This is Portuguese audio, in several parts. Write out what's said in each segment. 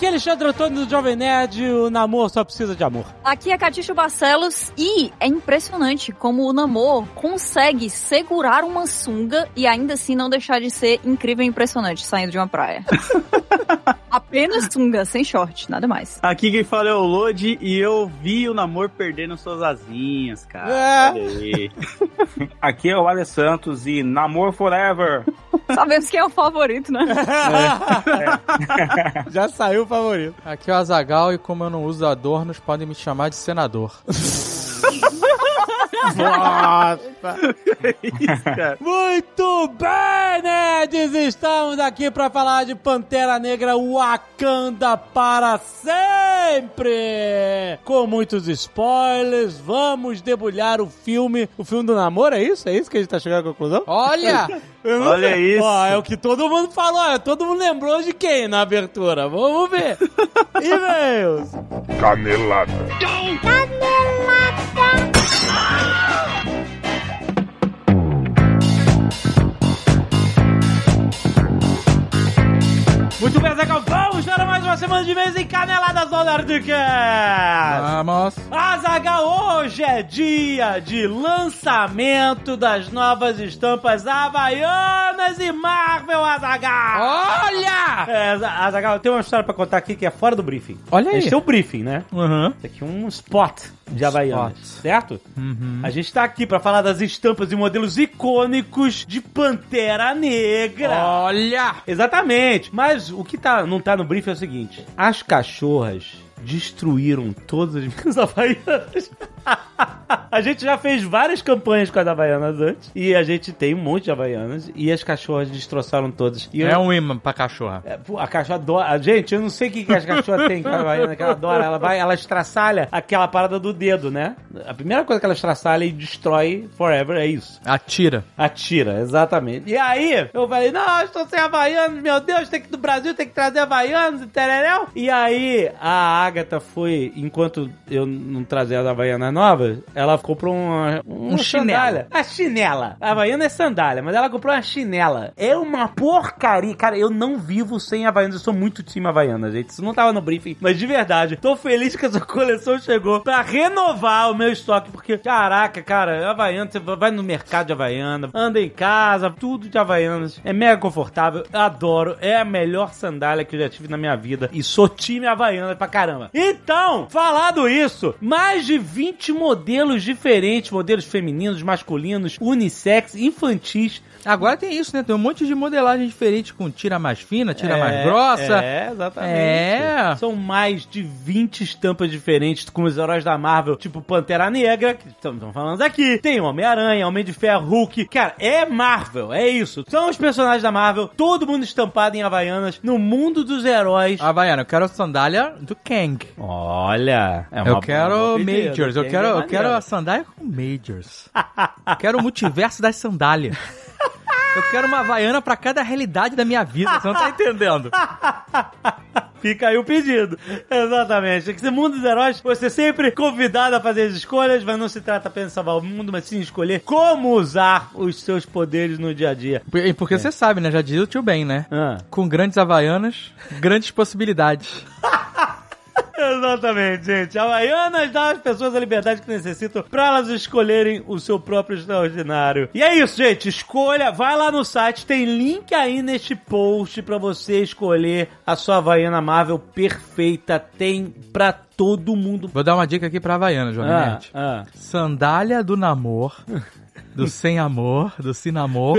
Aqui é Alexandre Antônio do Jovem Nerd, o namoro só precisa de amor. Aqui é Caticho Barcelos e é impressionante como o Namor consegue segurar uma sunga e ainda assim não deixar de ser incrível e impressionante saindo de uma praia. Apenas sunga, sem short, nada mais. Aqui quem fala é o Lodi e eu vi o namoro perdendo suas asinhas, cara. É. Aqui é o Ale Santos e Namor Forever. Sabemos quem é o favorito, né? Já saiu o favorito. Aqui é o Azagal e como eu não uso adornos, podem me chamar de senador. Nossa! Isso, cara. Muito bem, nerds! Estamos aqui para falar de Pantera Negra Wakanda para sempre! Com muitos spoilers, vamos debulhar o filme. O filme do namoro, é isso? É isso que a gente tá chegando à conclusão? Olha! Olha sei. isso. Ó, é o que todo mundo falou. ó, Todo mundo lembrou de quem na abertura? Vamos ver. E-mails. Canelada. Muito bem, Zagal. Vamos para mais uma semana de vez em Caneladas do Nerdcast. Vamos! Azagal, hoje é dia de lançamento das novas estampas Havaianas e Marvel Azagal. Olha! É, Azagal, eu tenho uma história pra contar aqui que é fora do briefing. Olha aí. tem um briefing, né? Uhum. Isso aqui é um spot de Havaianas, Spot. certo? Uhum. A gente tá aqui pra falar das estampas e modelos icônicos de Pantera Negra. Olha! Exatamente. Mas o que tá, não tá no briefing é o seguinte: as cachorras destruíram todas as minhas havaianas. a gente já fez várias campanhas com as havaianas antes. E a gente tem um monte de havaianas. E as cachorras destroçaram todas. E É eu- um imã pra cachorra. é, pô, a cachorra adora. Gente, eu não sei o que, que as cachorras têm com a Havaiana, que ela adora. Ela vai, ela estraçalha aquela parada do dedo, né? A primeira coisa que ela estraçalha e destrói forever é isso. Atira. Atira, exatamente. E aí, eu falei, não, eu estou sem Havaianos, meu Deus, tem que ir do Brasil, tem que trazer Havaianos e tereréu. E aí, a Agatha foi, enquanto eu não trazia as Havaianas novas, ela comprou uma, uma Um sandália. A chinela. A Havaiana é sandália, mas ela comprou uma chinela. É uma porcaria. Cara, eu não vivo sem Havaianas, eu sou muito time Havaianas, gente. Isso não tava no briefing, mas de verdade, tô feliz que essa coleção chegou pra renovar o meu estoque, porque, caraca, cara, Havaiana, você vai no mercado de Havaiana, anda em casa, tudo de Havaianas. É mega confortável, eu adoro, é a melhor sandália que eu já tive na minha vida. E sou time Havaiana pra caramba. Então, falado isso, mais de 20 modelos diferentes, modelos femininos, masculinos, unissex, infantis. Agora tem isso, né? Tem um monte de modelagem diferente com tira mais fina, tira mais É, grossa. É, exatamente. É. São mais de 20 estampas diferentes com os heróis da Marvel, tipo Pantera Negra, que estamos falando aqui. Tem Homem-Aranha, Homem de Ferro, Hulk. Cara, é Marvel, é isso. São os personagens da Marvel, todo mundo estampado em Havaianas, no mundo dos heróis. Havaiana, eu quero a sandália do Kang. Olha, é eu quero Majors, eu quero, eu maneiro. quero a sandália com Majors. eu quero o multiverso das sandálias. Eu quero uma Havaiana pra cada realidade da minha vida, você não tá entendendo. Fica aí o pedido. Exatamente. Ser mundo dos heróis. Você é sempre convidado a fazer as escolhas, mas não se trata apenas de salvar o mundo, mas sim escolher como usar os seus poderes no dia a dia. E Porque você sabe, né? Já diz o tio Ben, né? Ah. Com grandes Havaianas, grandes possibilidades. Exatamente, gente. Havaianas dá às pessoas a liberdade que necessitam pra elas escolherem o seu próprio extraordinário. E é isso, gente. Escolha, vai lá no site, tem link aí neste post pra você escolher a sua Havaiana Marvel perfeita. Tem pra todo mundo. Vou dar uma dica aqui pra Havaiana, Jovem Ah, ah. Sandália do namor, do sem amor, do sin amor,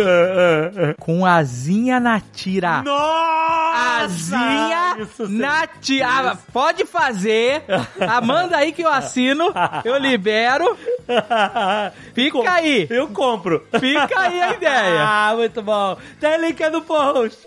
com asinha na tira. Nossa! Asinha Isso na tira. Ah, Pode fazer. Ah, manda aí que eu assino. Eu libero. Fica Com- aí. Eu compro. Fica aí a ideia. Ah, muito bom. Tem link aí no post.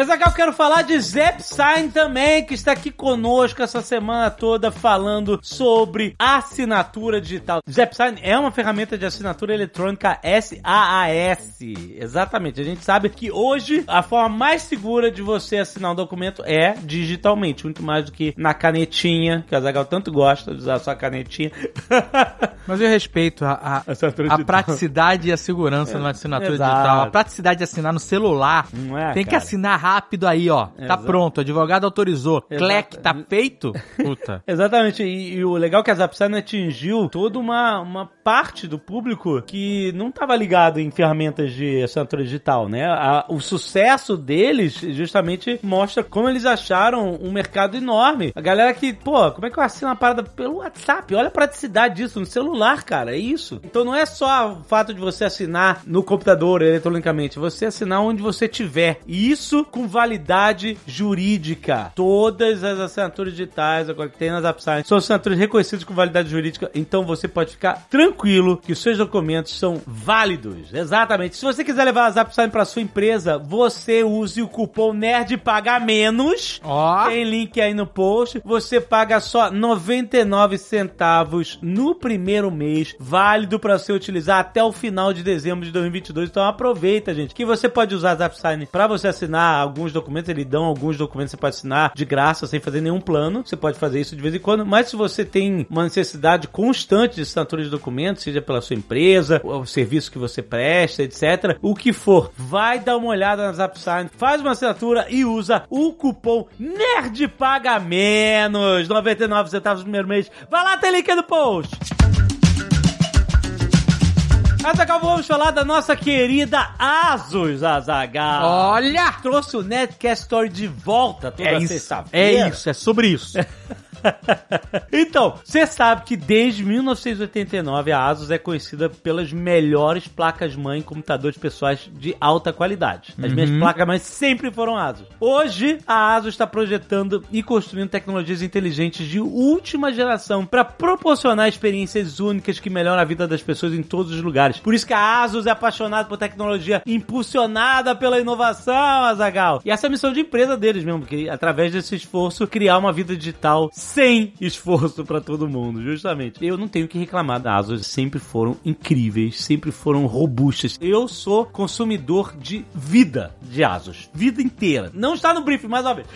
Exagal, eu quero falar de Zepsign também, que está aqui conosco essa semana toda falando sobre assinatura digital. Zepsign é uma ferramenta de assinatura eletrônica SaaS. Exatamente. A gente sabe que hoje a forma mais segura de você assinar um documento é digitalmente, muito mais do que na canetinha, que a Zagal tanto gosta de usar a sua canetinha. Mas eu respeito a, a, a praticidade e a segurança numa assinatura exato. digital. A praticidade de assinar no celular. Não é, Tem que cara? assinar rápido aí, ó. Tá Exato. pronto, o advogado autorizou. Exato. Clec, tá feito? Puta. Exatamente, e, e o legal é que a Zapsign atingiu toda uma, uma parte do público que não estava ligado em ferramentas de assinatura digital, né? A- o sucesso deles justamente mostra como eles acharam um mercado enorme. A galera que, pô, como é que eu assino uma parada pelo WhatsApp? Olha a praticidade disso no celular, cara, é isso. Então não é só o fato de você assinar no computador eletronicamente, você assinar onde você tiver. E isso com validade jurídica. Todas as assinaturas digitais agora que tem nas Zapsign são assinaturas reconhecidas com validade jurídica, então você pode ficar tranquilo que os seus documentos são válidos. Exatamente. Se você quiser levar a Zapsign para sua empresa, você use o cupom NERD pagar menos. Ó. Tem link aí no post. Você paga só 99 centavos no primeiro mês, válido para você utilizar até o final de dezembro de 2022. Então aproveita, gente, que você pode usar a Zapsign para você assinar alguns documentos. Eles dão alguns documentos pode assinar de graça, sem fazer nenhum plano. Você pode fazer isso de vez em quando. Mas se você tem uma necessidade constante de assinatura de documentos, seja pela sua empresa, o serviço que você presta, etc., o que for, vai dar uma olhada na Zapsign, faz uma assinatura e usa o cupom NERD Paga Menos, 99 centavos no primeiro mês. Vai lá, tem link no post. Azagal, vamos falar da nossa querida Asus, Azagal. Olha! Trouxe o Netcast Story de volta toda É sexta-feira. É isso, é sobre isso. então, você sabe que desde 1989 a Asus é conhecida pelas melhores placas-mãe computadores pessoais de alta qualidade. As minhas placas-mãe sempre foram Asus. Hoje, a Asus está projetando e construindo tecnologias inteligentes de última geração para proporcionar experiências únicas que melhoram a vida das pessoas em todos os lugares. Por isso que a Asus é apaixonada por tecnologia impulsionada pela inovação, Azagal. E essa é a missão de empresa deles mesmo, que através desse esforço criar uma vida digital sem esforço pra todo mundo, justamente. Eu não tenho que reclamar da Asus, sempre foram incríveis, sempre foram robustas. Eu sou consumidor de vida de Asus, vida inteira. Não está no briefing, mais uma vez.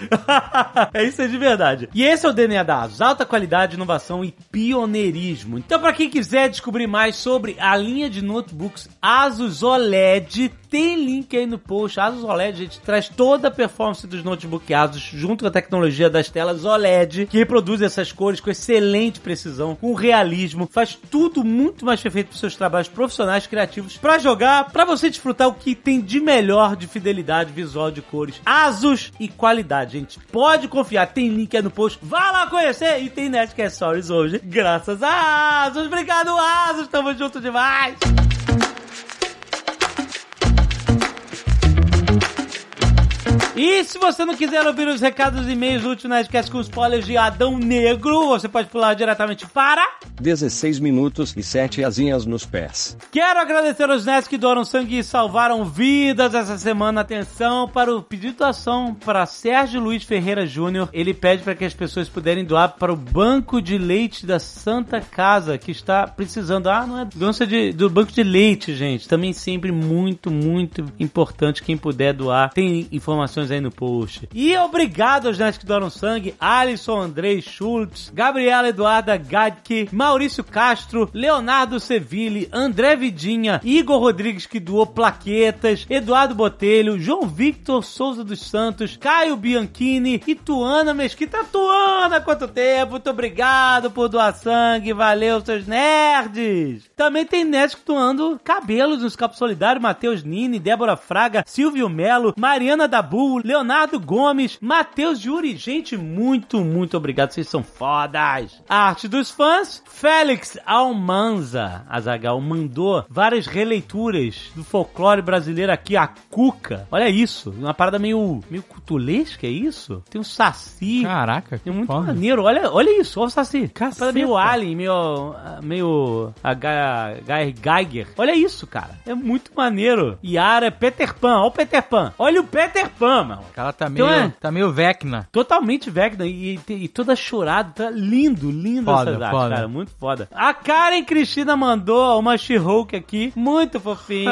é isso aí de verdade. E esse é o DNA da Asus, alta qualidade, inovação e pioneirismo. Então, pra quem quiser descobrir mais sobre a linha de notebooks Asus OLED, tem link aí no post. Asus OLED, gente, traz toda a performance dos notebook Asus junto com a tecnologia das telas OLED, que reproduz essas cores com excelente precisão, com realismo, faz tudo muito mais perfeito para seus trabalhos profissionais criativos, para jogar, para você desfrutar o que tem de melhor de fidelidade visual de cores, Asus e qualidade, gente. Pode confiar, tem link aí no post. Vá lá conhecer e tem Nerdcast Stories hoje, graças a Asus. Obrigado, Asus, tamo junto demais. E se você não quiser ouvir os recados e e-mails do último Nerdcast com spoilers de Adão Negro, você pode pular diretamente para... 16 minutos e 7 asinhas nos pés. Quero agradecer aos nerds que doaram sangue e salvaram vidas essa semana. Atenção para o pedido de doação para Sérgio Luiz Ferreira Júnior. Ele pede para que as pessoas puderem doar para o Banco de Leite da Santa Casa, que está precisando. Ah, não é doença de, do Banco de Leite, gente. Também sempre muito, muito importante quem puder doar. Tem informações aí no post. E obrigado aos nerds que doaram sangue. Alisson Andrei Schultz, Gabriela Eduarda Gadke, Maurício Castro, Leonardo Seville, André Vidinha, Igor Rodrigues que doou plaquetas, Eduardo Botelho, João Victor Souza dos Santos, Caio Bianchini e Tuana Mesquita. Tuana, quanto tempo! Muito obrigado por doar sangue, valeu, seus nerds! Também tem nerds que doando cabelos nos Capos Solidário, Matheus Nini, Débora Fraga, Silvio Melo, Mariana Dabu, Leonardo Gomes, Matheus Juri. Gente, muito, muito obrigado, vocês são fodas! A arte dos fãs, Félix Almanza, Azagal, mandou várias releituras do folclore brasileiro aqui, a Cuca. Olha isso, uma parada meio, meio cutulesca, é isso? Tem um saci. Caraca, que É muito foda. maneiro, olha, olha isso, olha o Saci. Caceta. Parada meio Alien, meio. meio. Ga- Ga- Geiger. Olha isso, cara. É muito maneiro. Yara Peter Pan, olha o Peter Pan. Olha o Peter Pan, O cara tá meio, Então é- tá meio Vecna. Totalmente Vecna e, e, e toda chorada, tá lindo, lindo Foda, essas artes, foda. cara, muito foda. A Karen Cristina mandou uma She-Hulk aqui, muito fofinha.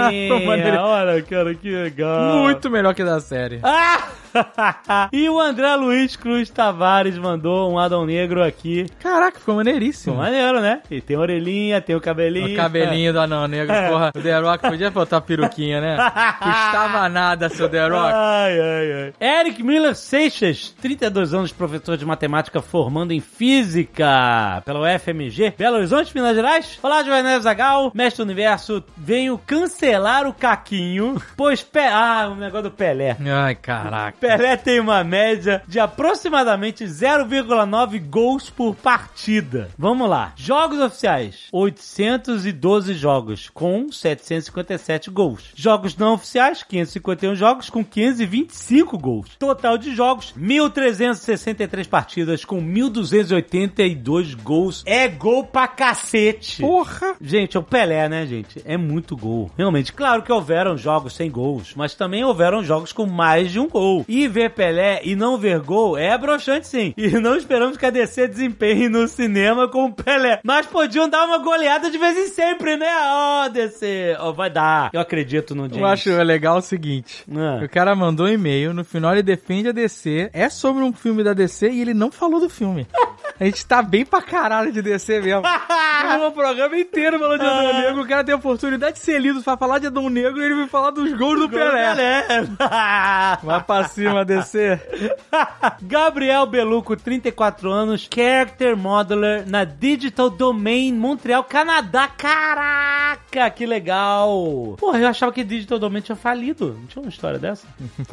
Olha, cara, que legal. Muito melhor que da série. Ah! e o André Luiz Cruz Tavares mandou um Adão Negro aqui. Caraca, ficou Ficou maneiríssimo. maneiro, né? E tem orelhinha, tem o cabelinho. O cabelinho do anão negro, porra. O The Rock podia botar a peruquinha, né? Custava nada, seu The Rock. Ai, ai, ai. Eric Miller Seixas, 32 anos, professor de matemática formando em física pela UFMG, Belo Horizonte, Minas Gerais. Olá, Joanel Zagal, mestre do universo, venho cancelar o caquinho, pois... Pe... Ah, o negócio do Pelé. Ai, caraca. Pelé tem uma média de aproximadamente 0,9 gols por partida. Vamos lá. Jogos oficiais: 812 jogos com 757 gols. Jogos não oficiais: 551 jogos com 525 gols. Total de jogos: 1.363 partidas com 1.282 gols. É gol pra cacete. Porra. Gente, é o Pelé, né, gente? É muito gol. Realmente, claro que houveram jogos sem gols, mas também houveram jogos com mais de um gol. E ver Pelé e não ver gol é broxante sim. E não esperamos que a DC desempenhe no cinema com o Pelé. Mas podiam dar uma goleada de vez em sempre, né? Ó, DC. Ó, vai dar. Eu acredito no James. Eu acho legal o seguinte. Ah. O cara mandou um e-mail, no final ele defende a DC, é sobre um filme da DC e ele não falou do filme. A gente tá bem pra caralho de DC mesmo. O programa inteiro falando de Adão Negro, o cara tem a oportunidade de ser lido pra falar de Adão Negro e ele vai falar dos gols do Pelé. Pelé. Vai pra cima, DC. Gabriel Beluco, 34 anos, Character Modeler na Digital Domain Montreal, Canadá. Caraca, que legal! Porra, eu achava que Digital Domain tinha falido. Não tinha uma história dessa?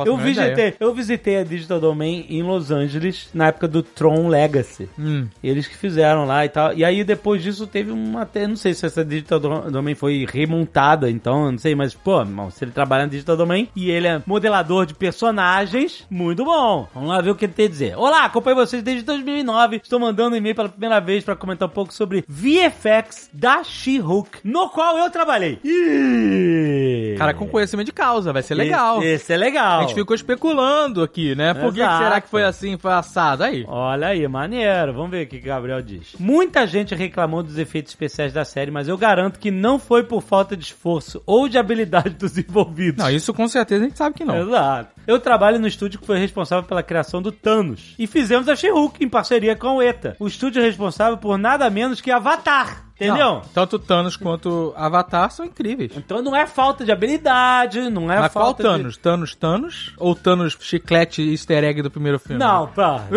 Eu ideia. visitei, eu visitei a Digital Domain em Los Angeles na época do Tron Legacy. Hum. Eles que fizeram lá e tal. E aí depois disso teve uma. até- Não sei se essa Digital Do- Domain foi remontada, então, não sei, mas, pô, irmão, se ele trabalha na Digital Domain e ele é modelador de personagens, muito bom. Vamos lá ver o que ele tem a dizer. Olá, acompanho vocês desde 2009. Estou mandando um e-mail pela primeira vez para comentar um pouco sobre VFX da She-Hulk, no qual eu trabalhei. Ih! Cara, com conhecimento de causa, vai ser legal. Esse, esse é legal. A gente ficou especulando aqui, né? Por que, será que foi assim, foi assado? Aí. Olha aí, maneiro. Vamos ver o que o Gabriel diz. Muita gente reclamou dos efeitos especiais da série, mas eu garanto que não foi por falta de esforço ou de habilidade dos envolvidos. Não, isso com certeza a gente sabe que não. Exato. Eu trabalho no estúdio que foi responsável pela criação do Thanos. E fizemos a She-Hulk em parceria com o ETA. O estúdio responsável por nada menos que Avatar. Entendeu? Não, tanto Thanos quanto Avatar são incríveis. Então não é falta de habilidade, não é Mas qual falta de... Thanos? Thanos Thanos? Ou Thanos chiclete easter egg do primeiro filme? Não, pá.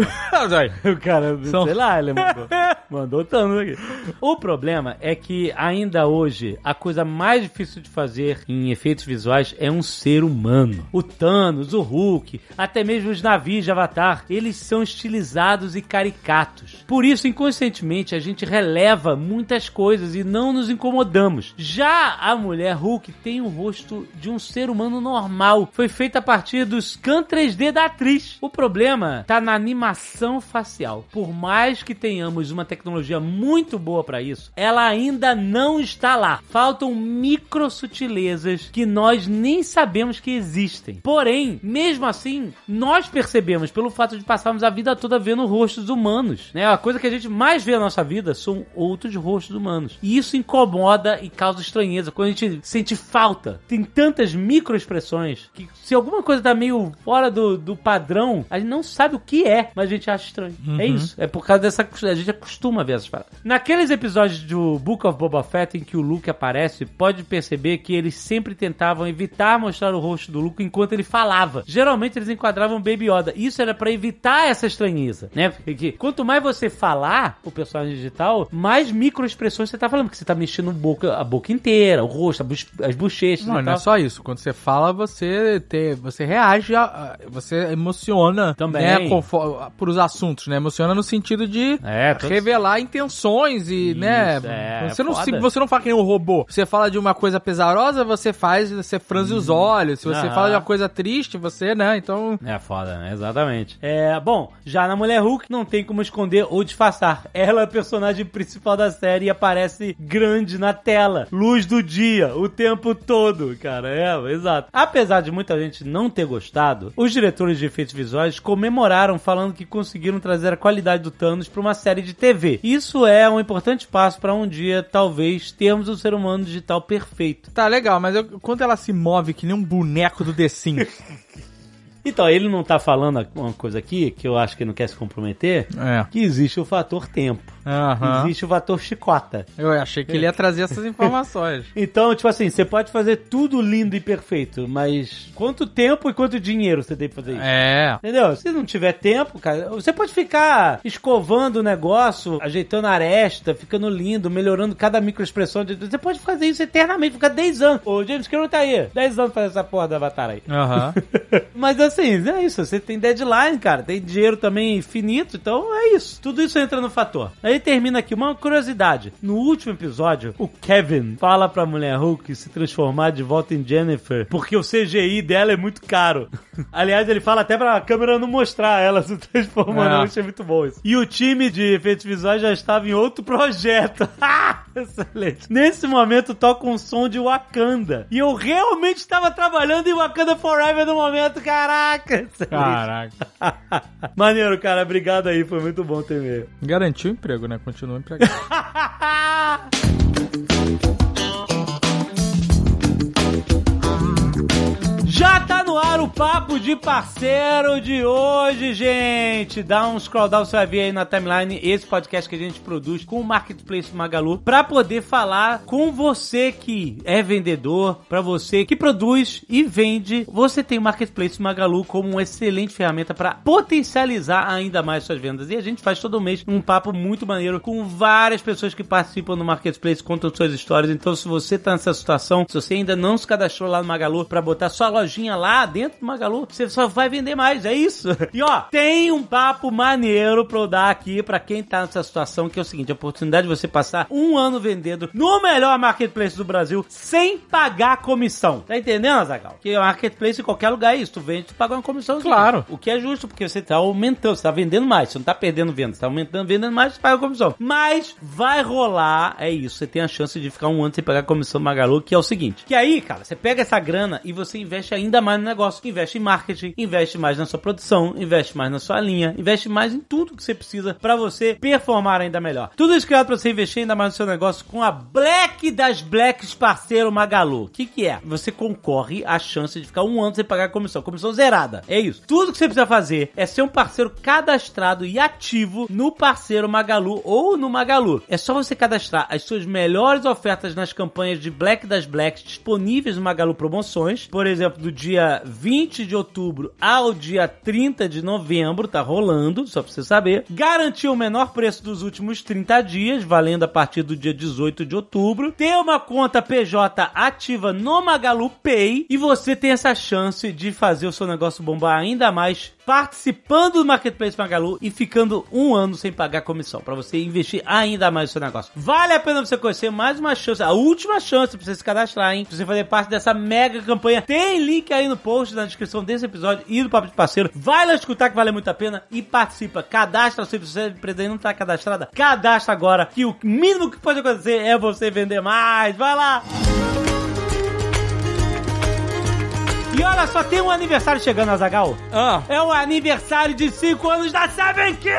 O cara, São- sei lá, ele mandou, mandou Thanos aqui. O problema é que ainda hoje a coisa mais difícil de fazer em efeitos visuais é um ser humano. O Thanos, o Hulk, até mesmo os navios de Avatar, eles são estilizados e caricatos. Por isso, inconscientemente, a gente releva muitas coisas e não nos incomodamos. Já a mulher Hulk tem o rosto de um ser humano normal. Foi feita a partir do scan 3D da atriz. O problema tá na animação facial. Por mais que tenhamos uma tecnologia muito boa para isso, ela ainda não está lá. Faltam micro sutilezas que nós nem sabemos que existem. Porém, mesmo assim, nós percebemos pelo fato de passarmos a vida toda vendo rostos humanos, né? A coisa que a gente mais vê na nossa vida são outros rostos humanos. E isso incomoda e causa estranheza quando a gente sente falta. Tem tantas microexpressões que se alguma coisa tá meio fora do, do padrão, a gente não sabe o que é, mas a gente acha estranho. É isso. É por causa dessa. A gente acostuma a ver essas paradas. Naqueles episódios do Book of Boba Fett em que o Luke aparece, pode perceber que eles sempre tentavam evitar mostrar o rosto do Luke enquanto ele falava. Geralmente eles enquadravam Baby Yoda. Isso era pra evitar essa estranheza, né? Porque quanto mais você falar o personagem digital, mais microexpressões você tá falando, porque você tá mexendo a boca, a boca inteira, o rosto, a as bochechas Não, não é tal. só isso. Quando você fala, você te, você reage, a, a- você emociona Também. né, confo- por os assuntos, né? Emociona no sentido de É, todos- revelar intenções e, né? Isso, é, você, não, se, você não fala que nem um robô. Você fala de uma coisa pesarosa, você faz, você franze os olhos. Se você Aham. fala de uma coisa triste, você né? Então. É foda, né? Exatamente. É, bom, já na Mulher Hulk não tem como esconder ou disfarçar. Ela é a personagem principal da série e aparece grande na tela. Luz do dia, o tempo todo, cara. É, exato. Apesar de muita gente não ter gostado, os diretores de efeitos visuais comemoraram falando que conseguiram trazer a qualidade do Thanos para uma série de TV. Isso é um importante passo para um dia, talvez, termos um ser humano digital perfeito. Tá legal, mas eu- quando ela se move que nem um boneco do The Sims. Então, ele não tá falando uma coisa aqui, que eu acho que ele não quer se comprometer, é. que existe o fator tempo. Aham. Existe o fator chicota. Eu achei que ele ia trazer essas informações. Então, tipo assim, você pode fazer tudo lindo e perfeito, mas quanto tempo e quanto dinheiro você tem pra fazer isso? É. Entendeu? Se não tiver tempo, cara, você pode ficar escovando o negócio, ajeitando a aresta, ficando lindo, melhorando cada microexpressão. de- Você pode fazer isso eternamente, ficar 10 anos. Ô, James Cameron tá aí, 10 anos pra fazer essa porra da Avatar aí. Aham. Mas assim, é isso. Você tem deadline, cara. Tem dinheiro também infinito. Então é isso. Tudo isso entra no fator. Aí termina aqui uma curiosidade. No último episódio, o Kevin fala pra mulher Hulk se transformar de volta em Jennifer porque o CGI dela é muito caro. Aliás, ele fala até pra câmera não mostrar ela se transformando. É. Eu achei muito bom isso. E o time de efeitos visuais já estava em outro projeto. Excelente. Nesse momento toca um som de Wakanda. E eu realmente estava trabalhando em Wakanda Forever no momento. Caraca! Excelente. Caraca. Maneiro, cara. Obrigado aí. Foi muito bom ter meio. Garantiu o emprego, né? Continua empregado. Já tá no ar o papo de parceiro de hoje, gente. Dá um scroll down, você vai ver aí na timeline esse podcast que a gente produz com o Marketplace Magalu pra poder falar com você que é vendedor, pra você que produz e vende. Você tem o Marketplace Magalu como uma excelente ferramenta pra potencializar ainda mais suas vendas. E a gente faz todo mês um papo muito maneiro com várias pessoas que participam do Marketplace, contam suas histórias. Então, se você tá nessa situação, se você ainda não se cadastrou lá no Magalu pra botar sua lojinha lá dentro do Magalu, você só vai vender mais, é isso. E ó, tem um papo maneiro pra eu dar aqui pra quem tá nessa situação, que é o seguinte, a oportunidade de você passar um ano vendendo no melhor Marketplace do Brasil sem pagar comissão. Tá entendendo, Azagal? Que o Marketplace em qualquer lugar é isso, tu vende, tu paga uma comissão. Claro. O que é justo, porque você tá aumentando, você tá vendendo mais, você não tá perdendo venda, você tá aumentando, vendendo mais, você paga comissão. Mas vai rolar, é isso, você tem a chance de ficar um ano sem pagar comissão do Magalu, que é o seguinte, que aí, cara, você pega essa grana e você investe ainda mais no negócio, investe em marketing, investe mais na sua produção, investe mais na sua linha, investe mais em tudo que você precisa pra você performar ainda melhor. Tudo isso criado pra você investir ainda mais no seu negócio com a Black das Blacks parceiro Magalu. O que que é? Você concorre à chance de ficar um ano sem pagar comissão, comissão zerada. É isso. Tudo que você precisa fazer é ser um parceiro cadastrado e ativo no parceiro Magalu ou no Magalu. É só você cadastrar as suas melhores ofertas nas campanhas de Black das Blacks disponíveis no Magalu Promoções. Por exemplo, do dia 20 de outubro ao dia 30 de novembro, tá rolando, só pra você saber. Garantir o menor preço dos últimos 30 dias, valendo a partir do dia 18 de outubro. Ter uma conta PJ ativa no Magalu Pay e você tem essa chance de fazer o seu negócio bombar ainda mais participando do Marketplace Magalu e ficando um ano sem pagar comissão, pra você investir ainda mais no seu negócio. Vale a pena você conhecer mais uma chance, a última chance pra você se cadastrar, hein? Pra você fazer parte dessa mega campanha. Tem link aí no post, na descrição desse episódio e do Papo de Parceiro. Vai lá escutar que vale muito a pena e participa. Cadastra, se você empresa aí não tá cadastrada, cadastra agora, que o mínimo que pode acontecer é você vender mais. Vai lá! E olha só, tem um aniversário chegando, Azagal. Ah, É o aniversário de 5 anos da Seven Kings!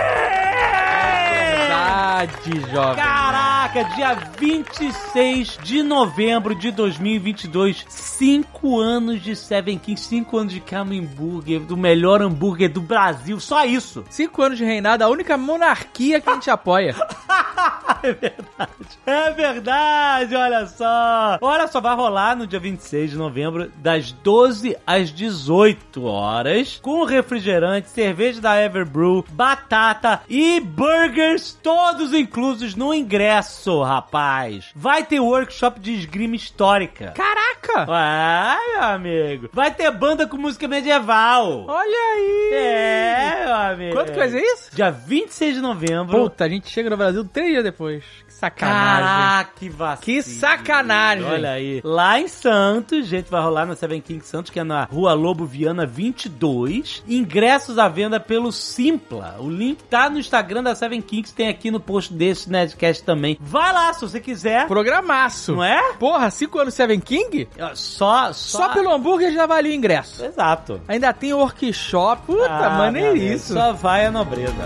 verdade, jovem. Caraca, dia 26 de novembro de 2022, 5 anos de Seven Kings, 5 anos de Kamen Burger, do melhor hambúrguer do Brasil, só isso. Cinco anos de reinado, a única monarquia que a gente apoia. é verdade. É verdade, olha só. Olha só, vai rolar no dia 26 de novembro, das 12 às 18 horas, com refrigerante, cerveja da Everbrew, batata e burgers, todos inclusos no ingresso, rapaz. Vai ter workshop de esgrima histórica. Caraca! Vai, meu amigo. Vai ter banda com música medieval. Olha aí! É, meu meu. Quanto que vai ser isso? Dia 26 de novembro. Puta, a gente chega no Brasil três dias depois. Que sacanagem. Caraca, que vacilo. Que sacanagem. Olha aí. Lá em Santos, gente, vai rolar na Seven King Santos, que é na Rua Lobo Viana 22. Ingressos à venda pelo Simpla. O link tá no Instagram da Seven Kings, tem aqui no post desse Nerdcast também. Vai lá se você quiser. Programaço. Não é? Porra, cinco anos Seven King? Só, Só, só, pelo hambúrguer já valia o ingresso. Exato. Ainda tem workshop. Puta, Ah, maneiríssimo. Só vai a nobreza.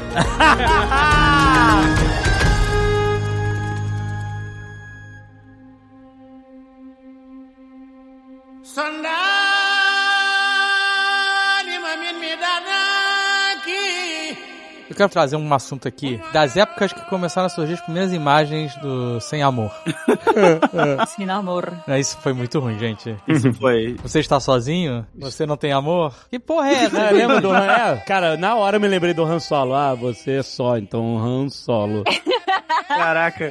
Eu quero trazer um assunto aqui das épocas que começaram a surgir as primeiras imagens do Sem Amor. Sem namoro. É, Isso foi muito ruim, gente. Isso foi. Você está sozinho? Você não tem amor? Que porra é essa? Lembra do Han? É, cara, na hora eu me lembrei do Han Solo. Ah, você é só, então Han Solo. Caraca.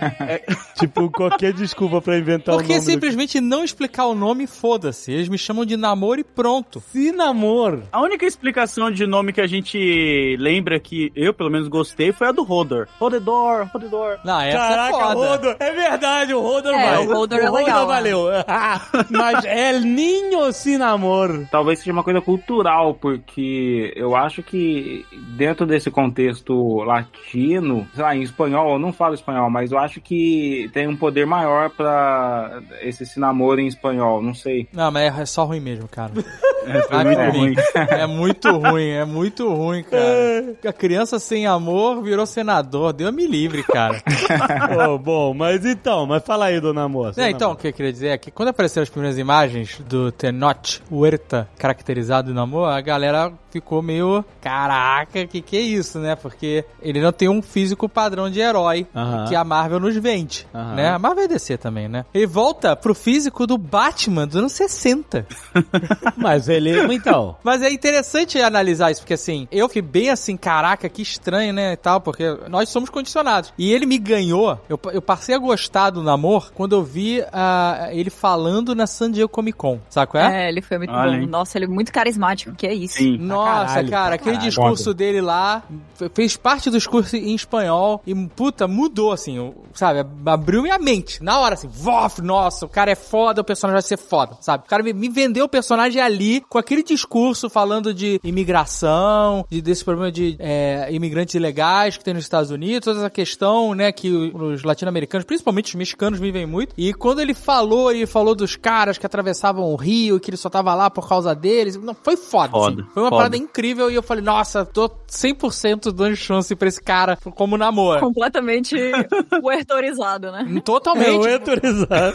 tipo, qualquer desculpa pra inventar Por o que nome. simplesmente não explicar o nome? Foda-se. Eles me chamam de namoro e pronto. Sinamor. A única explicação de nome que a gente lembra que eu, pelo menos, gostei foi a do Rodor. Rodedor, Rodedor. Não, essa é Caraca, foda. Rodor. É verdade, o Rodor É, vai. o Rodor é legal, valeu. Mas é Ninho Sinamor. Talvez seja uma coisa cultural, porque eu acho que dentro desse contexto latino, sei lá, em espanhol, eu não falo espanhol, mas eu acho que tem um poder maior pra esse esse namoro em espanhol, não sei. Não, mas é só ruim mesmo, cara. É, foi Vai muito mim. ruim. É muito ruim, é muito ruim, cara. A criança sem amor virou senador. Deu me livre, cara. oh, bom, mas então, mas fala aí, dona moça. É, então, o que eu queria dizer é que quando apareceram as primeiras imagens do Tenoch Huerta caracterizado no amor, a galera ficou meio, caraca, que que é isso, né? Porque ele não tem um físico padrão de herói que a Marvel nos vende, né? A Marvel é DC também, né? Ele volta pro físico do Batman dos anos 60. Mas ele, então... Mas é interessante analisar isso, porque assim, eu fiquei bem assim, caraca, que estranho, né, e tal, porque nós somos condicionados. E ele me ganhou, eu, eu passei a gostar do namoro quando eu vi ah, ele falando na San Diego Comic Con, sabe qual é? É, ele foi muito Olha, bom. hein? Nossa, ele é muito carismático, que é isso. Sim. Nossa, caralho, cara, aquele caralho. discurso dele lá fe- fez parte do discurso em espanhol e, puta, mudou, assim, sabe? Abriu minha mente. Na hora, assim, vof, nossa, o cara é foda, o personagem vai ser foda, sabe? O cara me, me vendeu o personagem ali com aquele discurso falando de imigração, de, desse problema de é, imigrantes ilegais que tem nos Estados Unidos, toda essa questão, né, que os latino-americanos, principalmente os mexicanos, vivem muito. E quando ele falou, ele falou dos caras que atravessavam o rio e que ele só tava lá por causa deles, não, foi foda, Foda, assim. Foi uma foda. parada incrível e eu falei, nossa, tô 100% dando chance pra esse cara como namoro. Completamente huertorizado, né? Totalmente. É autorizado.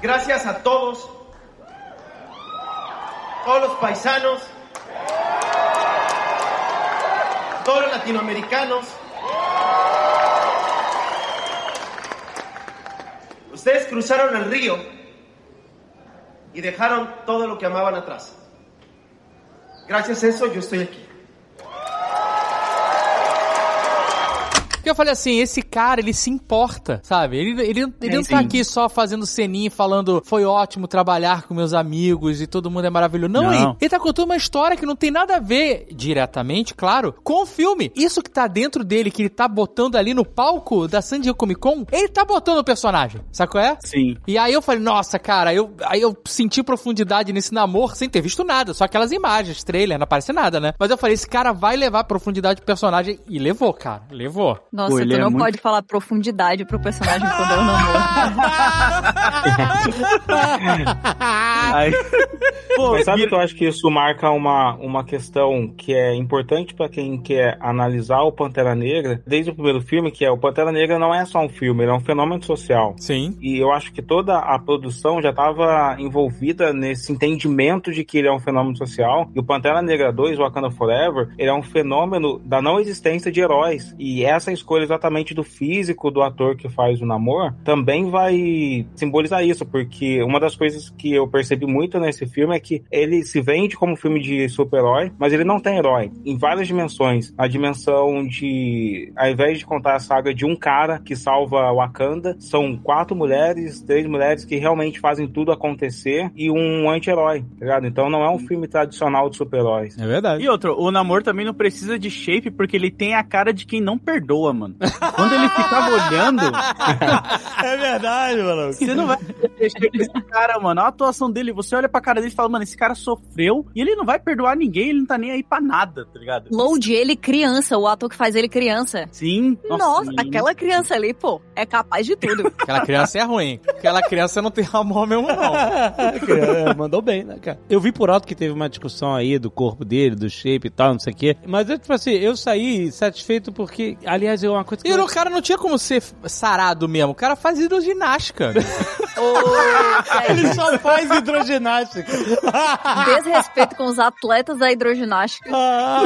Gracias a todos, todos los paisanos, todos los latinoamericanos. Ustedes cruzaron el río y dejaron todo lo que amaban atrás. Gracias a eso yo estoy aquí. Porque eu falei assim, esse cara, ele se importa, sabe? Ele, ele, ele não tá sim. aqui só fazendo ceninha falando foi ótimo trabalhar com meus amigos e todo mundo é maravilhoso. Não, Não. Ele, ele tá contando uma história que não tem nada a ver, diretamente, claro, com o filme. Isso que tá dentro dele, que ele tá botando ali no palco da San Diego Comic Con, ele tá botando o personagem, sabe qual é? Sim. E aí eu falei, nossa, cara, eu, aí eu senti profundidade nesse namoro sem ter visto nada, só aquelas imagens, trailer, não aparece nada, né? Mas eu falei, esse cara vai levar profundidade pro personagem e levou, cara, levou. Nossa, Pô, tu é não muito- pode falar profundidade pro personagem quando é um namoro. Aí, pô, Mas sabe que eu acho que isso marca uma, uma questão que é importante pra quem quer analisar o Pantera Negra, desde o primeiro filme, que é o Pantera Negra não é só um filme, ele é um fenômeno social. Sim. E eu acho que toda a produção já estava envolvida nesse entendimento de que ele é um fenômeno social. E o Pantera Negra 2, Wakanda Forever, ele é um fenômeno da não existência de heróis. E essa escolha exatamente do físico do ator que faz o namoro também vai simbolizar isso, porque uma das coisas que eu percebi muito nesse filme é que ele se vende como filme de super-herói, mas ele não tem herói em várias dimensões. A dimensão de, ao invés de contar a saga de um cara que salva Wakanda, são quatro mulheres, três mulheres que realmente fazem tudo acontecer e um anti-herói, tá ligado? Então não é um filme tradicional de super-heróis. É verdade. E outro, o namoro também não precisa de shape porque ele tem a cara de quem não perdoa, mano. Quando ele ficava olhando, É verdade, mano. você não vai ter shape desse cara, mano. A atuação dele, você olha pra cara dele e fala, mano, esse cara sofreu e ele não vai perdoar ninguém, ele não tá nem aí pra nada, tá ligado? Load ele criança, o ator que faz ele criança. Sim. Nossa, menino. aquela criança ali, pô, é capaz de tudo. Aquela criança é ruim. Aquela criança não tem amor mesmo, não. É, Mandou bem, né, cara? Eu vi por alto que teve uma discussão aí do corpo dele, do shape e tal, não sei o quê. Mas eu, tipo assim, eu saí satisfeito porque, aliás, é uma coisa que. E eu- o cara não tinha como ser sarado mesmo. O cara faz hidroginástica. Ele só faz hidroginástica. Desrespeito com os atletas da hidroginástica. Ah.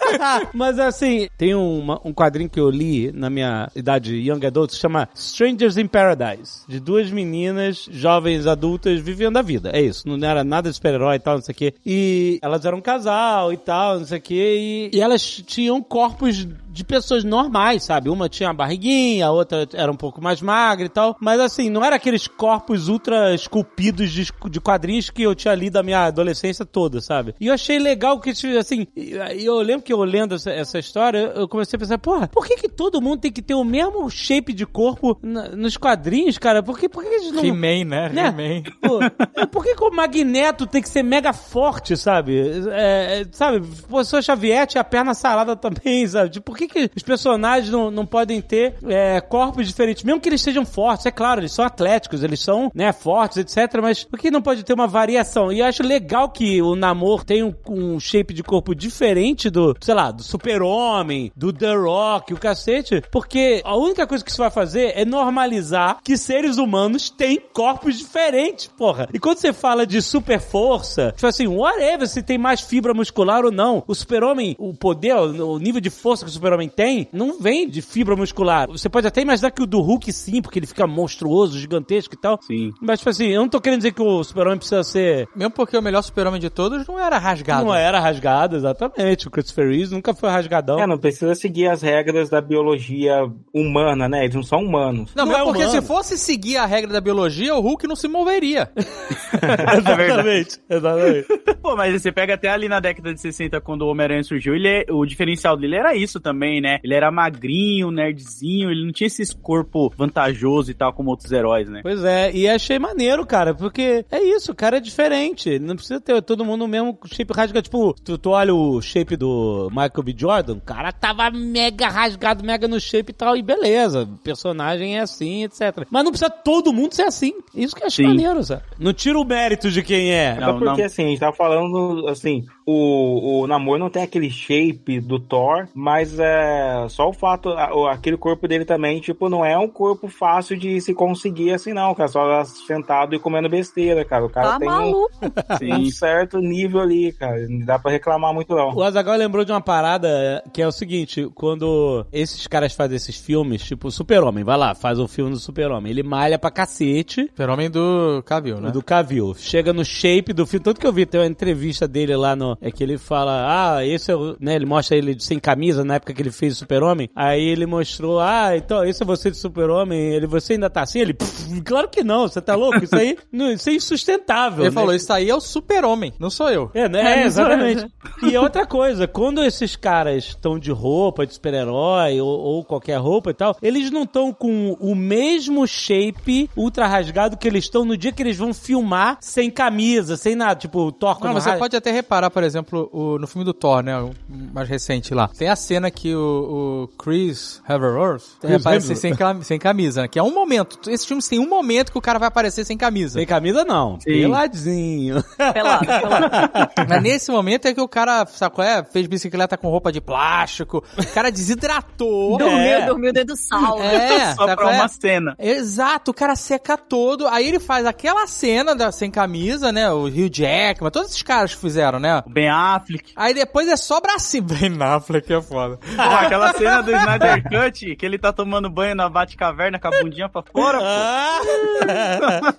Mas assim, tem uma- um quadrinho que eu li na minha idade young adult, que chama Strangers in Paradise, de duas meninas jovens adultas vivendo a vida. É isso, não era nada de super-herói e tal, não sei o quê. E elas eram um casal e tal, não sei o quê, e, e elas tinham corpos de pessoas normais, sabe? Uma tinha uma barriguinha, a outra era um pouco mais magra e tal. Mas assim, não era aqueles corpos ultra esculpidos de, de quadrinhos que eu tinha lido da minha adolescência toda, sabe? E eu achei legal que, tipo, assim, eu lembro que eu lendo essa, essa história, eu comecei a pensar, porra, por que que todo mundo tem que ter o mesmo shape de corpo na- nos quadrinhos, cara? Por que, por que eles não... He-Man, né? Né? He-Man. É, por que, que o Magneto tem que ser mega forte, sabe? É, é, sabe, o professor Xavier tinha a perna sarada também, sabe? Tipo, por que, que os personagens não, não podem ter é, corpos diferentes? Mesmo que eles sejam fortes, é claro, eles são atléticos, eles são, né, fortes, etc. Mas por que não pode ter uma variação? E eu acho legal que o Namor tem um, um shape de corpo diferente do, sei lá, do Super-Homem, do The Rock, o cacete, porque a única coisa que isso vai fazer é normalizar que seres humanos têm corpos diferentes, porra. E quando você fala de super força, tipo assim, whatever, se tem mais fibra muscular ou não. O super-homem, o poder, o nível de força que o super-homem tem, não vem de fibra muscular. Você pode até imaginar que o do Hulk sim, porque ele fica monstruoso, gigantesco e tal. Sim. Mas, tipo assim, eu não tô querendo dizer que o super-homem precisa ser... Mesmo porque o melhor super-homem de todos não era rasgado. Não era rasgado, exatamente. O Christopher Reeves nunca foi rasgadão. É, não precisa seguir as regras da biologia humana, né? Eles não são humanos. Não, Não mas é porque humano. se fosse seguir a regra da biologia, o Hulk não se moveria. exatamente, exatamente. Pô, mas você pega até ali na década de 60, quando o Homem-Aranha surgiu, ele é- o diferencial dele era isso também, né? Ele era magrinho, nerdzinho, ele não tinha esse corpo vantajoso e tal como outros heróis, né? Pois é, e achei maneiro, cara, porque é isso, o cara é diferente. Não precisa ter todo mundo o mesmo shape rasgado. Tipo, tu, tu olha o shape do Michael B. Jordan, o cara tava mega rasgado, mega no shape e tal, e beleza. O personagem é assim, etc. Mas não precisa todo mundo ser assim. Isso que eu achei Sim. maneiro, sabe? Não tira o mérito de quem é. Não, Até porque, não. assim, a gente tava falando, assim, o, o Namor não tem aquele shape do Thor, mas é só o fato, a- aquele corpo dele também, tipo, não é um corpo fácil de se conseguir assim, não, cara. Só sentado e comendo besteira, cara. O cara Tá tem um, maluco. um certo nível ali, cara. Não dá pra reclamar muito, não. O Azagal lembrou de uma parada que é o seguinte: quando esses caras fazem esses filmes, tipo o Super-Homem, vai lá, faz o filme do Super-Homem, ele malha pra cacete. Super-homem do Cavill, né? Do Cavill. Chega no shape do filme. Tanto que eu vi, tem uma entrevista dele lá no. É que ele fala, ah, esse é o. Né, ele mostra ele sem camisa na época que ele fez o Super-Homem. Aí ele mostrou, ah, então, esse é você de Super-Homem. Ele, você ainda tá assim? Ele, "Pff, claro que não, você tá louco? Isso aí, não, isso é insustentável. Ele né? falou, isso aí é o super-homem, não sou eu. É, né? É, exatamente. E é outra coisa, quando esses caras estão de roupa, de super-herói ou, ou qualquer roupa e tal, eles não estão com o mesmo shape ultra rasgado que eles estão no dia que eles vão filmar sem camisa, sem nada. Tipo, o Thor Não, você pode até reparar, por exemplo, o- no filme do Thor, né? O mais recente lá. Tem a cena que o, o Chris Hemsworth aparece sem, cam- sem camisa, né? Que é um momento. Esses filmes tem um momento que o cara vai aparecer sem camisa. Sem camisa, não. Peladinho. Pelado, pelado. Mas nesse momento é que o cara, sabe qual é? Fez bicicleta com roupa de plástico. O cara desidratou. Dormiu, É. dormiu dentro do sal. É, Só pra é? uma cena. Exato, o cara seca todo. Aí ele faz aquela cena da, sem camisa, né? O Hugh Jackman, todos esses caras que fizeram, né? Ben Affleck. Aí depois é só bracinho. Ben Affleck é foda. Pô, aquela cena do Snyder Cut, que ele tá tomando banho na Batcaverna com a bundinha pra fora. Ah!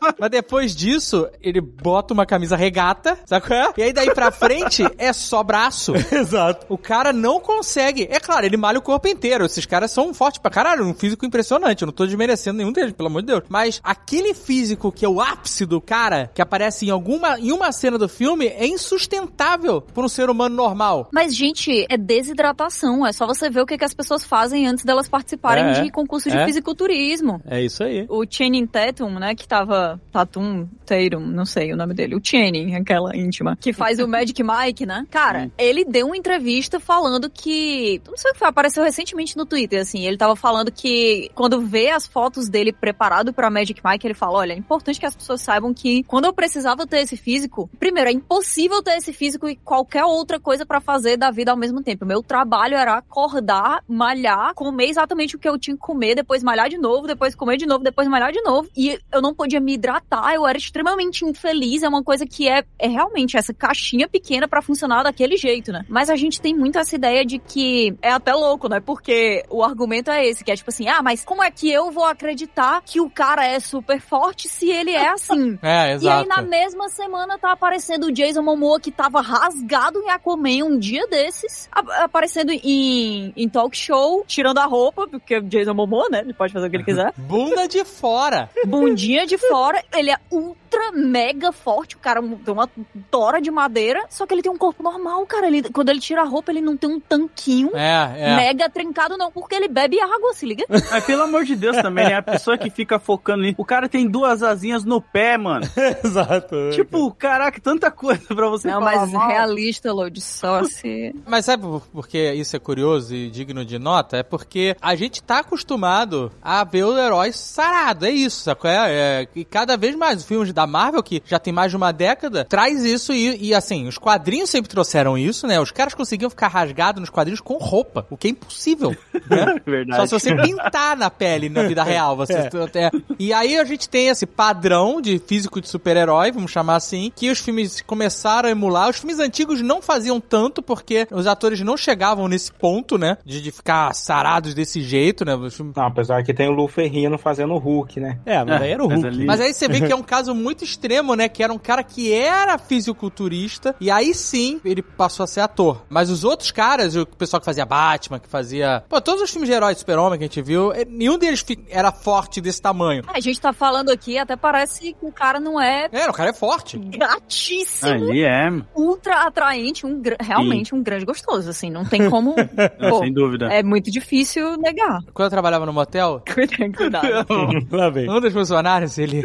Mas depois disso, ele bota uma camisa regata, sabe qual é? E aí daí pra frente é só braço. Exato. O cara não consegue. É claro, ele malha o corpo inteiro. Esses caras são fortes pra caralho, um físico impressionante. Eu não tô desmerecendo nenhum deles, pelo amor de Deus. Mas aquele físico que é o ápice do cara, que aparece em alguma em uma cena do filme, é insustentável por um ser humano normal. Mas, gente, é desidratação. É só você ver o que, que as pessoas fazem antes delas participarem É, de concurso de é. fisiculturismo. É isso aí. O Channing Tatum, né, que tava... Tatum, Tatum, não sei o nome dele. O Channing, aquela íntima. Que faz o Magic Mike, né? Cara, ele deu uma entrevista falando que... Não sei o que foi, apareceu recentemente no Twitter, assim. Ele tava falando que quando vê as fotos dele preparado pra Magic Mike, ele fala, olha, é importante que as pessoas saibam que quando eu precisava ter esse físico, primeiro, é impossível ter esse físico e qualquer outra coisa pra fazer da vida ao mesmo tempo. Meu trabalho era acordar, malhar, comer exatamente o que eu tinha que comer, depois malhar de novo, depois comer de novo, depois malhar de novo. E eu não podia me hidratar, eu era extremamente infeliz. É uma coisa que é, é realmente essa caixinha pequena pra funcionar daquele jeito, né? Mas a gente tem muito essa ideia de que é até louco, né? Porque o argumento é esse, que é tipo assim, ah, mas como é que eu vou acreditar que o cara é super forte se ele é assim? É, E exato. aí, na mesma semana, tá aparecendo o Jason Momoa, que tava rasgado em Aquaman um dia desses, aparecendo em, em talk show, tirando a roupa, porque o Jason Momoa, né? Ele pode fazer o que ele quiser. Bunda de fora. Bundinha de fora, ele é ultra mega forte, o cara tem uma tora de madeira, só que ele tem um corpo normal, cara. Ele, quando ele tira a roupa, ele não tem um tanquinho É, é. mega trincado, não, porque ele bebe água, se liga? Mas pelo amor de Deus também, né? A pessoa que fica focando nisso. O cara tem duas asinhas no pé, mano. Exato. Tipo, caraca, tanta coisa pra você Não, falar mas mal. Realista, Lodi, só se... Mas sabe por que isso é curioso e digno de nota? É porque a gente tá acostumado a ver o herói sarado. É isso, sacou? É, é, e cada vez mais os filmes da Marvel, que já tem mais de uma década, traz isso e, e, assim, os quadrinhos sempre trouxeram isso, né? Os caras conseguiam ficar rasgados nos quadrinhos com roupa, o que é impossível. Né? Verdade. Só se você pintar na pele na vida real. Você é. E aí a gente tem esse padrão de físico de super-herói, vamos chamar assim, que os filmes começaram a emular. Os filmes antigos não faziam tanto, porque os atores não chegavam nesse ponto, né? De, de ficar sarados desse jeito, né? Filmes- Não, apesar que tem o Lu Ferrino fazendo o Hulk, né? É, mas aí era o Mas Hulk. ali- Mas aí você vê que é um caso muito extremo, né? Que era um cara que era fisiculturista e aí sim ele passou a ser ator. Mas os outros caras, o pessoal que fazia Batman, que fazia. Pô, todos os filmes de herói de Super-Homem que a gente viu, eh, nenhum deles era forte desse tamanho. A gente tá falando aqui, até parece que o cara não é É, o cara é forte. gatíssimo, Ali é, ultra atraente, um, realmente um grande gostoso, assim, não tem como... não, Pô, sem dúvida. é muito difícil negar. Quando eu trabalhava no motel, Cuidado. Lá vem. um dos funcionários, ele.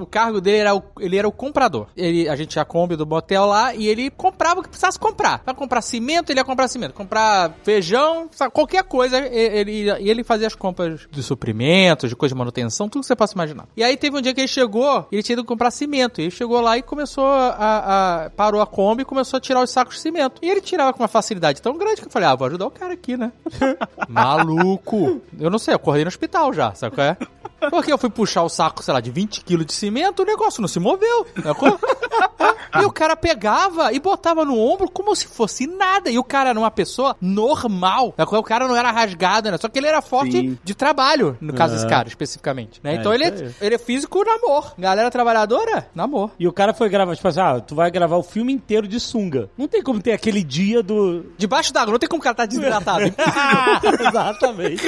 O cargo dele era o, ele era o comprador. Ele, a gente tinha a Kombi do motel lá e ele comprava o que precisasse comprar. Pra comprar cimento, ele ia comprar cimento. Comprar feijão, sabe, qualquer coisa, e- ele, ia- e ele fazia as compras de suprimentos, de coisa de manutenção, tudo que você possa imaginar. E aí teve um dia que ele chegou, ele tinha ido comprar cimento. E ele chegou lá e começou a, a- parou a Kombi começou a tirar os sacos de cimento. E ele tirava com uma facilidade tão grande que eu falei, ah, vou ajudar o cara aqui, né? Maluco. Eu não sei, eu acordei no hospital já, sabe qual é? Porque eu fui puxar o saco, sei lá, de 20 quilos de cimento, o negócio não se moveu. sacou? e o cara pegava e botava no ombro como se fosse nada. E o cara era uma pessoa normal. sacou? O cara não era rasgado, né? Só que ele era forte Sim. de trabalho, no caso É. desse cara, especificamente. Né? É, Então ele, é, ele é físico namor. Galera trabalhadora, namor. E o cara foi gravar, tipo assim, ah, tu vai gravar o filme inteiro de sunga. Não tem como ter aquele dia do. Debaixo d'água, não tem como o cara estar desidratado. Exatamente.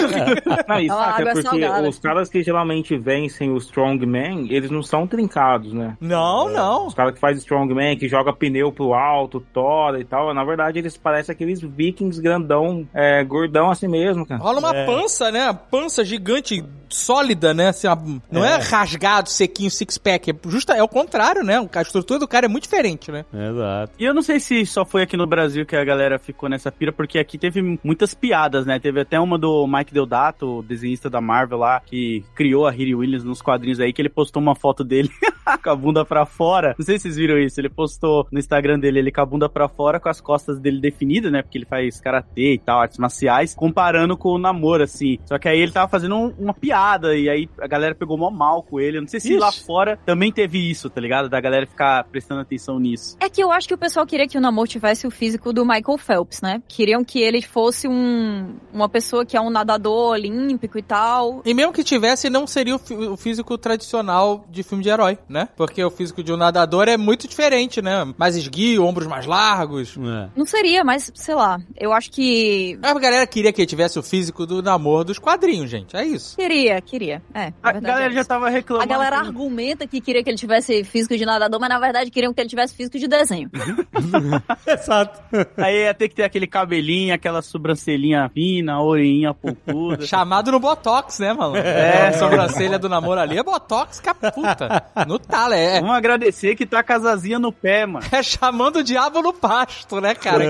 Não, e saca, é porque salgada. os caras que geralmente vencem o Strongman, eles não são trincados, né? não, não. Os caras que fazem Strongman, que joga pneu pro alto, tora e tal, na verdade eles parecem aqueles vikings grandão, é, gordão assim mesmo, cara. Rola uma É. pança, né? Pança gigante, sólida, né? Assim, uma- não é. É. rasgado, sequinho, six-pack. É, justa, é o contrário, né? A estrutura do cara é muito diferente, né? Exato. E eu não sei se só foi aqui no Brasil que a galera ficou nessa pira, porque aqui teve muitas piadas, né? Teve até uma do Mike Deodato, o desenhista da Marvel lá, que criou a Riri Williams nos quadrinhos aí, que ele postou uma foto dele com a bunda pra fora. Não sei se vocês viram isso. Ele postou no Instagram dele, ele com a bunda pra fora, com as costas dele definidas, né? Porque ele faz karatê e tal, artes marciais, comparando com o namoro, assim. Só que aí ele tava fazendo um- uma piada piada, e aí a galera pegou mó mal com ele. Eu não sei se Ixi. lá fora também teve isso, tá ligado? Da galera ficar prestando atenção nisso. É que eu acho que o pessoal queria que o Namor tivesse o físico do Michael Phelps, né? Queriam que ele fosse um, uma pessoa que é um nadador olímpico e tal. E mesmo que tivesse, não seria o, o físico tradicional de filme de herói, né? Porque o físico de um nadador é muito diferente, né? Mais esguio, ombros mais largos. É. Não seria, mas sei lá. Eu acho que. A galera queria que ele tivesse o físico do namoro dos quadrinhos, gente. É isso. Queria, queria. É. A verdade galera é já tava A reclamando. galera que- argumenta que queria que ele tivesse físico de nadador, mas na verdade queriam que ele tivesse físico de desenho. Exato. Aí ia ter que ter aquele cabelinho, aquela sobrancelhinha fina, orelhinha pontuda. Chamado no Botox, né, mano? É, sobrancelha do namoro ali é Botox, caputa. No tala, é. Vamos agradecer que tá com as asinhas no pé, mano. É chamando o diabo no pasto, né, cara?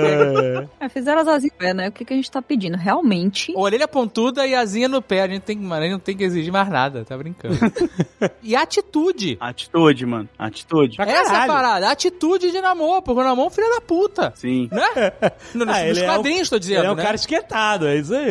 É, fizeram as asinhas, é, né? O que, que a gente tá pedindo? Realmente. Orelha pontuda e asinha no pé. A gente tem, mano, a gente não tem que exigir mais nada, tá brincando. e atitude. Atitude, mano. Atitude. Pra Essa é parada, atitude de namoro, porque o namoro é um filho da puta. Sim. Né? No- Nos, Ah, nos ele é quadrinhos, tô dizendo, Ele é um né? cara esquentado, é isso aí.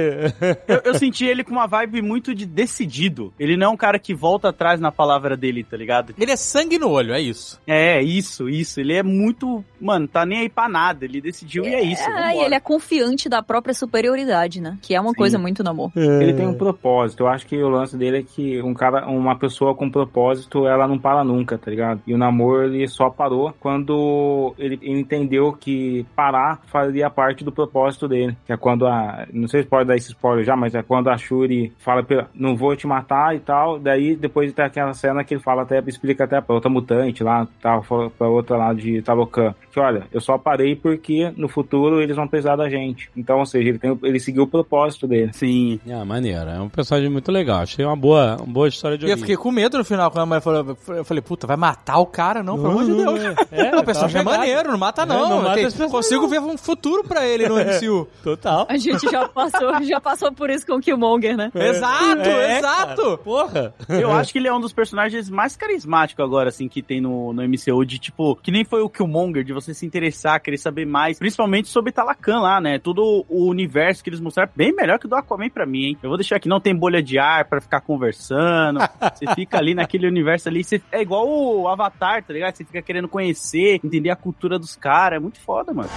Eu, eu senti ele com uma vibe muito de decidido. Ele não é um cara que volta atrás na palavra dele, tá ligado? Ele é sangue no olho, é isso. É, isso, isso. Ele é muito. Mano, tá nem aí pra nada. Ele decidiu e é isso. É, e ele é confiante da própria superioridade, né? Que é uma Sim. coisa muito namoro. Ele tem um propósito. Eu acho que o lance dele é que um cara, uma pessoa com propósito, ela não para nunca, tá ligado? E o namoro ele só parou quando ele ele entendeu que parar fazia parte do propósito dele. Que é quando a. Não sei se pode dar esse spoiler já, mas é quando a Shuri fala, não vou te matar e tal. Daí depois tem aquela cena que ele fala até, explica até pra outra mutante lá, tal, pra outra lá de Talocan. Que olha, eu só parei porque no futuro eles vão precisar da gente. Então, ou seja, ele, tem, ele seguiu o propósito dele. Sim. Ah, maneiro. É um personagem muito legal. Achei uma boa, uma boa história de E eu fiquei com medo no final, quando a mulher falou. Eu falei, puta, vai matar o cara? Não, pelo amor de Deus. É, o personagem é tá maneiro, não mata não. É, não Eu mata personagem, consigo não. ver um futuro pra ele no MCU. Total. A gente já passou, já passou por isso com o Killmonger, né? Exato, É, exato. cara. Porra. Eu acho que ele é um dos personagens mais carismáticos agora, assim, que tem no, no MCU, de tipo, que nem foi o Killmonger, de você se interessar, querer saber mais, principalmente sobre Talacan lá, né? Todo o universo que eles mostraram, bem melhor que o do Aquaman pra mim, hein? Eu vou deixar aqui, não tem bolha de ar pra ficar conversando, você fica ali naquele universo ali, você, é igual o Avatar, tá ligado? Você fica querendo conhecer, entender a cultura dos caras, é muito foda, mano.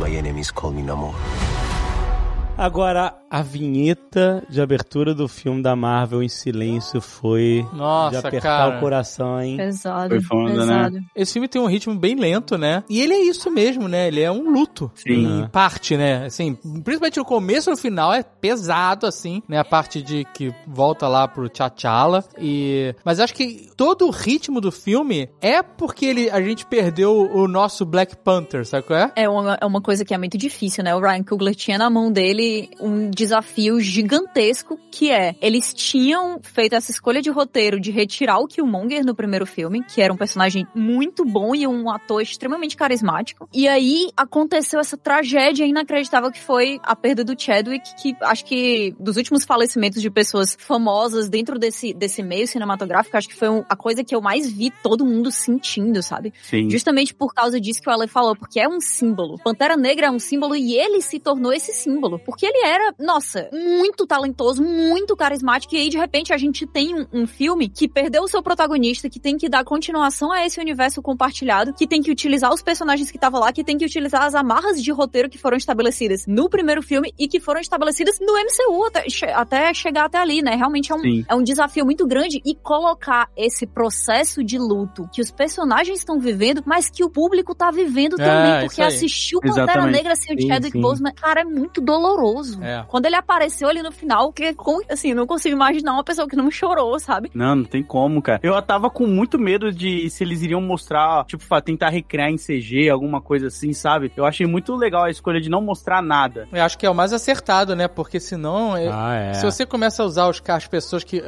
My enemies call me Namor. Agora, a vinheta de abertura do filme da Marvel em silêncio foi de Nossa, apertar cara. o coração, hein? Pesado. Foi foda, pesado. Esse filme tem um ritmo bem lento, né? E ele é isso mesmo, né? Ele é um luto. Sim. Em parte, né? Assim, principalmente no começo e no final é pesado, assim, né? A parte de que volta lá pro T'Challa. E... Mas acho que todo o ritmo do filme é porque ele, a gente perdeu o nosso Black Panther, sabe qual é? É uma, é uma coisa que é muito difícil, né? O Ryan Coogler tinha na mão dele um desafio gigantesco que é, eles tinham feito essa escolha de roteiro de retirar o Killmonger no primeiro filme, que era um personagem muito bom e um ator extremamente carismático. E aí aconteceu essa tragédia inacreditável que foi a perda do Chadwick, que acho que dos últimos falecimentos de pessoas famosas dentro desse, desse meio cinematográfico, acho que foi um- a coisa que eu mais vi todo mundo sentindo, sabe? Sim. Justamente por causa disso que o Ale falou, porque é um símbolo. Pantera Negra é um símbolo e ele se tornou esse símbolo. Porque ele era, nossa, muito talentoso, muito carismático. E aí, de repente, a gente tem um, um filme que perdeu o seu protagonista, que tem que dar continuação a esse universo compartilhado, que tem que utilizar os personagens que estavam lá, que tem que utilizar as amarras de roteiro que foram estabelecidas no primeiro filme e que foram estabelecidas no MCU até, até chegar até ali, né? Realmente é um, Sim. é um desafio muito grande e colocar esse processo de luto que os personagens estão vivendo, mas que o público tá vivendo É, também, porque assistiu Pantera. Negra sem o Chadwick. Boseman, cara, é muito doloroso. É. Quando ele apareceu ali no final, que assim, não consigo imaginar uma pessoa que não chorou, sabe? Não, não tem como, cara. Eu tava com muito medo de se eles iriam mostrar, tipo, tentar recriar em CG, alguma coisa assim, sabe? Eu achei muito legal a escolha de não mostrar nada. Eu acho que é o mais acertado, né? Porque senão. é- Ah, é. Se você começa a usar os, as pessoas que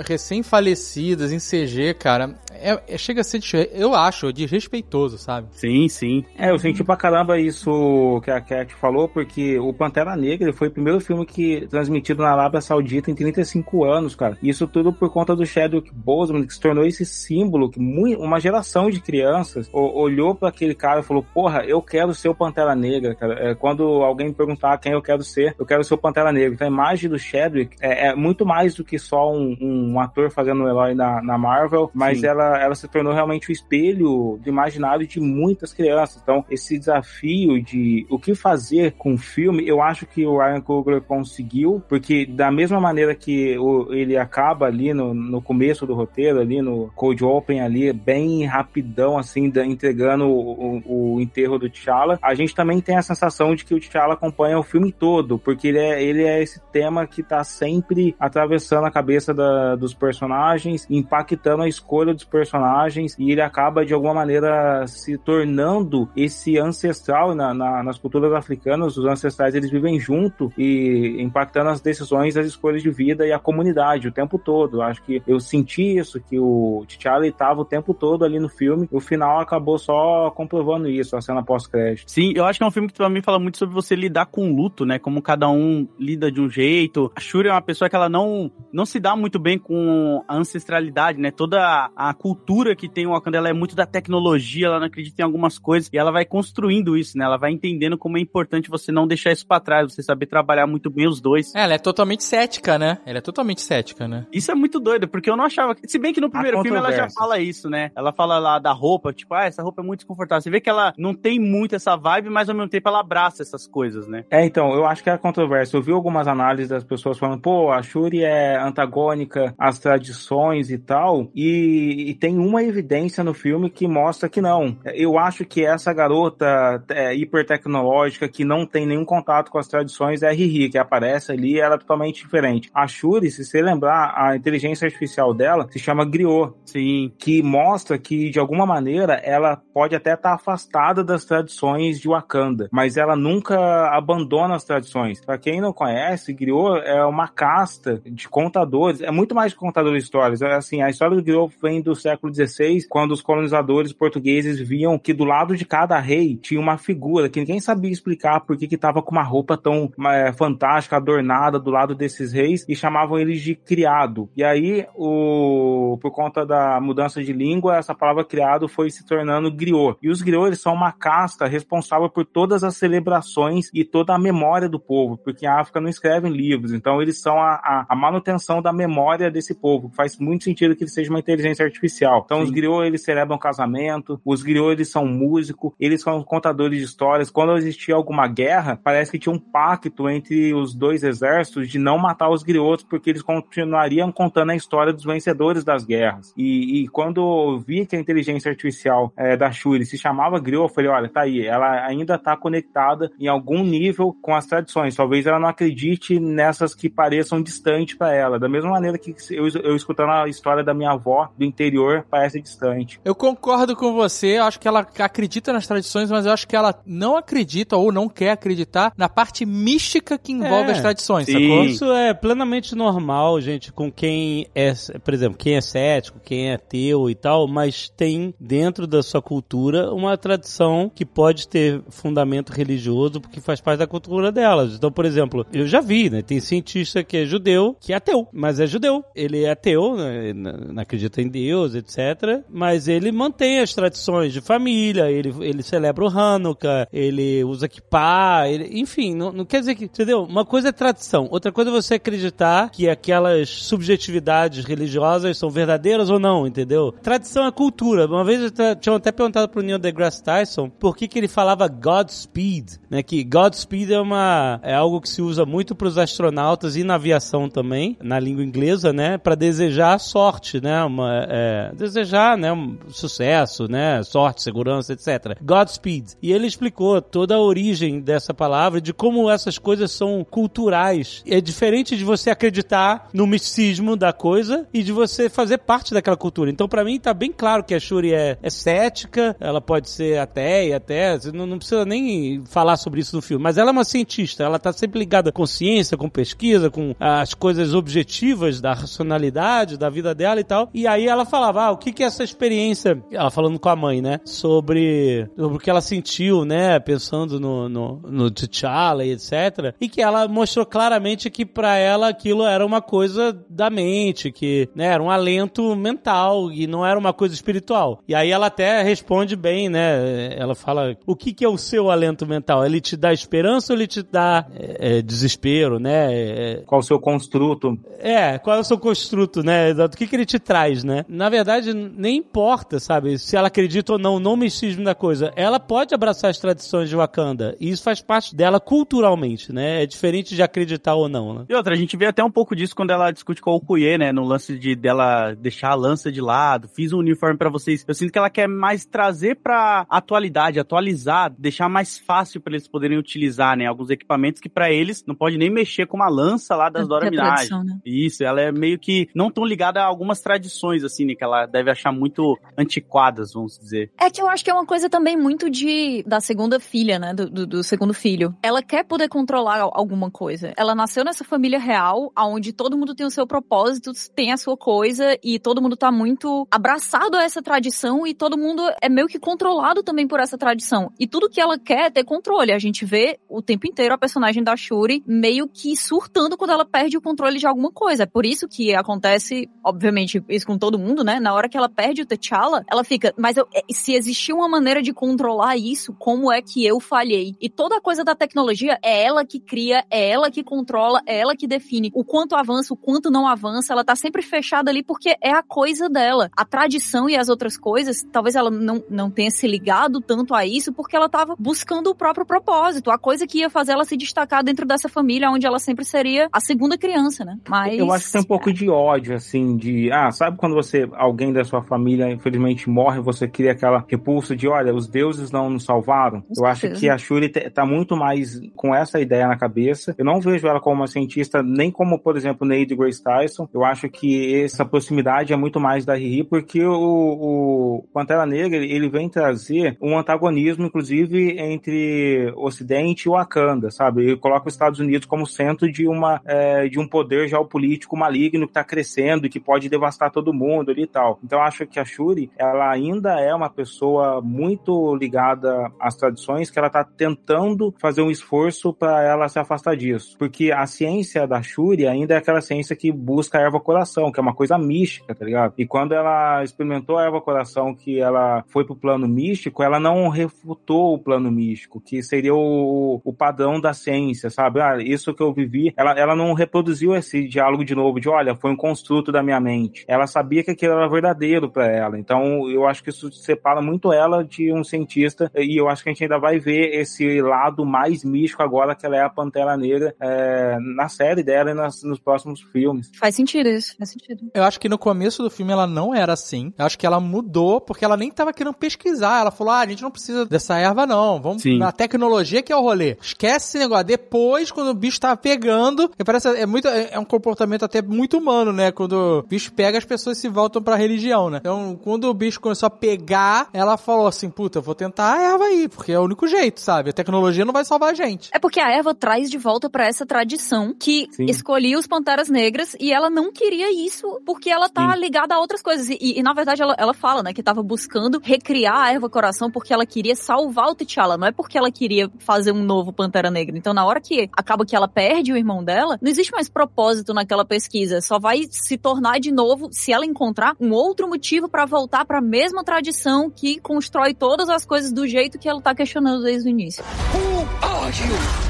recém-falecidas em CG, cara, é, é- chega a ser, eu acho, desrespeitoso, sabe? Sim, sim. É, eu senti pra caramba isso que a Cat falou, porque o Pantera Negra foi primeiro filme que transmitido na Arábia Saudita em 35 anos, cara. Isso tudo por conta do Chadwick Boseman, que se tornou esse símbolo que uma geração de crianças olhou para aquele cara e falou: Porra, eu quero ser o Pantera Negra, cara. É, quando alguém me perguntar quem eu quero ser, eu quero ser o Pantera Negra. Então a imagem do Chadwick é, é muito mais do que só um, um ator fazendo um herói na, na Marvel, mas ela, ela se tornou realmente o espelho do imaginário de muitas crianças. Então, esse desafio de o que fazer com o filme, eu acho que o Ryan Coogler conseguiu, porque da mesma maneira que o, ele acaba ali no, no começo do roteiro, ali no Cold Open ali, bem rapidão, assim, da, entregando o, o, o, enterro do T'Challa, a gente também tem a sensação de que o T'Challa acompanha o filme todo, porque ele é, ele é esse tema que tá sempre atravessando a cabeça da, dos personagens, impactando a escolha dos personagens, e ele acaba de alguma maneira se tornando esse ancestral na, na, nas culturas africanas, os ancestrais eles vivem junto e impactando as decisões, as escolhas de vida e a comunidade o tempo todo. Acho que eu senti isso, que o T'Challa estava o tempo todo ali no filme, o final acabou só comprovando isso, a cena pós-crédito. Sim, eu acho que é um filme que mim fala muito sobre você lidar com luto, né? Como cada um lida de um jeito. A Shuri é uma pessoa que ela não, não se dá muito bem com a ancestralidade, né? Toda a cultura que tem o Wakanda, ela é muito da tecnologia, ela não acredita em algumas coisas e ela vai construindo isso, né? Ela vai entendendo como é importante você não deixar isso para trás, você saber trabalhar muito bem os dois. É, ela é totalmente cética, né? Ela é totalmente cética, né? Isso é muito doido, porque eu não achava. Se bem que no primeiro filme ela já fala isso, né? Ela fala lá da roupa, tipo, ah, essa roupa é muito desconfortável. Você vê que ela não tem muito essa vibe, mas ao mesmo tempo ela abraça essas coisas, né? É, então, eu acho que é controvérsia. Eu vi algumas análises das pessoas falando, pô, a Shuri é antagônica às tradições e tal, e, e tem uma evidência no filme que mostra que não. Eu acho que essa garota é, hipertecnológica que não tem nenhum contato com as tradições é a Riri, que aparece ali, ela é totalmente diferente. A Shuri, se você lembrar, a inteligência artificial dela se chama Griot. Sim. Que mostra que, de alguma maneira, ela pode até estar tá afastada das tradições de Wakanda, mas ela nunca abandona as tradições. Para quem não conhece, Griot é uma casta de contadores, é muito mais que contadores de histórias. É assim, a história do Griot vem do século XVI, quando os colonizadores portugueses viam que do lado de cada rei tinha uma figura que ninguém sabia explicar por que que tava com uma roupa tão é, fantástica, adornada do lado desses reis e chamavam eles de criado. E aí, o, por conta da mudança de língua, essa palavra criado foi se tornando griot. E os griots são uma casta responsável por todas as celebrações e toda a memória do povo, porque a África não escreve livros, então eles são a, a, a manutenção da memória desse povo. Faz muito sentido que ele seja uma inteligência artificial. Então Sim. os griots eles celebram casamento, os griots eles são músicos, eles são contadores de histórias. Quando existia alguma guerra, parece que tinha um pacto entre os dois exércitos de não matar os griots, porque eles continuariam contando a história dos vencedores das guerras. E, e quando eu vi que a inteligência artificial é, da Shuri se chamava griot, eu falei, olha, tá aí, ela ainda tá conectada em algum nível com as tradições. Talvez ela não acredite nessas que pareçam distantes para ela. Da mesma maneira que eu, eu escutando a história da minha avó do interior parece distante. Eu concordo com você, acho que ela acredita nas tradições, mas eu acho que ela não acredita ou não quer acreditar na parte mística que envolve é, as tradições, sim. sacou? Isso é plenamente normal, gente, com quem é, por exemplo, quem é cético, quem é ateu e tal, mas tem dentro da sua cultura uma tradição que pode ter fundamento religioso porque faz parte da cultura delas. Então, por exemplo, eu já vi, né, tem cientista que é judeu, que é ateu, mas é judeu. Ele é ateu, né, não acredita em Deus, etc, mas ele mantém as tradições de família, ele, ele celebra o Hanukkah, ele usa kippah, ele, enfim, não, não quer dizer que, entendeu? Uma coisa é tradição, outra coisa é você acreditar que aquelas subjetividades religiosas são verdadeiras ou não, entendeu? Tradição é cultura. Uma vez eu tinha até perguntado pro Neil deGrasse Tyson por que que ele falava Godspeed, né? Que Godspeed é uma é algo que se usa muito para os astronautas e na aviação também, na língua inglesa, né? Para desejar sorte, né? Uma, é, desejar, né? Um sucesso, né? Sorte, segurança, etc. Godspeed. E ele explicou toda a origem dessa palavra, de como essas coisas são culturais. É diferente de você acreditar no misticismo da coisa e de você fazer parte daquela cultura. Então, para mim, tá bem claro que a Shuri é, é cética, ela pode ser ateia, até, não, não precisa nem falar sobre isso no filme, mas ela é uma cientista, ela tá sempre ligada com ciência, com pesquisa, com as coisas objetivas da racionalidade, da vida dela e tal. E aí ela falava, ah, o que que é essa experiência, ela falando com a mãe, né, sobre, sobre o que ela sentiu, né, pensando no, no, no T'Challa e etc. E que ela mostrou claramente que pra ela aquilo era uma coisa da mente, que né, era um alento mental e não era uma coisa espiritual. E aí ela até responde bem, né? Ela fala: o que, que é o seu alento mental? Ele te dá esperança ou ele te dá é, é, desespero, né? É, Qual o seu construto? é, qual é o seu construto, né? Do que, que ele te traz, né? Na verdade, nem importa, sabe? Se ela acredita ou não no misticismo da coisa. Ela pode abraçar as tradições de Wakanda. E isso faz parte dela culturalmente, né? É diferente de acreditar ou não, né? E outra, a gente vê até um pouco disso quando ela discute com o Okuye, né? No lance de dela deixar a lança de lado. Fiz um uniforme pra vocês. Eu sinto que ela quer mais trazer pra atualidade, atualizar, deixar mais fácil pra eles poderem utilizar, né? Alguns equipamentos que pra eles não pode nem mexer com uma lança lá das Dora É Milaje. tradição, né? Isso, ela é meio que não tão ligada a algumas tradições, assim, né? Que ela deve achar muito antiquadas, vamos dizer. É que eu acho que é uma coisa também muito de da segunda filha, né? Do, do, do segundo filho. Ela quer poder controlar al- alguma coisa. Ela nasceu nessa família real, onde todo mundo tem o seu propósito, tem a sua coisa, e todo mundo tá muito abraçado a essa tradição, e todo mundo é meio que controlado também por essa tradição. E tudo que ela quer é ter controle. A gente vê o tempo inteiro a personagem da Shuri meio que surtando quando ela perde o controle de alguma coisa. É por isso que acontece, obviamente, isso com todo mundo, né? Na hora que ela perde o T'Challa, ela fica, mas eu- eh, se existia uma maneira de controlar isso, como é que eu falhei? E toda a coisa da tecnologia é ela que cria, é ela que controla, é ela que define o quanto avança, o quanto não avança. Ela tá sempre fechada ali porque é a coisa dela. A tradição e as outras coisas, talvez ela não, não tenha se ligado tanto a isso porque ela tava buscando o próprio propósito, a coisa que ia fazer ela se destacar dentro dessa família onde ela sempre seria a segunda criança, né? Mas Eu acho que tem um pouco de ódio, assim, de. Ah, sabe quando você, alguém da sua família, infelizmente morre, você cria aquela repulsa de, olha, os deuses não nos salvaram? Com Eu acho certeza. que a Shuri tá muito mais com essa ideia na cabeça. Eu não vejo ela como uma cientista, nem como, por exemplo, Neide Grace Tyson. Eu acho que essa proximidade é muito mais da Riri, porque o, o Pantera Negra, ele vem trazer um antagonismo, inclusive, entre Ocidente e Wakanda, sabe? Ele coloca os Estados Unidos como centro de uma é, de um poder geopolítico maligno que está crescendo e que pode devastar todo mundo ali e tal. Então eu acho que a Shuri, ela ainda é uma pessoa muito ligada às tradições, que ela tá tentando fazer um esforço para ela se afastar disso. Porque a ciência da Shuri ainda é aquela ciência que busca a erva coração, que é uma coisa mística, tá ligado? E quando ela experimentou a erva coração, que ela foi pro plano místico, ela não refutou o plano místico, que seria o, o padrão da ciência, sabe? Ah, isso que eu vivi, ela, ela não reproduziu esse diálogo de novo, de olha, foi um construto da minha mente. Ela sabia que aquilo era verdadeiro para ela. Então, eu acho que isso separa muito ela de um cientista, e eu acho que a gente ainda vai ver esse lado mais místico agora que ela é a Pantera Negra é, na série dela e nas, nos próximos filmes. faz sentido isso, faz sentido. Eu acho que no começo do filme ela não era assim. Eu acho que ela mudou porque ela nem tava querendo pesquisar. Ela falou: ah, a gente não precisa dessa erva, não. Vamos Sim. na tecnologia que é o rolê. Esquece esse negócio. Depois, quando o bicho tá pegando, que parece é muito é um comportamento até muito humano, né? Quando o bicho pega, as pessoas se voltam pra religião, né? Então, quando o bicho começou a pegar, ela falou assim: puta, eu vou tentar a erva aí, porque é o único jeito, sabe? A tecnologia não vai salvar a gente. É porque a Eva traz de volta pra essa tradição que Sim. escolhia os Panteras Negras e ela não queria isso porque ela tá ligada a outras coisas. E, e, na verdade ela, ela fala, né, que tava buscando recriar a Eva Coração porque ela queria salvar o T'Challa, não é porque ela queria fazer um novo Pantera Negra. Então na hora que acaba que ela perde o irmão dela, não existe mais propósito naquela pesquisa. Só vai se tornar de novo se ela encontrar um outro motivo pra voltar pra mesma tradição que constrói todas as coisas do jeito que ela tá questionando desde o início.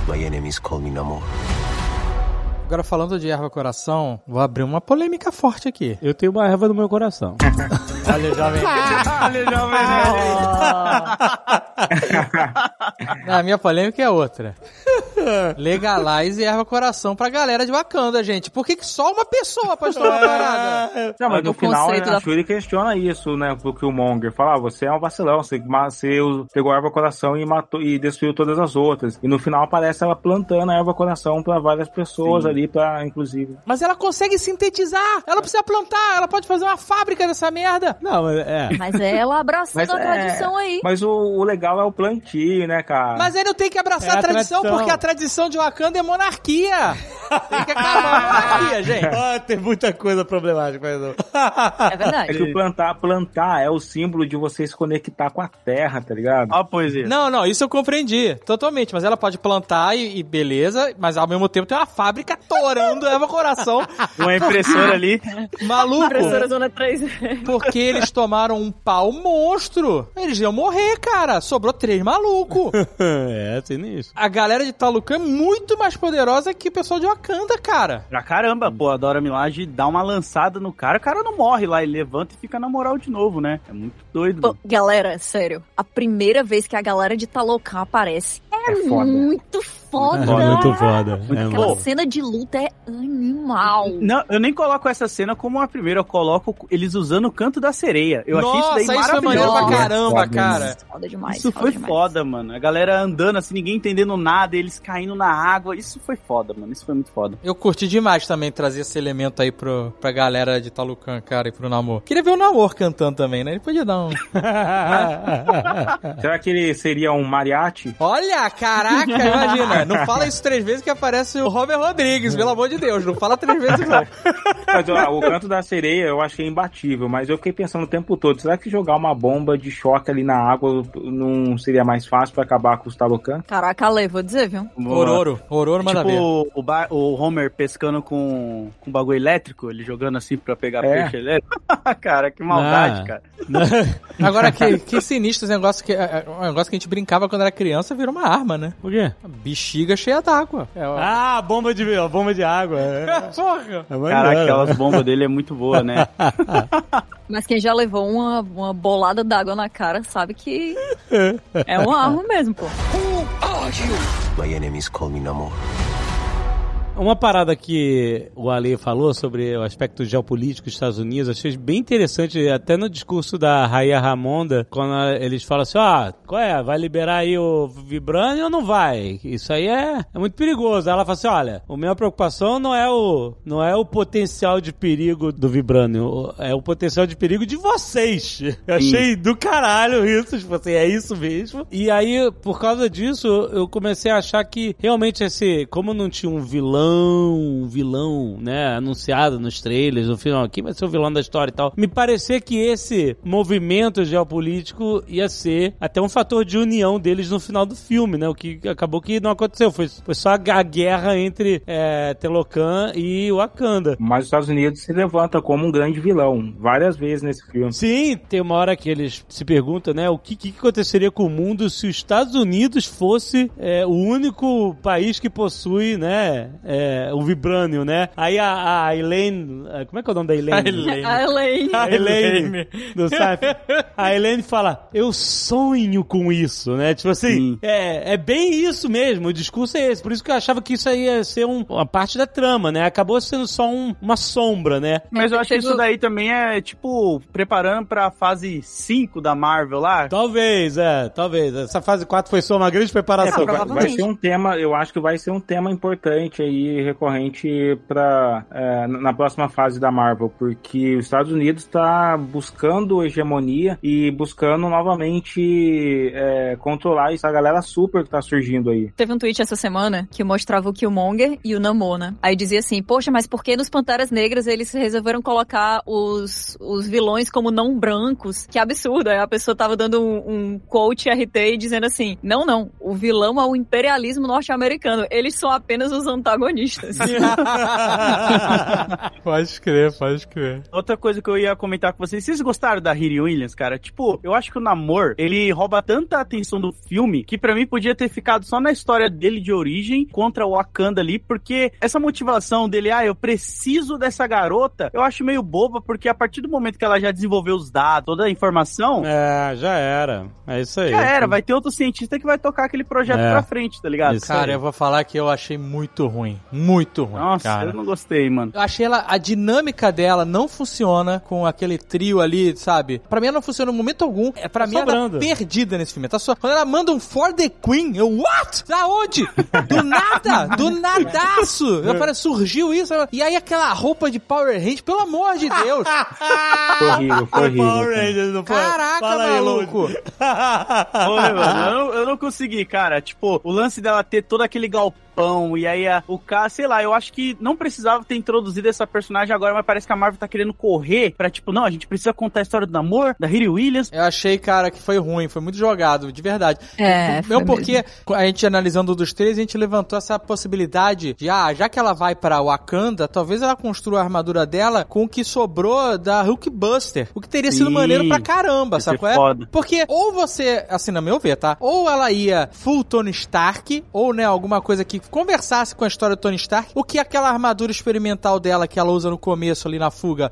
My enemies call me Namor. Agora, falando de erva coração, vou abrir uma polêmica forte aqui. Eu tenho uma erva no meu coração. Olha, jovem. Olha, jovem A minha polêmica é outra. Legalize erva coração pra galera de Wakanda, gente. Por que, que só uma pessoa pode tomar uma parada? Não, mas O no final a da- Shuri questiona isso, né, pro Killmonger. Fala, ah, você é um vacilão, você, você pegou a erva coração e matou e destruiu todas as outras. E no final aparece ela plantando a erva coração pra várias pessoas Sim. ali, pra, inclusive. Mas ela consegue sintetizar. Ela precisa plantar. Ela pode fazer uma fábrica dessa merda. Não, é. Mas é ela abraçando Mas a é- tradição aí. Mas o, o legal é o plantio, né, cara? Mas aí não tem que abraçar É a a tradição, tradição. porque a tradição de Wakanda é monarquia. Tem que acabar a monarquia, gente. Ah, tem muita coisa problemática, mas não. É É verdade. que plantar, plantar é o símbolo de você se conectar com a terra, tá ligado? Ó a poesia. Não, não, isso eu compreendi totalmente. Mas ela pode plantar e, e beleza, mas ao mesmo tempo tem uma fábrica torando Eva Coração. Uma impressora ali. Maluco. Impressora Zona 3. Porque eles tomaram um pau monstro. Eles iam morrer, cara. Sobrou três malucos. é, tem isso. A galera de Talucan é muito mais poderosa que o pessoal de Wakanda, cara. Pra caramba, pô, a Dora Milaje dá uma lançada no cara, o cara não morre lá, ele levanta e fica na moral de novo, né? É muito doido. Pô, galera, sério, a primeira vez que a galera de Talocan aparece é, É foda. muito foda. É muito foda. É Aquela cena de luta é animal. Não, eu nem coloco essa cena como a primeira, eu coloco eles usando o canto da sereia. Eu Nossa, achei isso daí isso foi maravilhoso. maneiro pra caramba, Foda, cara. Foda demais. Isso foda foi demais. foda, mano. A galera andando assim, ninguém entendendo nada, eles caindo na água. Isso foi foda, mano. Isso foi muito foda. Eu curti demais também trazer esse elemento aí pro, pra galera de Talucan, cara, e pro Namor. Queria ver o Namor cantando também, né? Ele podia dar um... Será que ele seria um mariachi? Olha, caraca, imagina. Não fala isso três vezes que aparece o Robert Rodrigues, pelo amor de Deus. Não fala três vezes, não. Mas ó, o canto da sereia eu achei imbatível, mas eu fiquei pensando o tempo todo, será que jogar uma bomba de choque ali na água não seria mais fácil pra acabar com os Talocan? Caraca, Ale, vou dizer, viu? Ororo. Ororo manda ver. Tipo o, Bar- o Homer pescando com, com bagulho elétrico, ele jogando assim pra pegar É. peixe elétrico. cara, que maldade, Ah. cara. Agora, que, que sinistro esse negócio que, é, é, um negócio que a gente brincava quando era criança virou uma arma, né? Por quê? Bexiga cheia d'água. É, ó. Ah, bomba de, ó, bomba de água. É, Porra. é. Caraca, aquelas bombas dele é muito boa, né? Mas quem já levou uma, uma bolada d'água na cara sabe que é uma arma mesmo, pô. My enemies call me Namor. Uma parada que o Ale falou sobre o aspecto geopolítico dos Estados Unidos, achei bem interessante, até no discurso da Raia Ramonda, quando eles falam assim, ah, qual é, vai liberar aí o Vibranium ou não vai? Isso aí é, é muito perigoso. Aí ela fala assim, olha, a minha preocupação não é o, não é o potencial de perigo do Vibranium, é o potencial de perigo de vocês. Eu achei do caralho isso, tipo assim, é isso mesmo. E aí, por causa disso, eu comecei a achar que realmente esse, como não tinha um vilão, um vilão, né, anunciado nos trailers, no final, quem vai ser o vilão da história e tal, me parecia que esse movimento geopolítico ia ser até um fator de união deles no final do filme, né, o que acabou que não aconteceu, foi, foi só a, a guerra entre é, Telocan e Wakanda. Mas os Estados Unidos se levanta como um grande vilão, várias vezes nesse filme. Sim, tem uma hora que eles se perguntam, né, o que, que aconteceria com o mundo se os Estados Unidos fosse é, o único país que possui, né, é, o Vibranium, né? Aí a, a Elaine, é, como é que é o nome da Elaine? Elaine. A Elaine. A Elaine do. A Elaine fala, eu sonho com isso, né? Tipo assim, Sim. é, é bem isso mesmo, o discurso é esse. Por isso que eu achava que isso aí ia ser um- uma parte da trama, né? Acabou sendo só um- uma sombra, né? Mas eu acho que isso daí também é, tipo, preparando pra fase 5 da Marvel lá. Talvez, é, talvez. Essa fase 4 foi só uma grande É, preparação. Ah, vai, vai ser um tema, eu acho que vai ser um tema importante aí, recorrente para na próxima fase da Marvel, porque os Estados Unidos está buscando hegemonia e buscando novamente é, controlar essa galera super que tá surgindo aí. Teve um tweet essa semana que mostrava o Killmonger e o Namor, né? Aí dizia assim, poxa, mas por que nos Panteras Negras eles resolveram colocar os, os vilões como não brancos? Que absurdo. Aí a pessoa tava dando um, um quote RT e dizendo assim, não, não, o vilão é o imperialismo norte-americano. Eles são apenas os antagonistas. pode crer, pode crer. Outra coisa que eu ia comentar com vocês, vocês gostaram da Riri Williams, cara? Tipo, eu acho que o Namor, ele rouba tanta atenção do filme que pra mim podia ter ficado só na história dele de origem contra o Wakanda ali, porque essa motivação dele, ah, eu preciso dessa garota, eu acho meio boba, porque a partir do momento que ela já desenvolveu os dados, toda a informação, É, já era. É isso aí. já era, vai ter outro cientista que vai tocar aquele projeto É. pra frente, tá ligado? Isso Cara, aí. eu vou falar que eu achei muito ruim. Muito ruim, Nossa, cara. eu não gostei, mano. Eu achei ela, a dinâmica dela não funciona com aquele trio ali, sabe? Pra mim ela não funciona em momento algum. É, pra Tá mim ela sobrando. tá perdida nesse filme. Tá só, quando ela manda um For the Queen, eu, what? Da onde? Do nada! Do nadaço! Eu falei, surgiu isso? E aí aquela roupa de Power Rangers, pelo amor de Deus! Foi horrível, foi horrível. Power Rangers, não foi? Caraca, Fala aí, maluco! Foi, mano, eu, não, eu não consegui, cara. Tipo, o lance dela ter todo aquele galpão e aí a- o cara, sei lá, eu acho que não precisava ter introduzido essa personagem agora, mas parece que a Marvel tá querendo correr pra, tipo, não, a gente precisa contar a história do namoro da Riri Williams. Eu achei, cara, que foi ruim, foi muito jogado, de verdade. É, Mesmo foi porque a gente analisando dos três, a gente levantou essa possibilidade de, ah, já que ela vai pra Wakanda, talvez ela construa a armadura dela com o que sobrou da Hulkbuster. O que teria sido Sim. maneiro pra caramba, ser sabe qual é? foda. Porque ou você, assim, na meu ver, tá? Ou ela ia full Tony Stark, ou, né, alguma coisa que conversasse com a história do Tony Stark, o que aquela armadura experimental dela que ela usa no começo ali na fuga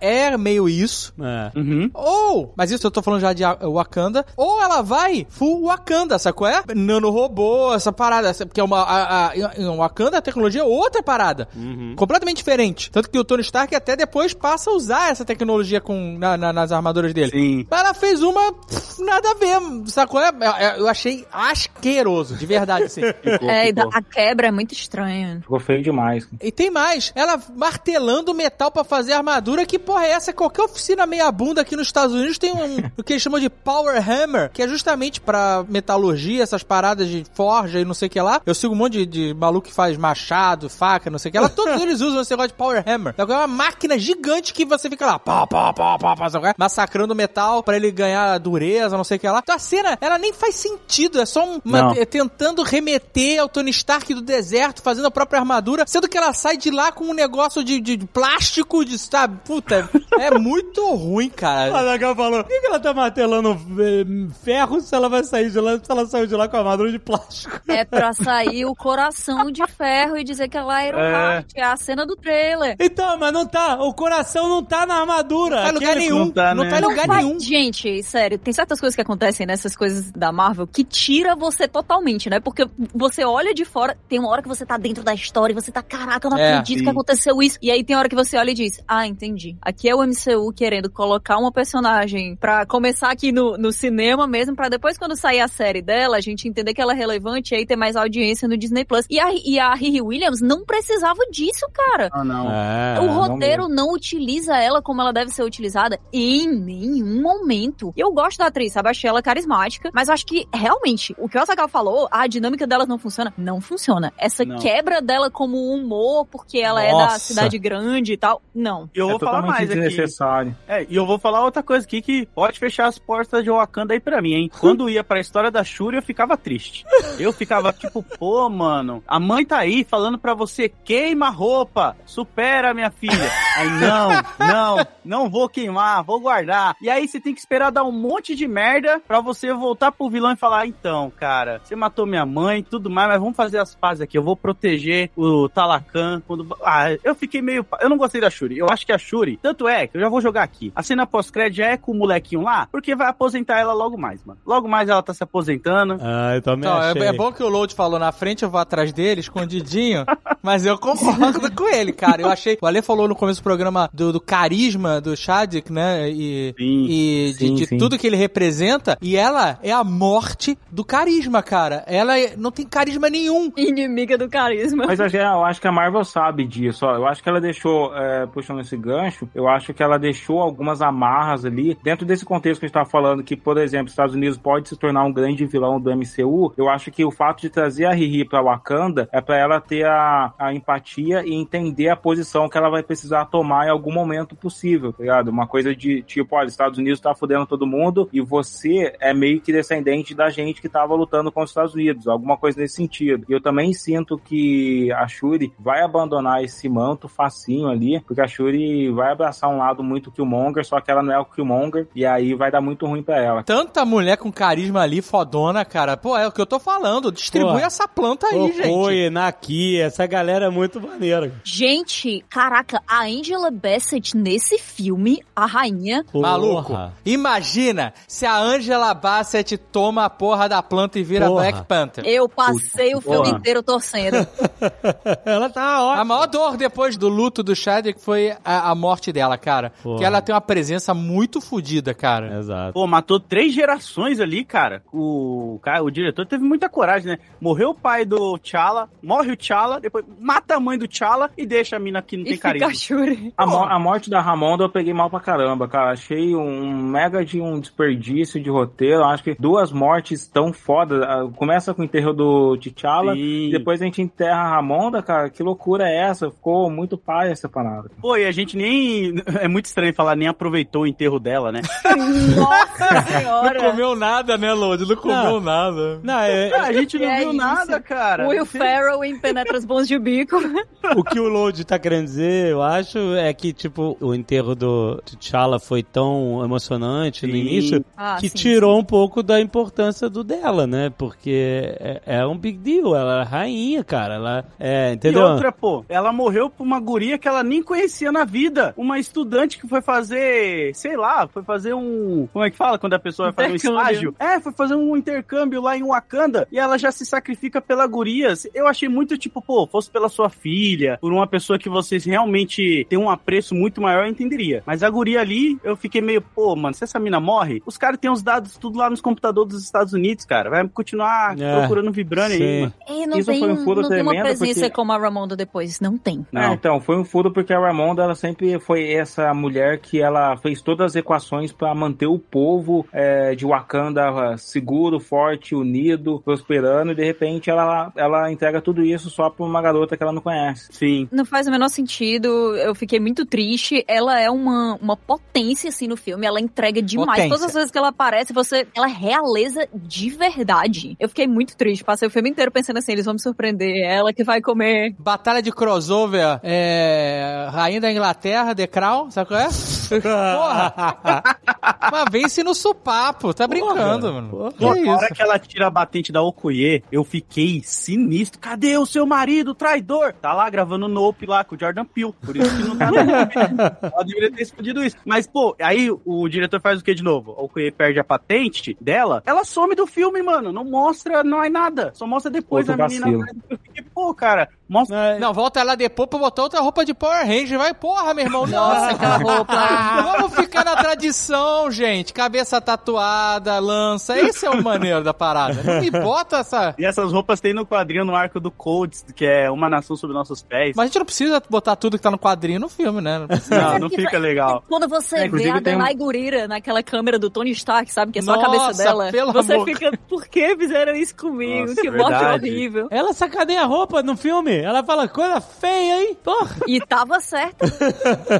É. é meio isso. É. Uhum. Ou, mas isso eu tô falando já de Wakanda, ou ela vai full Wakanda, sacou? É? Nanorobô, essa parada, essa, porque é uma, a, a, Wakanda a tecnologia é outra parada, completamente diferente. Tanto que o Tony Stark até depois passa a usar essa tecnologia com, na- na- nas armaduras dele. Sim. Mas ela fez uma, pff, nada a ver, sacou? É? É, Eu achei asqueroso, de verdade, assim. Ficou, É, e da- ficou, a quebra é muito estranha. ficou feio demais. E tem mais, ela martelando metal pra fazer armadura, que porra é essa? Qualquer oficina meia bunda aqui nos Estados Unidos tem um, o que eles chamam de Power Hammer, que é justamente pra metalurgia, essas paradas de forja e não sei o que lá. Eu sigo um monte de, de maluco que faz machado, faca, não sei o que lá. Todos eles usam esse negócio de Power Hammer. É uma máquina gigante que você fica lá, pá, pá, pá, pá, pá, é? massacrando metal pra ele ganhar dureza, não sei o que lá. Então a cena, ela nem faz sentido, é só um, uma- é tentando remeter ao Tony Stark do deserto, fazendo a própria armadura, sendo que ela sai de lá com um negócio de, de- de plástico, de, sabe? Puta, é muito ruim, A cara. Zagal falou, por que, ela tá martelando eh, ferro se ela vai sair de lá, se ela saiu de lá com a armadura de plástico? É pra sair o coração de ferro e dizer que ela é Iron É. É a cena do trailer. Então, mas não tá, o coração não tá na armadura. Não tá em lugar nenhum, não tá, não né? tá em Não lugar nenhum. Gente, sério, tem certas coisas que acontecem nessas coisas da Marvel que tira você totalmente, né? Porque você olha de fora, tem uma hora que você tá dentro da história e você tá, caraca, eu não É, acredito sim. que aconteceu isso. E aí tem hora que você olha e diz, ah, entendi. Aqui é o MCU querendo colocar uma personagem pra começar aqui no, no cinema mesmo, pra depois quando sair a série dela, a gente entender que ela é relevante e aí ter mais audiência no Disney Plus. E a, e a Riri Williams não precisava disso, cara. Ah, não. É, O não roteiro não, utiliza ela como ela deve ser utilizada em nenhum momento. Eu gosto da atriz, sabe? Achei ela carismática, mas acho que realmente o que o Asakal falou, a dinâmica delas não funciona. Não funciona. Essa Não. quebra dela como humor, porque ela é da Nossa. cidade grande e tal, não. Eu é vou falar mais aqui. desnecessário. É, e eu vou falar outra coisa aqui que pode fechar as portas de Wakanda aí pra mim, hein? Quando ia pra história da Shuri, eu ficava triste. Eu ficava tipo, pô, mano, a mãe tá aí falando pra você, queima a roupa, supera minha filha. Aí, não, não, não vou queimar, vou guardar. E aí você tem que esperar dar um monte de merda pra você voltar pro vilão e falar, então, cara, você matou minha mãe e tudo mais, mas vamos fazer as pazes aqui, eu vou proteger o Talakan. Quando... Ah, eu fiquei meio... Eu não gostei da Shuri. Eu acho que a Shuri, tanto é que eu já vou jogar aqui. A cena pós-crédito já é com o molequinho lá, porque vai aposentar ela logo mais, mano. Logo mais ela tá se aposentando. Ah, eu também Então, é, achei. é bom que o Load falou na frente, eu vou atrás dele, escondidinho. mas eu concordo com ele, cara. Eu achei. O Ale falou no começo do programa do, do carisma do Shadik, né? E, Sim, e de, sim, de sim. tudo que ele representa. E ela é a morte do carisma, cara. Ela é- não tem carisma nenhum. Inimiga do carisma. Mas eu acho que a Marvel sabe disso. Ó. Eu acho que ela deixou, é, puxando esse gancho, eu acho que ela deixou algumas amarras ali. Dentro desse contexto que a gente tá falando, que, por exemplo, os Estados Unidos pode se tornar um grande vilão do MCU, eu acho que o fato de trazer a Riri pra Wakanda é pra ela ter a, a empatia e entender a posição que ela vai precisar tomar em algum momento possível, tá ligado? Uma coisa de tipo, olha, os Estados Unidos tá fudendo todo mundo e você é meio que descendente da gente que tava lutando contra os Estados Unidos, alguma coisa nesse sentido. E eu também sinto que a Shuri vai abandonar esse manto facinho ali, porque a Shuri vai abraçar um lado muito Killmonger, só que ela não é o Killmonger, e aí vai dar muito ruim pra ela. Tanta mulher com carisma ali, fodona, cara. Pô, é o que eu tô falando. Distribui Pô, essa planta aí, gente. Oi, Naki, essa galera é muito maneira. Gente, caraca, a Angela Bassett nesse filme, a rainha, Maluco, Porra. imagina se a Angela Bassett toma a porra da planta e vira Porra. Black Panther. eu passei o filme inteiro torcendo. Ela tá ótima. A maior dor depois do luto do Chadwick foi a, a morte dela, cara. Porra. Porque ela tem uma presença muito fodida, cara. Exato. Pô, matou três gerações ali, cara. O, cara. o diretor teve muita coragem, né? Morreu o pai do T'Challa, morre o T'Challa, depois mata a mãe do T'Challa e deixa a mina que não tem E carinho. fica Shuri. A, mo- a morte da Ramonda eu peguei mal pra caramba, cara. Achei um mega de um desperdício de roteiro. Acho que duas mortes tão foda. Ah, Começa com o enterro do T'Challa, Sim. depois a gente enterra a Ramonda, cara. Que loucura é essa? Ficou muito pai essa parada. Pô, e a gente nem. É muito estranho falar, nem aproveitou o enterro dela, né? Nossa Não senhora. comeu nada, né, Lodi? Não comeu nada. Não, é- a gente não É viu isso. nada, cara. Will Ferrell em Penetras Bons de Bico. o que o Load tá querendo dizer, eu acho, é que, tipo, o enterro do T'Challa foi tão emocionante no Sim. início Ah, que sim, tirou um pouco da importância do dela, né? Porque é, é um big deal, ela é rainha, cara. Ela é, E entendeu? outra, pô, ela morreu por uma guria que ela nem conhecia na vida. Uma estudante que foi fazer, sei lá, foi fazer um. Como é que fala quando a pessoa vai fazer um Intercâmbio. estágio? É, foi fazer um intercâmbio lá em Wakanda e ela já se sacrifica pela guria. Eu achei muito tipo, pô, fosse pela sua filha, por uma pessoa que vocês realmente têm um apreço muito maior, eu entenderia. Mas a guria ali, eu fiquei meio, pô, mano, se essa mina morre, os caras têm os dados tudo lá nos computadores dos Estados Unidos, cara. Vai continuar É, procurando Vibranium sim. aí, mano. Não Isso tem, foi um furo não tem uma tremendo, presença porque- como a Ramonda depois. Não tem. É, então, foi um furo porque a Ramonda, ela sempre foi essa mulher que ela fez todas as equações pra manter o povo é, de Wakanda seguro, forte, unido, prosperando, e de repente ela, ela entrega tudo isso só pra uma garota que ela não conhece. Sim. Não faz o menor sentido. Eu fiquei muito triste. Ela é uma, uma potência, assim, no filme. Ela entrega demais. Potência. Todas as vezes que ela aparece, você. Ela é realeza de verdade. Eu fiquei muito triste. Passei o filme inteiro pensando assim: eles vão me surpreender. É ela que vai comer. Batalha de crossover, é... Rainha da Inglaterra, The Crown, sabe qual é? Porra! Mas vence no supapo, tá brincando, mano. porra. Que Pô, na hora que ela tira a batente da Okoye, eu fiquei sinistro. Cadê o seu marido, traidor? Tá lá gravando Nope lá com o Jordan Peele. Por isso que não tá no filme. Ela deveria ter explodido isso. Mas, pô, aí o diretor faz o que de novo? A Okoye perde a patente dela, ela some do filme, mano. Não mostra, não é nada. Só mostra depois Outro a menina. vacilo. Eu fiquei, pô, cara, mostra. Não, volta lá depois pra botar outra roupa de Power Ranger. Vai, porra, meu irmão. Nossa, aquela roupa. Vamos ficar na tradição, gente. Cabeça tatuada, lança. Esse é o maneiro da parada. Não me bota essa. E essas roupas tem no quadrinho no arco do Codes, que é Uma Nação Sob Nossos Pés. Mas a gente não precisa botar tudo que tá no quadrinho no filme, né? Não. Não, não fica legal. Quando você É, vê a tem um- Danai Gurira naquela câmera do Tony Stark, sabe? Que é só Nossa, a cabeça dela. pelo você amor. fica, por que fizeram isso comigo? Nossa, que morte verdade. horrível. Ela sacaneia a roupa no filme. Ela fala, coisa feia, hein? Porra. E tava certo.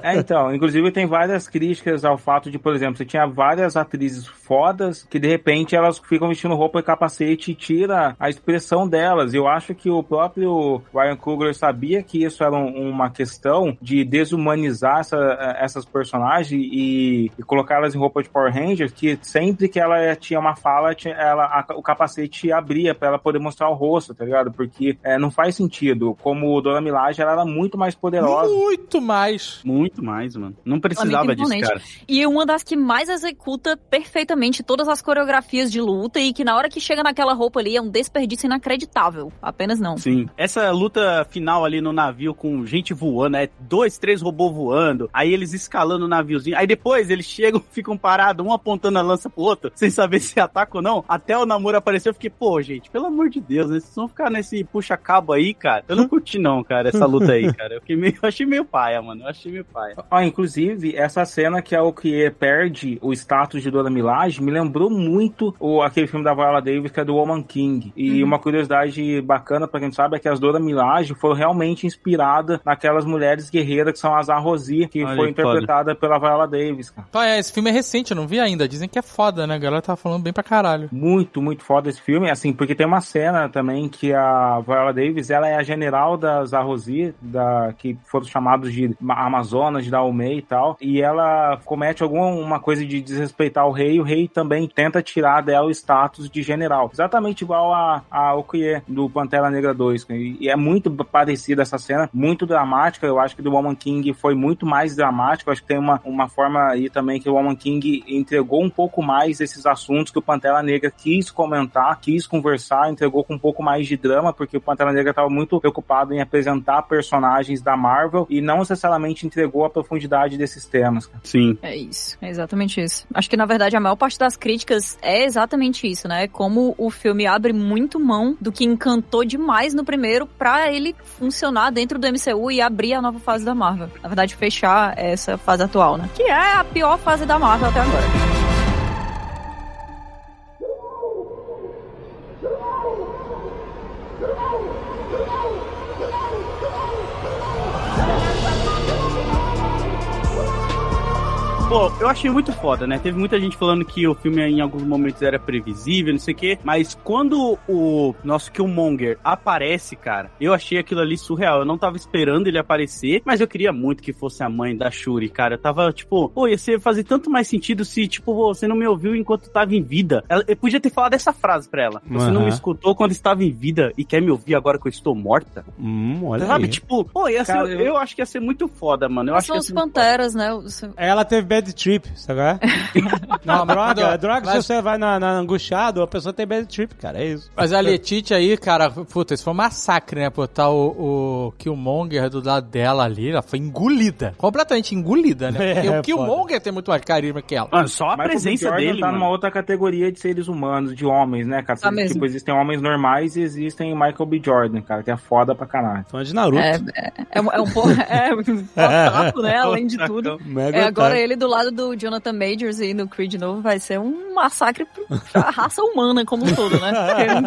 É, então, inclusive tem várias críticas ao fato de, por exemplo, você tinha várias atrizes fodas que de repente elas ficam vestindo roupa e capacete e tira a expressão delas. Eu acho que o próprio Ryan Coogler sabia que isso era um- uma questão de desumanizar essa- essas personagens e, e colocá-las em roupa de Power Rangers, que sempre que ela tinha uma fala, tinha- ela, a- o capacete abria pra ela poder mostrar o rosto, tá ligado? Porque é, não faz sentido. Como Dona Milaje, ela era muito mais poderosa. Muito mais. Muito mais, mano. Não precisava é disso, cara. E uma das que mais executa perfeitamente todas as coreografias de luta e que na hora que chega naquela roupa ali é um desperdício inacreditável. Apenas não. Sim. Essa luta final ali no navio com gente voando, é dois, três robôs voando, aí eles escalando o naviozinho, aí depois eles chegam, ficam parados, um apontando a lança pro outro, sem saber se ataca ou não. Até o namoro apareceu, eu fiquei, pô, gente, pelo amor de Deus, né? Vocês vão ficar nesse puxa-cabo aí, cara. Eu não curti, não, cara, essa luta aí, cara. Eu, fiquei meio, eu achei meio paia, mano. Eu achei meio paia. Ó, inclusive, essa cena que a Okie perde o status de Dona Milaje me lembrou muito o, aquele filme da Viola Davis, que é do Woman King. E uma curiosidade bacana pra quem sabe é que as Dona Milaje foram realmente inspiradas naquelas mulheres guerreiras que são as Arrosi, que Olha foi que interpretada pela Viola Davis, cara. É, esse filme é recente, eu não vi ainda. Dizem que é foda, né? A galera tá falando bem pra caralho. Muito, muito foda esse filme, assim, porque tem uma cena também que a Viola Davis Reeves, ela é a general das Arrozi, da, que foram chamados de Amazonas, de Daomei e tal, e ela comete alguma coisa de desrespeitar o rei, e o rei também tenta tirar dela o status de general. Exatamente igual a, a Okoye, do Pantera Negra 2. E, e é muito parecida essa cena, muito dramática. Eu acho que do Woman King foi muito mais dramático. Eu acho que tem uma, uma forma aí também que o Woman King entregou um pouco mais esses assuntos que o Pantera Negra quis comentar, quis conversar, entregou com um pouco mais de drama, porque o Pantera Negra estava muito preocupado em apresentar personagens da Marvel e não necessariamente entregou a profundidade desses temas. Sim. É isso, é exatamente isso. Acho que na verdade a maior parte das críticas é exatamente isso, né? Como o filme abre muito mão do que encantou demais no primeiro pra ele funcionar dentro do MCU e abrir a nova fase da Marvel. Na verdade, fechar essa fase atual, né? Que é a pior fase da Marvel até agora. Pô, eu achei muito foda, né? Teve muita gente falando que o filme em alguns momentos era previsível, não sei o quê, mas quando o nosso Killmonger aparece, cara, eu achei aquilo ali surreal. Eu não tava esperando ele aparecer, mas eu queria muito que fosse a mãe da Shuri, cara. Eu tava, tipo, pô, ia ser, fazer tanto mais sentido se, tipo, você não me ouviu enquanto tava em vida. Ela, eu podia ter falado essa frase pra ela. Você Aham. não me escutou quando estava em vida e quer me ouvir agora que eu estou morta? Hum, olha Sabe, aí. tipo, pô, ia ser, Cara, eu... eu- acho que ia ser muito foda, mano. Eu acho São que os ser. Panteras, né? Ela teve bad trip, sabe? é? Não, droga, mas- droga, mas- se você vai na, na angustiado, a pessoa tem bad trip, cara, é isso. Mas a Letitia aí, cara, puta, isso foi um massacre, né? Botar o, o Killmonger do lado dela ali, ela foi engolida. Completamente engolida, né? Porque É, o Killmonger tem muito mais carisma que ela. Mano, só a Michael presença dele, tá mano. numa outra categoria de seres humanos, de homens, né, cara? Tá mesmo. tipo, existem homens normais e existem Michael B. Jordan, cara, que é foda pra caralho. Fã de Naruto. É, é, é um, é um pouco. É um otaku, né? Além de tudo. Mega É, agora ele do lado do Jonathan Majors e no Creed novo vai ser um massacre pra raça humana como um todo, né?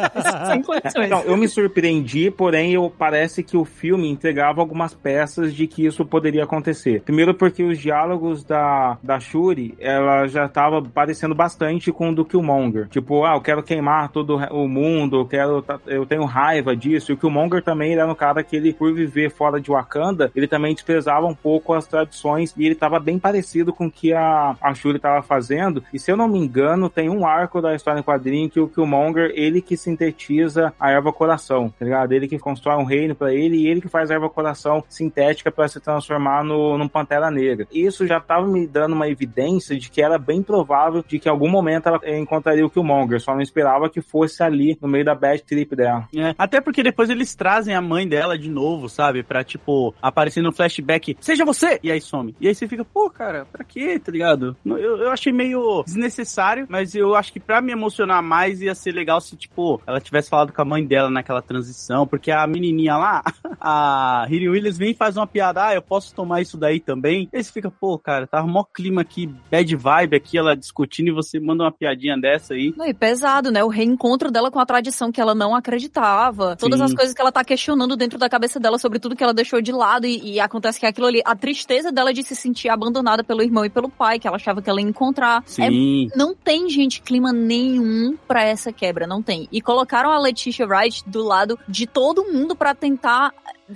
Sem condições. Então, eu me surpreendi, porém, eu, parece que o filme entregava algumas peças de que isso poderia acontecer. Primeiro porque os diálogos da, da Shuri, ela já tava parecendo bastante com o do Killmonger. Tipo, ah, eu quero queimar todo o mundo, eu quero, eu tenho raiva disso. E o Killmonger também era um cara que ele, por viver fora de Wakanda, ele também desprezava um pouco as tradições e ele tava bem parecido com o que a, a Shuri tava fazendo. E se eu não me engano, tem um arco da história em quadrinho que o Killmonger, ele que sintetiza a erva coração, tá ligado? Ele que constrói um reino pra ele e ele que faz a erva coração sintética pra se transformar no, num Pantera Negra. Isso já tava me dando uma evidência de que era bem provável de que em algum momento ela encontraria o Killmonger, só não esperava que fosse ali no meio da bad trip dela. É, até porque depois eles trazem a mãe dela de novo, sabe? Pra, tipo, aparecer no flashback, seja você! E aí some. E aí você fica, pô, cara, pra quê, tá ligado? Eu, eu achei meio desnecessário, mas eu acho que pra me emocionar mais ia ser legal se, tipo, ela tivesse falado com a mãe dela naquela transição, porque a menininha lá, a Riri Williams vem e faz uma piada, ah, eu posso tomar isso daí também? E aí você fica, pô, cara, tava mó clima aqui, bad vibe aqui, ela discutindo e você manda uma piadinha dessa aí. Não, e pesado, né? O reencontro dela com a tradição que ela não acreditava. Todas Sim. as coisas que ela tá questionando dentro da cabeça dela sobre tudo que ela deixou de lado. E, e acontece que aquilo ali, a tristeza dela de se sentir abandonada pelo irmão e pelo pai, que ela achava que ela ia encontrar. É Sim. não tem, gente, clima nenhum pra essa quebra, não tem. E colocaram a Letitia Wright do lado de todo mundo pra tentar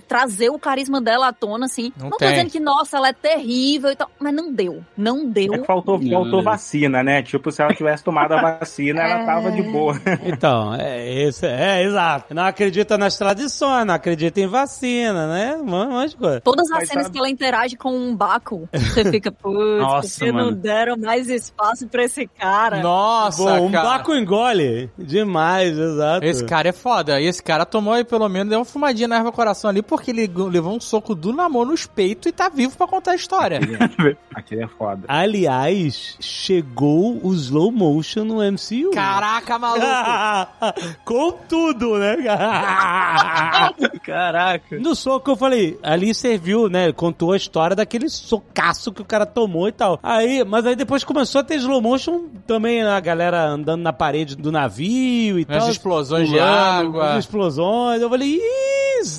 trazer o carisma dela à tona, assim. Não Não, tem. tô dizendo que, nossa, ela é terrível e tal, mas não deu. Não deu. É que faltou, Não, faltou vacina, né? Tipo, se ela tivesse tomado a vacina, ela É. tava de boa. Então, é, esse, é, exato. Não acredita nas tradições, não acredita em vacina, né? Um monte de coisa. Todas as Mas cenas sabe- que ela interage com um Baco, você fica, putz, Nossa, porque não mano. deram mais espaço pra esse cara. Nossa, um cara. Baco engole. Demais, exato. Esse cara é foda. E esse cara tomou aí pelo menos, deu uma fumadinha na erva coração ali, porque ele levou um soco do namoro nos peitos e tá vivo pra contar a história. Aquele é foda. Aliás, chegou o slow motion no MCU. Caraca, maluco! Com tudo, né? cara? Caraca. No soco eu falei, ali serviu, né? Contou a história daquele socaço que o cara tomou e tal. Aí, mas aí depois começou a ter slow motion também, a galera andando na parede do navio e As tal. explosões de pulando, água. As explosões. Eu falei, ih,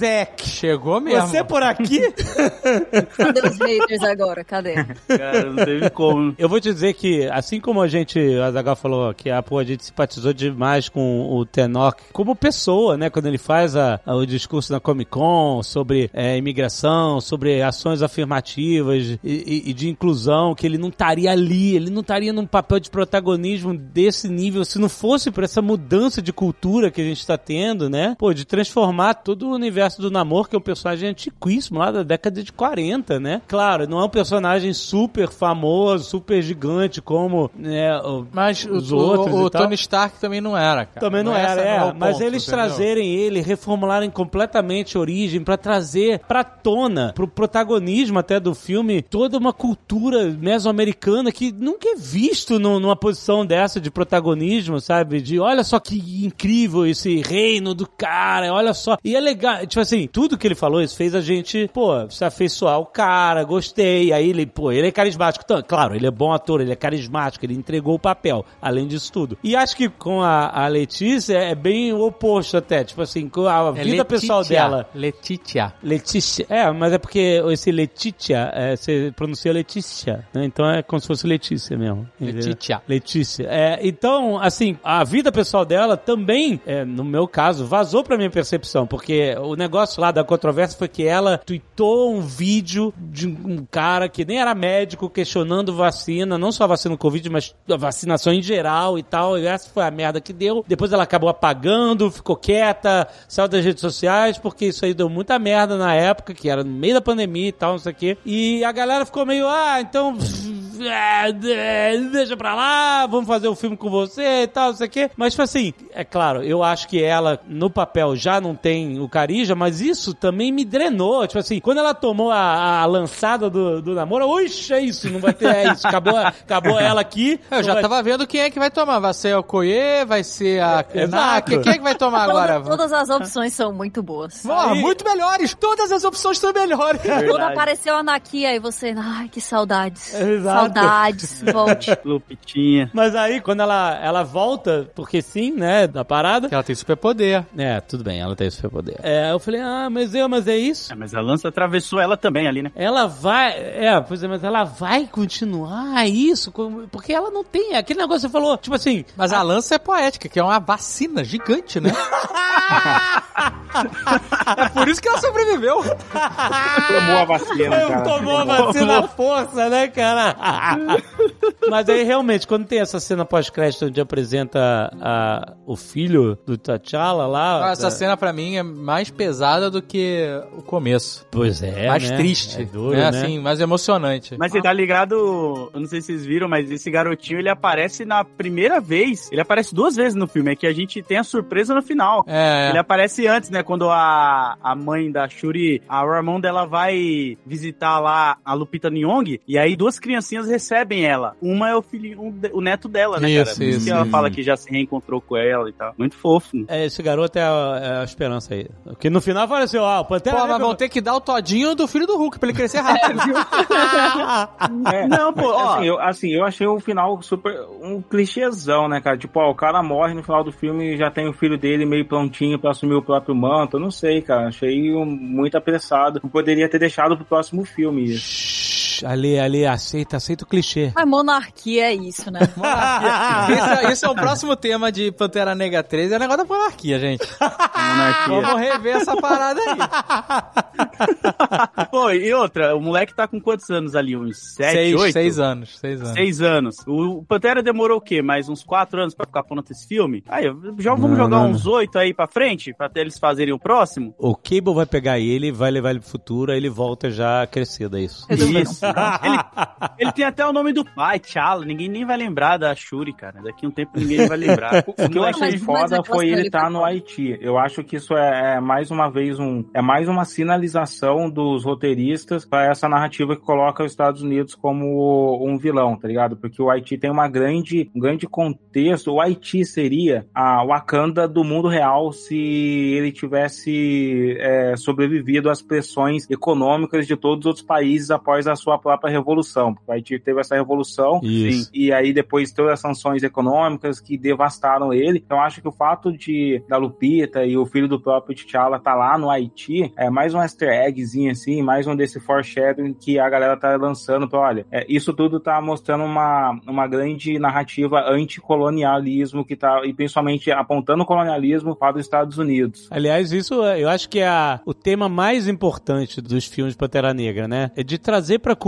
É. Chegou mesmo. Você por aqui? Cadê os haters agora? Cadê? Cara, não teve como. Eu vou te dizer que, assim como a gente, a Zagal falou que a, pô, a gente simpatizou demais com o Tenok como pessoa, né? Quando ele faz a, a- o discurso na Comic Con sobre é, imigração, sobre ações afirmativas e, e- e de inclusão, que ele não estaria ali, ele não estaria num papel de protagonismo desse nível se não fosse por essa mudança de cultura que a gente está tendo, né? Pô, de transformar todo o universo do namoro, que é um personagem antiquíssimo, lá da década de 40, né? Claro, não é um personagem super famoso, super gigante como né, o- Mas o, os outros o, o. Tony Stark também não era, cara. Também não, essa era, é. o mas ponto, eles entendeu? trazerem ele, reformularem completamente a origem pra trazer pra tona, pro protagonismo até do filme, toda uma cultura mesoamericana que nunca é visto no- numa posição dessa de protagonismo, sabe? De olha só que incrível esse reino do cara, olha só. E é legal, tipo assim, tudo que ele falou, isso fez a gente, pô, se afeiçoar o cara, gostei. Aí ele, pô, ele é carismático. Então, claro, ele é bom ator, ele é carismático, ele entregou o papel, além disso tudo. E acho que com a, a Letícia é bem o oposto até, tipo assim, com a É vida pessoal dela. Letitia. Letícia. É, mas é porque esse Letícia, é, você pronuncia Letícia, né? Então é como se fosse Letícia mesmo. Letícia. Letícia. É, então, assim, a vida pessoal dela também, é, no meu caso, vazou pra minha percepção, porque o negócio lá da controvérsia foi que ela tweetou um vídeo de um cara que nem era médico questionando vacina, não só a vacina do Covid, mas a vacinação em geral e tal, e essa foi a merda que deu. Depois ela acabou apagando, ficou quieta, saiu das redes sociais, porque isso aí deu muita merda na época, que era no meio da pandemia e tal, não sei o quê. E a galera ficou meio, ah, então deixa pra lá, vamos fazer o filme com você e tal, não sei o quê. Mas, tipo assim, é claro, eu acho que ela, no papel, já não tem o mas isso também me drenou. Tipo assim, quando ela tomou a, a lançada do, do namoro, uxa, é isso, não vai ter, é isso, acabou, acabou ela aqui. Eu não já vai- tava vendo quem é que vai tomar. Vai ser o Koye, vai ser a exato. Krenak. Quem é que vai tomar agora? Toda- todas as opções são muito boas. Porra, Aí- muito melhores. Todas as opções são melhores. Quando apareceu a Anaki, aí você, ai, que saudades. Exato. Saudades, volte. Lupitinha. Mas aí, quando ela, ela volta, porque sim, né, da parada. Que ela tem superpoder. É, tudo bem, ela tem superpoder. É, eu falei, ah, mas eu, mas é isso? É, mas a lança atravessou ela também ali, né? Ela vai, é, pois é, mas ela vai continuar isso, porque ela não tem, aquele negócio que você falou, tipo assim, Mas a lança é poética, que é uma vacina gigante, né? é por isso que ela sobreviveu. Tomou a vacina, cara. tomou a vacina à força, né, cara? mas aí, realmente, quando tem essa cena pós-crédito onde apresenta a, o filho do T'Challa lá... Essa cena pra mim é mais pesada do que o começo. Pois é, mais né? triste. É duro, né? né? Assim, mais emocionante. Mas você tá ligado, eu não sei se vocês viram, mas esse garotinho, ele aparece na primeira vez, ele aparece duas vezes no filme, é que a gente tem a surpresa no final. É. Ele aparece antes, né, quando a, a mãe da Shuri, a Ramonda, ela vai visitar lá a Lupita Nyong, e aí duas criancinhas recebem ela. Uma é o filho, um o neto dela, né, Isso, cara? Por isso isso, que ela fala que já se reencontrou com ela e tal. Muito fofo. É, esse garoto é a, é a esperança aí. Porque no final apareceu, ó, o Pantera Pô, mas vão ter que dar o todinho do filho do Hulk pra ele crescer rápido. É, Não, pô, ó. assim, eu, assim, eu achei o final super um clichêzão, né, cara? Tipo, ó, o cara morre no final do filme e já tem o filho dele meio prontinho pra assumir o próprio manto. Eu não sei, cara. Achei muito apressado. Eu poderia ter deixado pro próximo filme isso. Ali, ali, aceita, aceita o clichê. Mas monarquia é isso, né? esse, é, esse é o próximo tema de Pantera Negra 3, é o negócio da monarquia, gente. Monarquia. Vamos rever essa parada aí. Pô, e outra, o moleque tá com quantos anos ali? Uns sete, seis, oito? seis anos, seis anos. Seis anos. O Pantera demorou o quê? Mais uns quatro anos pra ficar pronto esse filme? Aí, já vamos jogar uns oito aí pra frente, pra até eles fazerem o próximo? O Cable vai pegar ele, vai levar ele pro futuro, aí ele volta já crescido, é isso. Isso. Ele, ele tem até o nome do pai, T'Challa. Ninguém nem vai lembrar da Shuri, cara. Daqui um tempo ninguém vai lembrar. O que eu Mas- achei mas foda aquela foi ele estar foi no. Haiti. Eu acho que isso é, é mais uma vez um. É mais uma sinalização dos roteiristas para essa narrativa que coloca os Estados Unidos como um vilão, tá ligado? Porque o Haiti tem uma grande, um grande contexto. O Haiti seria a Wakanda do mundo real se ele tivesse é, sobrevivido às pressões econômicas de todos os outros países após a sua a própria revolução. Porque o Haiti teve essa revolução Isso. e aí depois todas as sanções econômicas que devastaram ele. Então acho que o fato de da Lupita e o filho do próprio T'Challa tá lá no Haiti é mais um easter eggzinho assim, mais um desse foreshadowing que a galera tá lançando pra, olha, é, isso tudo tá mostrando uma, uma grande narrativa anticolonialismo que tá, e principalmente apontando o colonialismo para os Estados Unidos. Aliás, isso é- eu acho que é a- o tema mais importante dos filmes Pantera Negra, né? É de trazer pra cultura,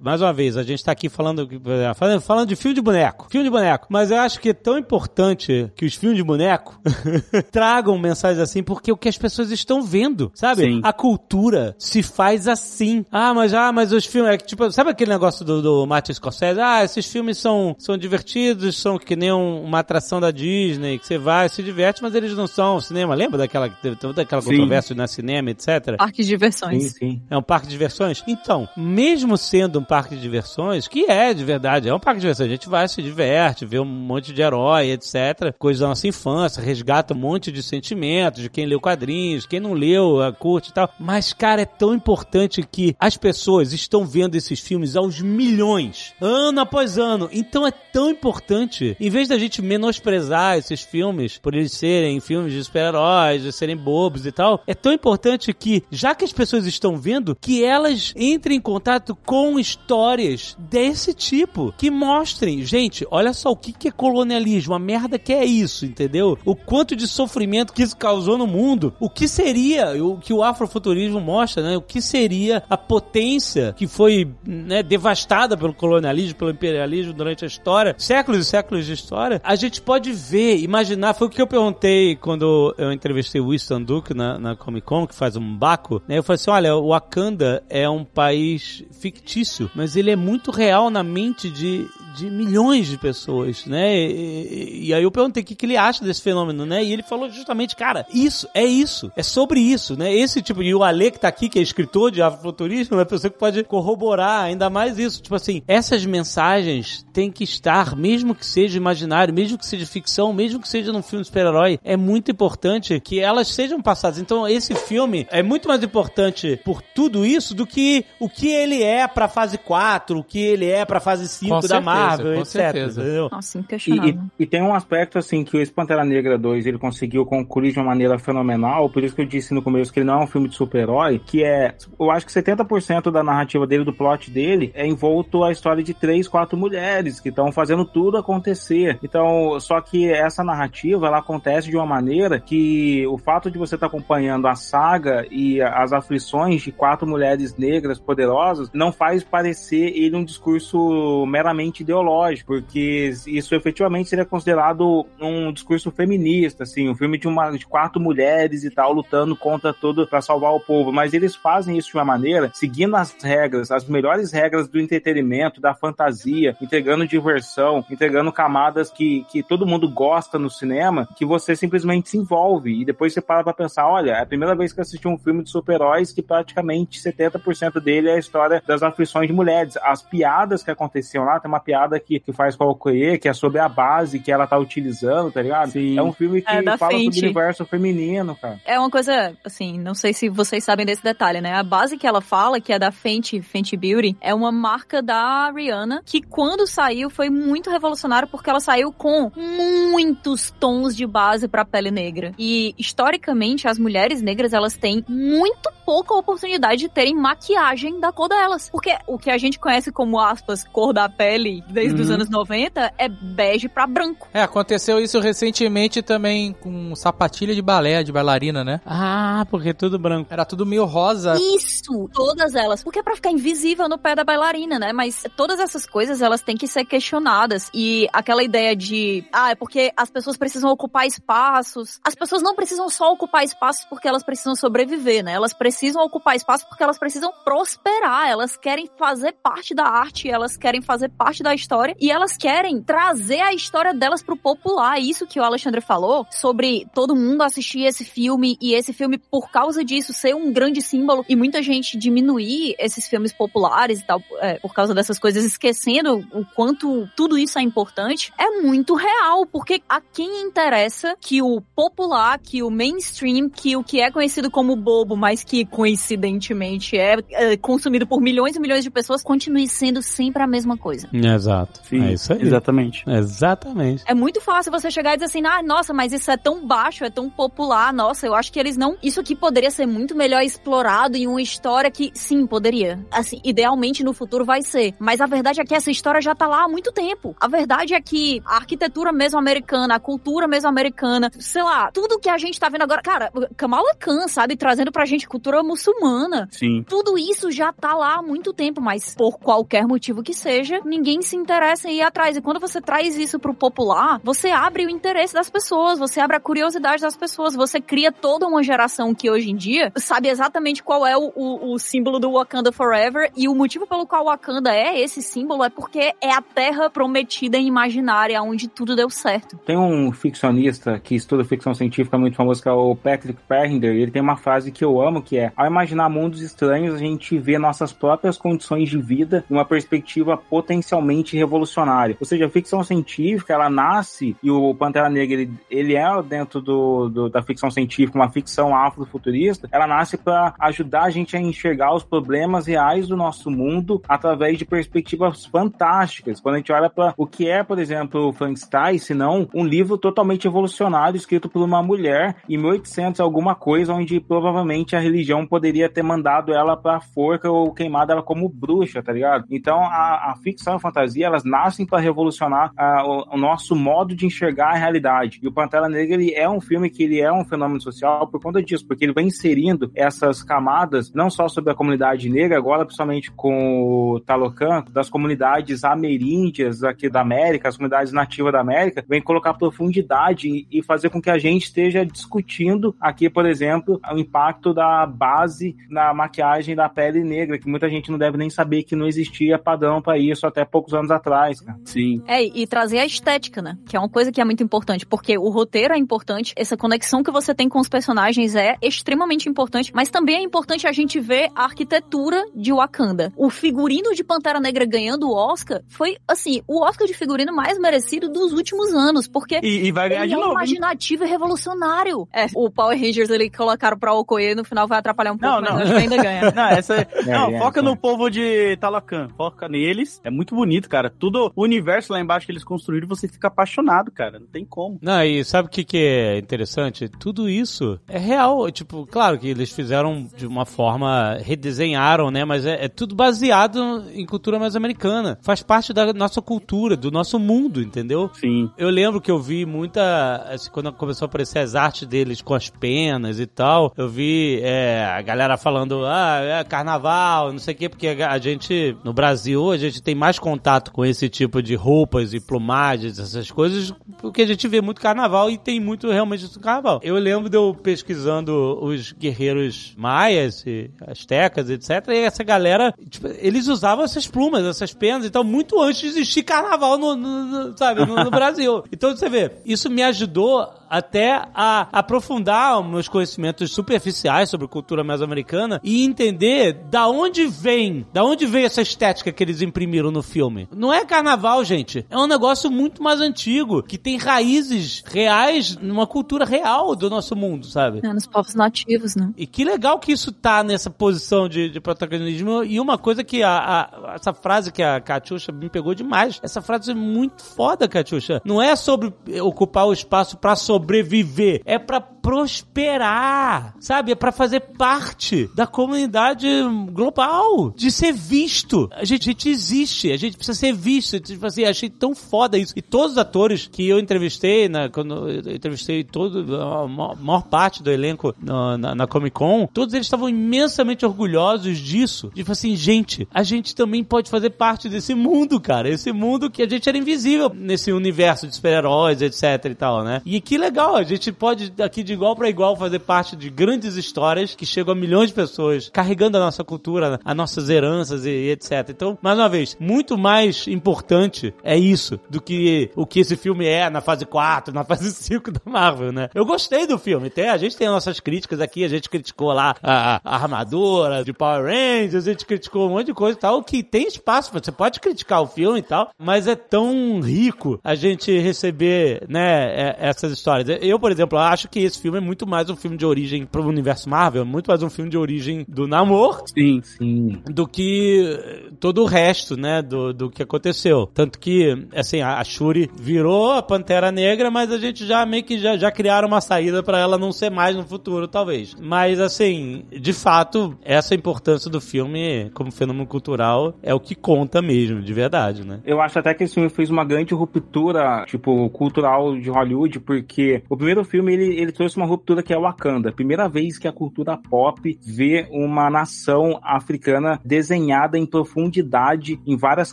mais uma vez, a gente tá aqui falando, falando, falando de filme de boneco, filme de boneco, mas eu acho que é tão importante que os filmes de boneco tragam mensagens assim, porque é o que as pessoas estão vendo, sabe? Sim. A cultura se faz assim. Ah, mas ah, mas os filmes, é tipo, sabe aquele negócio do, do Martin Scorsese? Ah, esses filmes são, são divertidos, são que nem um- uma atração da Disney, que você vai, se diverte, mas eles não são cinema. Lembra daquela, teve toda aquela Sim. controvérsia na cinema, etc? Parque de Sim, diversões. sim. É um parque de diversões? Então, mesmo sendo um parque de diversões, que é de verdade, é um parque de diversões, a gente vai, se diverte, vê um monte de herói, etc. Coisas da nossa infância, resgata um monte de sentimentos de quem leu quadrinhos, quem não leu, a curte e tal. Mas, cara, é tão importante que as pessoas estão vendo esses filmes aos milhões, ano após ano. Então é tão importante, em vez da gente menosprezar esses filmes por eles serem filmes de super-heróis, de serem bobos e tal, é tão importante que, já que as pessoas estão vendo, que elas entrem em contato com histórias desse tipo, que mostrem, gente, olha só o que que é colonialismo, a merda que é isso, entendeu? O quanto de sofrimento que isso causou no mundo, o que seria, o que o afrofuturismo mostra, né? O que seria a potência que foi né, devastada pelo colonialismo, pelo imperialismo durante a história, séculos e séculos de história, a gente pode ver, imaginar, foi o que eu perguntei quando eu entrevistei o Winston Duke na, na Comic Con, que faz um baco, né? Eu falei assim, olha, o Wakanda é um país fictício, mas ele é muito real na mente de, de milhões de pessoas, né? E, e- e aí eu perguntei o que, que ele acha desse fenômeno, né? E ele falou justamente, cara, isso, é isso, é sobre isso, né? Esse tipo, e o Ale que tá aqui, que é escritor de afrofuturismo, é uma pessoa que pode corroborar ainda mais isso. Tipo assim, essas mensagens têm que estar, mesmo que seja imaginário, mesmo que seja ficção, mesmo que seja num filme de super-herói, é muito importante que elas sejam passadas. Então, esse filme é muito mais importante por tudo isso do que o que ele é pra fase 4, o que ele é pra fase 5 Com da certeza, Marvel, com etc. certeza. entendeu? Nossa, E, inquestionável. e- e tem um aspecto assim que o Esse Pantera Negra 2 ele conseguiu concluir de uma maneira fenomenal, por isso que eu disse no começo que ele não é um filme de super-herói, que é, eu acho que 70% da narrativa dele, do plot dele, é envolto a história de três, quatro mulheres que estão fazendo tudo acontecer. Então, só que essa narrativa ela acontece de uma maneira que o fato de você estar acompanhando a saga e as aflições de quatro mulheres negras poderosas não faz parecer ele um discurso meramente ideológico, porque isso efetivamente seria considerado um discurso feminista, assim, um filme de uma de quatro mulheres e tal lutando contra tudo para salvar o povo, mas eles fazem isso de uma maneira seguindo as regras, as melhores regras do entretenimento, da fantasia, entregando diversão, entregando camadas que, que todo mundo gosta no cinema, que você simplesmente se envolve e depois você para pra pensar, olha, é a primeira vez que eu assisti um filme de super-heróis que praticamente 70% dele é a história das aflições de mulheres. As piadas que aconteciam lá, tem uma piada que, que faz com a Okoye, que é sobre a base que ela tá utilizando, tá ligado? Sim. É um filme que É, fala sobre o universo feminino, cara. É uma coisa, assim, não sei se vocês sabem desse detalhe, né? A base que ela fala, que é da Fenty, Fenty Beauty, é uma marca da Rihanna, que quando saiu foi muito revolucionário porque ela saiu com muitos tons de base pra pele negra. E, historicamente, as mulheres negras, elas têm muito pouca oportunidade de terem maquiagem da cor delas. Porque o que a gente conhece como, aspas, cor da pele desde os Uhum. anos 90 é bege pra branco. É, aconteceu isso recentemente também com sapatilha de balé, de bailarina, né? Ah, porque tudo branco. Era tudo meio rosa. Isso, todas elas. Porque é pra ficar invisível no pé da bailarina, né? Mas todas essas coisas, elas têm que ser questionadas. E aquela ideia de, ah, é porque as pessoas precisam ocupar espaços. As pessoas não precisam só ocupar espaços porque elas precisam sobreviver, né? Elas precisam ocupar espaço porque elas precisam prosperar. Elas querem fazer parte da arte, elas querem fazer parte da história e elas querem trazer a história delas pro popular. Isso que o Alexandre falou sobre todo mundo assistir esse filme e esse filme, por causa disso, ser um grande símbolo e muita gente diminuir esses filmes populares e tal, é, por causa dessas coisas, esquecendo o quanto tudo isso é importante, é muito real, porque a quem interessa que o popular, que o mainstream, que o que é conhecido como bobo, mas que coincidentemente é, é consumido por milhões e milhões de pessoas, continue sendo sempre a mesma coisa. Exato. Sim, é isso aí. Exatamente. Exatamente. É muito fácil você chegar e dizer assim, ah, nossa, mas isso é tão baixo, é tão popular, nossa, eu acho que eles não. Isso aqui poderia ser muito melhor explorado em uma história que, sim, poderia. Assim, idealmente no futuro vai ser. Mas a verdade é que essa história já tá lá há muito tempo. A verdade é que a arquitetura mesmo americana, a cultura mesmo americana, sei lá, tudo que a gente tá vendo agora. Cara, Kamala Khan, sabe, trazendo pra gente cultura muçulmana. Sim. Tudo isso já tá lá há muito tempo, mas por qualquer motivo que seja, ninguém se interessa em ir atrás. E quando você traz isso pro popular, você abre o interesse das pessoas, você abre a curiosidade das pessoas, você cria toda uma geração que hoje em dia sabe exatamente qual é o, o, o símbolo do Wakanda Forever e o motivo pelo qual Wakanda é esse símbolo é porque é a terra prometida e imaginária onde tudo deu certo. Tem um ficcionista que estuda ficção científica muito famoso que é o Patrick Perrinder, e ele tem uma frase que eu amo que é: ao imaginar mundos estranhos, a gente vê nossas próprias condições de vida numa perspectiva potencialmente revolucionária. Ou seja, a ficção científica, ela nasce e o Pantera Negra ele, ele é dentro do, do, da ficção científica uma ficção afrofuturista, ela nasce para ajudar a gente a enxergar os problemas reais do nosso mundo através de perspectivas fantásticas. Quando a gente olha para o que é, por exemplo, Frankenstein, se não um livro totalmente evolucionário escrito por uma mulher em 1800 alguma coisa, onde provavelmente a religião poderia ter mandado ela para forca ou queimado ela como bruxa, tá ligado? Então a, a ficção e a fantasia elas nascem para revolucionar a, o, o, nosso modo de enxergar a realidade. E o Pantera Negra ele é um filme que ele é um fenômeno social por conta disso, porque ele vai inserindo essas camadas não só sobre a comunidade negra, agora principalmente com o Talocan, das comunidades ameríndias aqui da América, as comunidades nativas da América, vem colocar profundidade e fazer com que a gente esteja discutindo aqui, por exemplo, o impacto da base na maquiagem da pele negra, que muita gente não deve nem saber que não existia padrão para isso até poucos anos atrás, cara. Sim. É, e trazer a estética, né? Que é uma coisa que é muito importante, porque o roteiro é importante, essa conexão que você tem com os personagens é extremamente importante, mas também é importante a gente ver a arquitetura de Wakanda. O figurino de Pantera Negra ganhando o Oscar foi, assim, o Oscar de figurino mais merecido dos últimos anos, porque e, e vai ganhar ele de é novo. hein? imaginativo e revolucionário. É, o Power Rangers ele colocaram pra Okoye no final vai atrapalhar um pouco, Não, mas não. acho que ainda ganha. Não, essa é... não, é, foca é. no povo de Talacan. Foca neles. É muito bonito, cara. Tudo, o universo lá embaixo que eles construíram, você fica apaixonado, cara. Não tem como. Não, e sabe o que, que é interessante? Tudo isso é real. Tipo, claro que eles fizeram de uma forma, redesenharam, né? Mas é, é tudo baseado em cultura mais americana. Faz parte da nossa cultura, do nosso mundo, entendeu? Sim. Eu lembro que eu vi muita. assim, quando começou a aparecer as artes deles com as penas e tal, eu vi é, a galera falando, ah, é carnaval, não sei o quê, porque a a gente, no Brasil, a gente tem mais contato com esse tipo de roupas e plumagens, essas coisas, porque a gente vê muito carnaval e tem muito realmente do carnaval. Eu lembro de eu pesquisando os guerreiros maias e astecas, etc. E essa galera, tipo, eles usavam essas plumas, essas penas, então, muito antes de existir carnaval no, no- no- sabe, no, no Brasil. Então, você vê, isso me ajudou até a aprofundar os meus conhecimentos superficiais sobre cultura mesoamericana e entender da onde vem, da onde veio essa estética que eles imprimiram no filme. Não é carnaval, gente. É um negócio muito mais antigo, que tem raízes reais numa cultura real do nosso mundo, sabe? É, nos povos nativos, né? E que legal que isso tá nessa posição de, de protagonismo. E uma coisa que a, a- essa frase que a Katiusha me pegou demais. Essa frase é muito foda, Katiusha. Não é sobre ocupar o espaço pra sobreviver, é pra prosperar, sabe? É pra fazer parte da comunidade global, de ser visto. A gente, a gente existe, a gente precisa ser visto. Tipo assim, achei tão foda isso. E todos os atores que eu entrevistei, na, quando eu entrevistei todo, a maior parte do elenco na, na- na Comic Con, todos eles estavam imensamente orgulhosos disso. Tipo assim, gente, a gente também pode fazer parte desse mundo, cara. Esse mundo que a gente era invisível nesse universo de super-heróis, etc e tal, né? E que legal, a gente pode aqui de igual pra igual fazer parte de grandes histórias que chegam a milhões de pessoas, carregando a nossa cultura, as nossas heranças e, e etc. Então, mais uma vez, muito mais importante é isso do que o que esse filme é na fase 4, na fase 5 da Marvel, né? Eu gostei do filme, até a gente tem nossas críticas aqui, a gente criticou lá a, a armadura de Power Rangers, a gente criticou um monte de coisa e tal, que tem espaço, você pode criticar o filme e tal, mas é tão rico a gente receber, né, é- essas histórias. Eu, por exemplo, acho que esse filme filme é muito mais um filme de origem pro universo Marvel, é muito mais um filme de origem do Namor Sim, sim. do que todo o resto, né, do, do que aconteceu. Tanto que, assim, a a Shuri virou a Pantera Negra, mas a gente já meio que já, já criaram uma saída pra ela não ser mais no futuro, talvez. Mas, assim, de fato, essa importância do filme como fenômeno cultural é o que conta mesmo, de verdade, né? Eu acho até que esse filme fez uma grande ruptura, tipo, cultural de Hollywood, porque o primeiro filme, ele, ele trouxe uma ruptura que é Wakanda. Primeira vez que a cultura pop vê uma nação africana desenhada em profundidade, em várias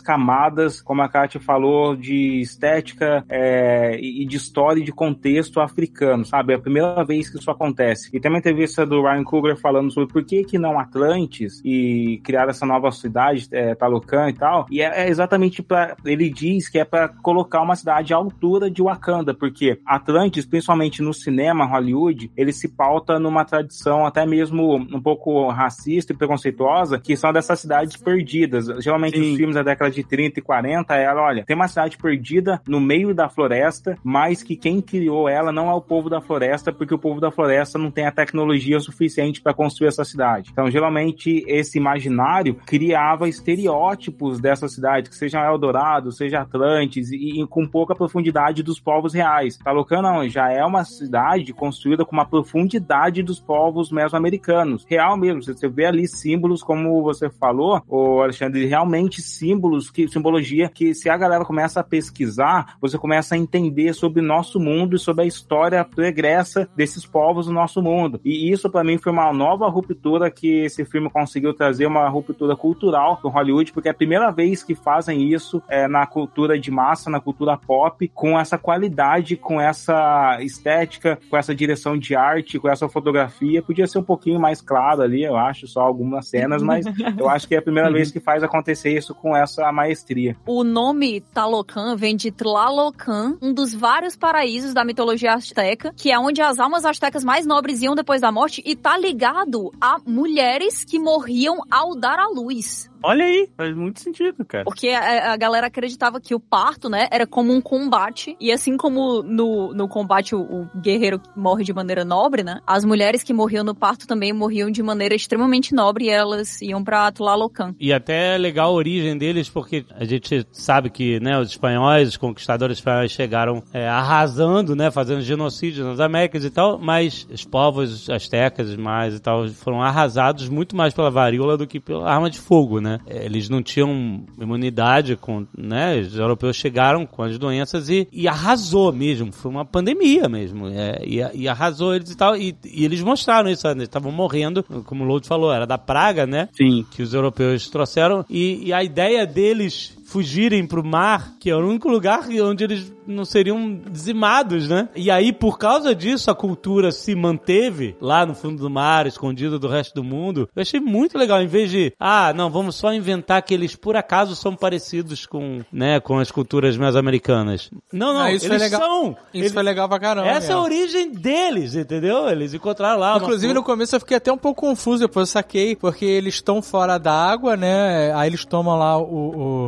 camadas, como a Kátia falou, de estética é, e de história e de contexto africano, sabe? É a primeira vez que isso acontece. E tem uma entrevista do Ryan Coogler falando sobre por que que não Atlantis e criar essa nova cidade, é, Talocan e tal. E é, é exatamente para ele diz que é para colocar uma cidade à altura de Wakanda, porque Atlantis, principalmente no cinema Hollywood, ele se pauta numa tradição até mesmo um pouco racista e preconceituosa, que são dessas cidades perdidas. Geralmente Sim. os filmes da década de 30 e 40 era, olha, tem uma cidade perdida no meio da floresta, mas que quem criou ela não é o povo da floresta, porque o povo da floresta não tem a tecnologia suficiente para construir essa cidade. Então, geralmente, esse imaginário criava estereótipos dessa cidade, que seja Eldorado, seja Atlantis, e, e com pouca profundidade dos povos reais. Talocan não, já é uma cidade construída com uma profundidade dos povos mesoamericanos. Real mesmo, você vê ali símbolos, como você falou, o Alexandre, realmente símbolos, que simbologia que se a galera começa a pesquisar, você começa a entender sobre o nosso mundo e sobre a história pregressa desses povos no nosso mundo. E isso para mim foi uma nova ruptura que esse filme conseguiu trazer, uma ruptura cultural no Hollywood, porque é a primeira vez que fazem isso é, na cultura de massa, na cultura pop, com essa qualidade, com essa estética, com essa direção de arte, com essa fotografia. Podia ser um pouquinho mais claro ali, eu acho, só algumas cenas, mas eu acho que é a primeira vez que faz acontecer isso com essa maestria. O nome Talocan vem de Tlalocan, um dos vários paraísos da mitologia azteca, que é onde as almas astecas mais nobres iam depois da morte e tá ligado a mulheres que morriam ao dar à luz. Olha aí, faz muito sentido, cara. Porque a, a galera acreditava que o parto, né, era como um combate. E assim como no, no combate o, o guerreiro morre de maneira nobre, né? As mulheres que morriam no parto também morriam de maneira extremamente nobre e elas iam pra Tlalocan. E até é legal a origem deles, porque a gente sabe que né, os espanhóis, os conquistadores espanhóis chegaram é, arrasando, né, fazendo genocídio nas Américas e tal, mas os povos astecas mais e tal foram arrasados muito mais pela varíola do que pela arma de fogo, né? É, Eles não tinham imunidade com, né? Os europeus chegaram com as doenças e, e arrasou mesmo, foi uma pandemia mesmo, é, e, e arrasou eles e tal, e, e eles mostraram isso, né, eles estavam morrendo, como o Load falou, era da praga, né? Sim. que os europeus trouxeram e, e a ideia deles fugirem pro mar, que é o único lugar onde eles não seriam dizimados, né? E aí, por causa disso, a cultura se manteve lá no fundo do mar, escondida do resto do mundo. Eu achei muito legal, em vez de, ah, não, vamos só inventar que eles por acaso são parecidos com, né, com as culturas mesoamericanas. Não, não, Ah, isso eles legal. são. Isso Eles- foi legal pra caramba. Essa é a origem deles, entendeu? Eles encontraram lá. uma Inclusive, no começo eu fiquei até um pouco confuso, depois eu saquei, porque eles estão fora da água, né? Aí eles tomam lá o,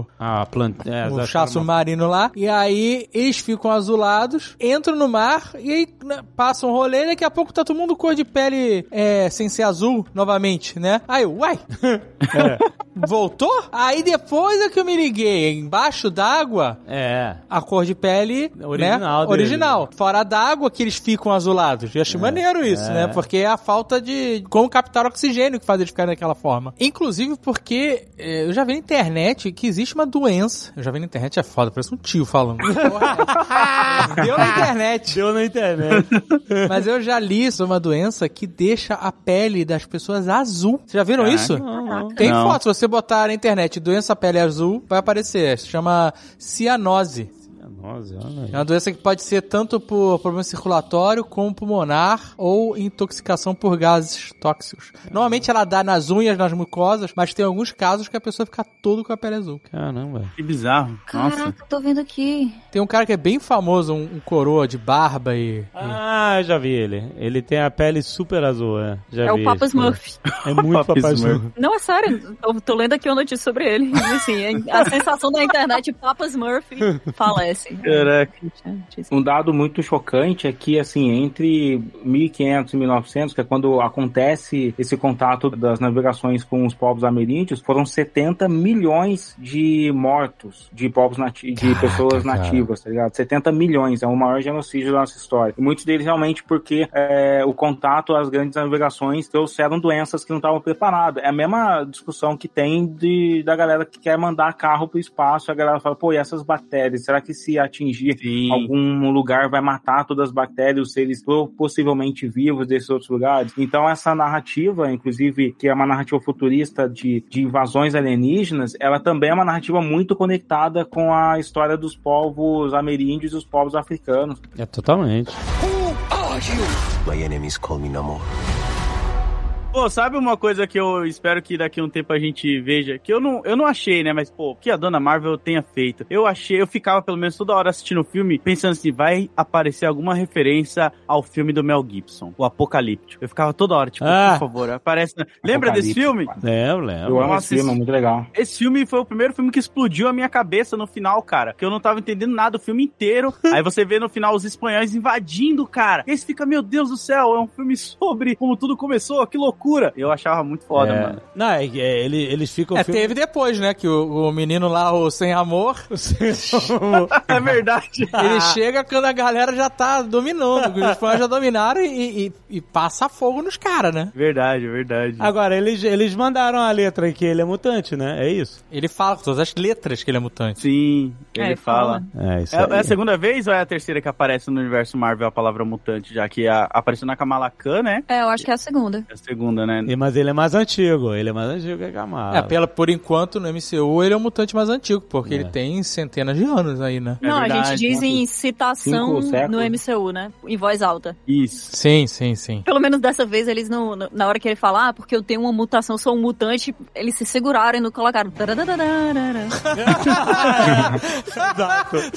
o, Ah, planta. É, o chá submarino lá, e aí eles ficam azulados, entram no mar, e aí né, passam um rolê, e daqui a pouco tá todo mundo cor de pele é, sem ser azul, novamente, né? Aí eu, uai, voltou? Aí depois é que eu me liguei, embaixo d'água, É. a cor de pele Original né? original. Fora d'água que eles ficam azulados. Eu achei maneiro isso, né? Porque é a falta de como captar oxigênio que faz eles ficarem daquela forma. Inclusive porque eh, eu já vi na internet que existe uma doença. Eu já vi na internet, é foda, parece um tio falando. Deu na internet. Deu na internet. Mas eu já li sobre uma doença que deixa a pele das pessoas azul. Vocês já viram Caraca. isso? Não, não. Tem Não. foto, se você botar na internet doença pele azul, vai aparecer. Se chama cianose. Nossa, olha. É uma doença que pode ser tanto por problema circulatório como pulmonar ou intoxicação por gases tóxicos. Normalmente ela dá nas unhas, nas mucosas, mas tem alguns casos que a pessoa fica todo com a pele azul. Caramba. Que bizarro. Nossa. Caraca, tô vendo aqui. Tem um cara que é bem famoso, um, um coroa de barba e... Ah, eu já vi ele. Ele tem a pele super azul, é. Já É vi o Papa esse. Smurf. É muito Papa Papa Smurf. Smurf. Não, é sério. Eu tô lendo aqui uma notícia sobre ele. Assim, a sensação da internet, Papa Smurf falece. Esquece. Caraca. Um dado muito chocante é que, assim, entre 1500 e 1900, que é quando acontece esse contato das navegações com os povos ameríndios, foram 70 milhões de mortos de povos nati de pessoas nativas, tá ligado? 70 milhões, é o maior genocídio da nossa história. E muitos deles realmente porque é, o contato às grandes navegações trouxeram doenças que não estavam preparadas. É a mesma discussão que tem de, da galera que quer mandar carro pro espaço, a galera fala, pô, e essas bactérias, será que se atingir Sim. algum lugar vai matar todas as bactérias, os seres possivelmente vivos desses outros lugares? Então essa narrativa, inclusive, que é uma narrativa futurista de, de invasões alienígenas, ela também é uma narrativa muito conectada com a história dos povos ameríndios e os povos africanos. É totalmente. My enemies call me Namor. Pô, sabe uma coisa que eu espero que daqui a um tempo a gente veja? Que eu não, eu não achei, né? Mas, pô, que a dona Marvel tenha feito. Eu achei, eu ficava pelo menos toda hora assistindo o filme, pensando assim, vai aparecer alguma referência ao filme do Mel Gibson, o Apocalíptico. Eu ficava toda hora, tipo, Ah. por favor, aparece. Lembra desse filme? Lembro, lembro. Eu amo Nossa, esse filme, é muito legal. Esse filme foi o primeiro filme que explodiu a minha cabeça no final, cara. Que eu não tava entendendo nada o filme inteiro. Aí você vê no final os espanhóis invadindo, cara. E aí você fica, meu Deus do céu, é um filme sobre como tudo começou, que loucura. Eu achava muito foda, É. mano. Não, é, é, ele, eles ficam. É, filme- teve depois, né? Que o, o menino lá, o Sem Amor, É verdade. ele chega quando a galera já tá dominando. Os espanhóis já dominaram e, e- e passa fogo nos caras, né? Verdade, verdade. Agora, eles, eles mandaram a letra que ele é mutante, né? É isso. Ele fala com todas as letras que ele é mutante. Sim, ele ele fala. fala. É isso É, é a segunda vez ou é a terceira que aparece no universo Marvel a palavra mutante, já que a- apareceu na Kamala Khan, né? É, eu acho que é a segunda. É a segunda, né? E- Mas ele é mais antigo. Ele é mais antigo que a Kamala. É, pela, por enquanto, no MCU, ele é o mutante mais antigo, porque É. ele tem centenas de anos aí, né? É não, a verdade, gente diz em citação no MCU, né? Em voz alta. Isso. Sim, sim, sim. Pelo menos dessa vez eles não. no- Na hora que ele falar, ah, porque eu tenho uma mutação, sou um mutante, eles se seguraram e não colocaram. tararararara.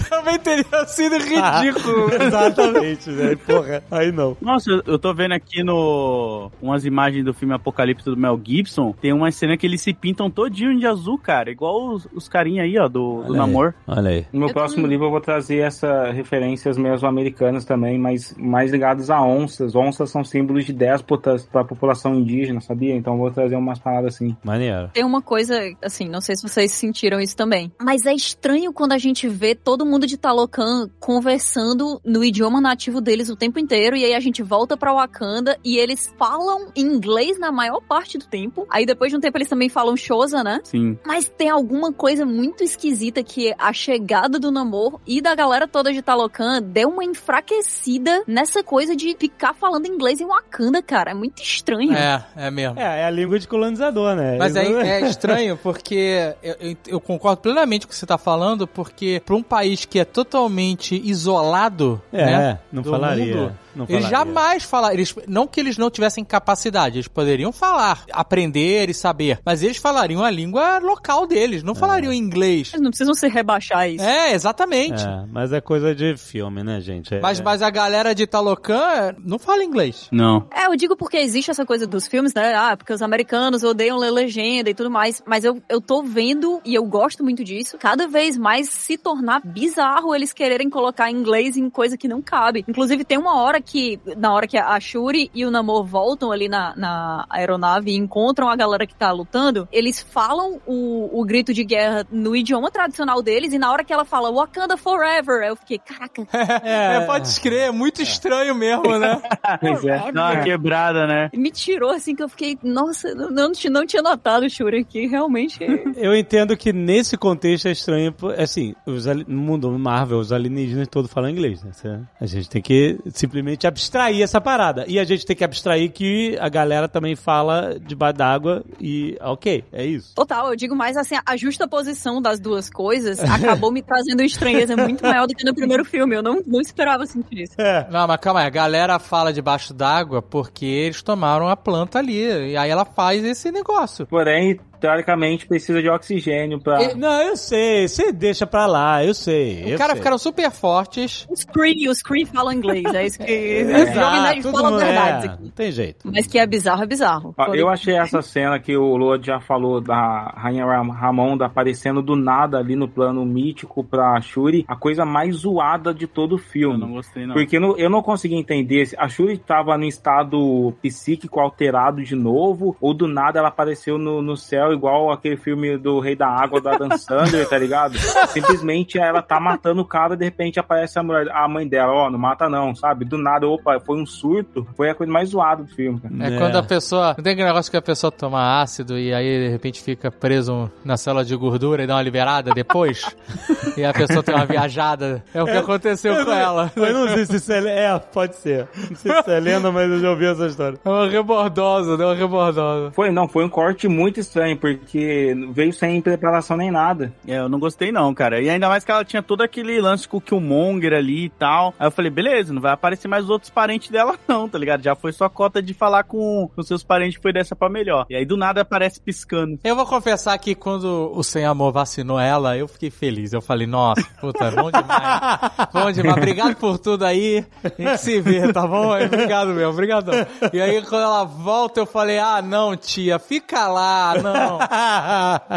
Também teria sido ridículo. Exatamente, né? Porra, aí não. Nossa, eu- eu tô vendo aqui no umas imagens do filme Apocalipse do Mel Gibson. Tem uma cena que eles se pintam todinho de azul, cara. Igual os, os carinha aí, ó, do, do Olha aí. namor. Olha aí. No meu Eu próximo também. livro eu vou trazer essas referências mesoamericanas também, mas mais ligadas a onças. Onças são símbolos de déspotas para a população indígena, sabia? Então eu vou trazer umas paradas assim. Maneiro. Tem uma coisa, assim, não sei se vocês sentiram isso também. Mas é estranho quando a gente vê todo mundo de Talocan conversando no idioma nativo deles o tempo inteiro. E aí a gente volta pra Wakanda e eles falam inglês na maior parte do tempo. Aí depois de um tempo eles também falam Xhosa, né? Sim. Mas tem alguma coisa muito esquisita que a chegada do Namor e da galera toda de Talocan deu uma enfraquecida nessa coisa de ficar falando inglês em Wakanda, cara. É muito estranho. É, é mesmo. É, é a língua de colonizador, né? Mas é, Isso- é estranho porque eu, eu- eu concordo plenamente com o que você tá falando, porque para um país que é totalmente isolado, É, né, não falaria. mundo, não eles falaria. jamais falaram. Eles, não que eles não tivessem capacidade, eles poderiam falar, aprender e saber, mas eles falariam a língua local deles, não falariam inglês. Eles não precisam se rebaixar isso. É, exatamente. É, mas é coisa de filme, né, gente? É- Mas, mas a galera de Talocan não fala inglês. Não. É, eu digo porque existe essa coisa dos filmes, né? Ah, porque os americanos odeiam ler legenda e tudo mais. Mas eu, eu tô vendo, e eu gosto muito disso, cada vez mais se tornar bizarro eles quererem colocar inglês em coisa que não cabe. Inclusive, tem uma hora que, na hora que a Shuri e o Namor voltam ali na, na aeronave e encontram a galera que tá lutando, eles falam o, o grito de guerra no idioma tradicional deles, e na hora que ela fala Wakanda Forever, eu fiquei, caraca, É, pode escrever, é muito estranho mesmo, né? Pois é. Dá uma quebrada, né? me tirou assim que eu fiquei, nossa, não, não, não tinha notado o Shuri aqui, realmente. Eu entendo que nesse contexto é estranho, assim, os no mundo Marvel, os alienígenas todos falam inglês, né? A gente tem que simplesmente abstrair essa parada. E a gente tem que abstrair que a galera também fala debaixo d'água e, ok, é isso. Total, eu digo mais assim, a justa posição das duas coisas acabou me trazendo uma estranheza muito maior do que no primeiro filme. Eu não, não esperava sentir isso. É. Não, mas calma aí, a galera fala debaixo d'água porque eles tomaram a planta ali. E aí ela faz esse negócio. Porém, teoricamente precisa de oxigênio pra. E- Não, eu sei, você deixa pra lá, eu sei. Os eu caras ficaram super fortes. Os Cree, os Cree falam inglês, é isso que... Exato, Nerd todo fala mundo- verdades é. Não tem jeito. Mas que é bizarro, é bizarro. Eu achei essa cena que o Lord já falou da Rainha Ram- Ramonda aparecendo do nada ali no plano mítico pra Shuri, a coisa mais zoada de todo o Eu filme. não gostei, não. Porque eu não, eu não consegui entender se a Shuri tava no estado psíquico alterado de novo, ou do nada ela apareceu no, no céu igual aquele filme do Rei da Água da Dan Sandler, tá ligado? Simplesmente ela tá matando o cara e de repente aparece a, mulher, a mãe dela, ó, não mata não, sabe? Do nada, opa, foi um surto. Foi a coisa mais zoada do filme, cara. É, É. quando a pessoa. Não tem aquele negócio que a pessoa toma ácido e aí de repente fica preso na célula de gordura e dá uma liberada depois? e a pessoa tem uma viajada. É o que aconteceu com ela. Eu não sei se isso é. É, pode ser. Não sei se isso é lenda, mas eu já ouvi essa história. É uma rebordosa, deu uma rebordosa. Foi, não, foi um corte muito estranho, porque veio sem preparação nem nada. É, eu não gostei não, cara. E ainda mais que ela tinha todo aquele lance com o Killmonger ali e tal. Aí eu falei, beleza, não vai aparecer mais outros parentes dela não, tá ligado? Já foi só cota de falar com os seus parentes que foi dessa pra melhor. E aí do nada aparece piscando. Eu vou confessar que quando o Sem Amor vacinou ela, eu fiquei feliz. Eu falei, nossa, puta, bom demais. Bom demais. Obrigado por tudo aí. A gente se vê, tá bom? Obrigado, meu. Obrigado. E aí, quando ela volta, eu falei, ah, não, tia, fica lá, não.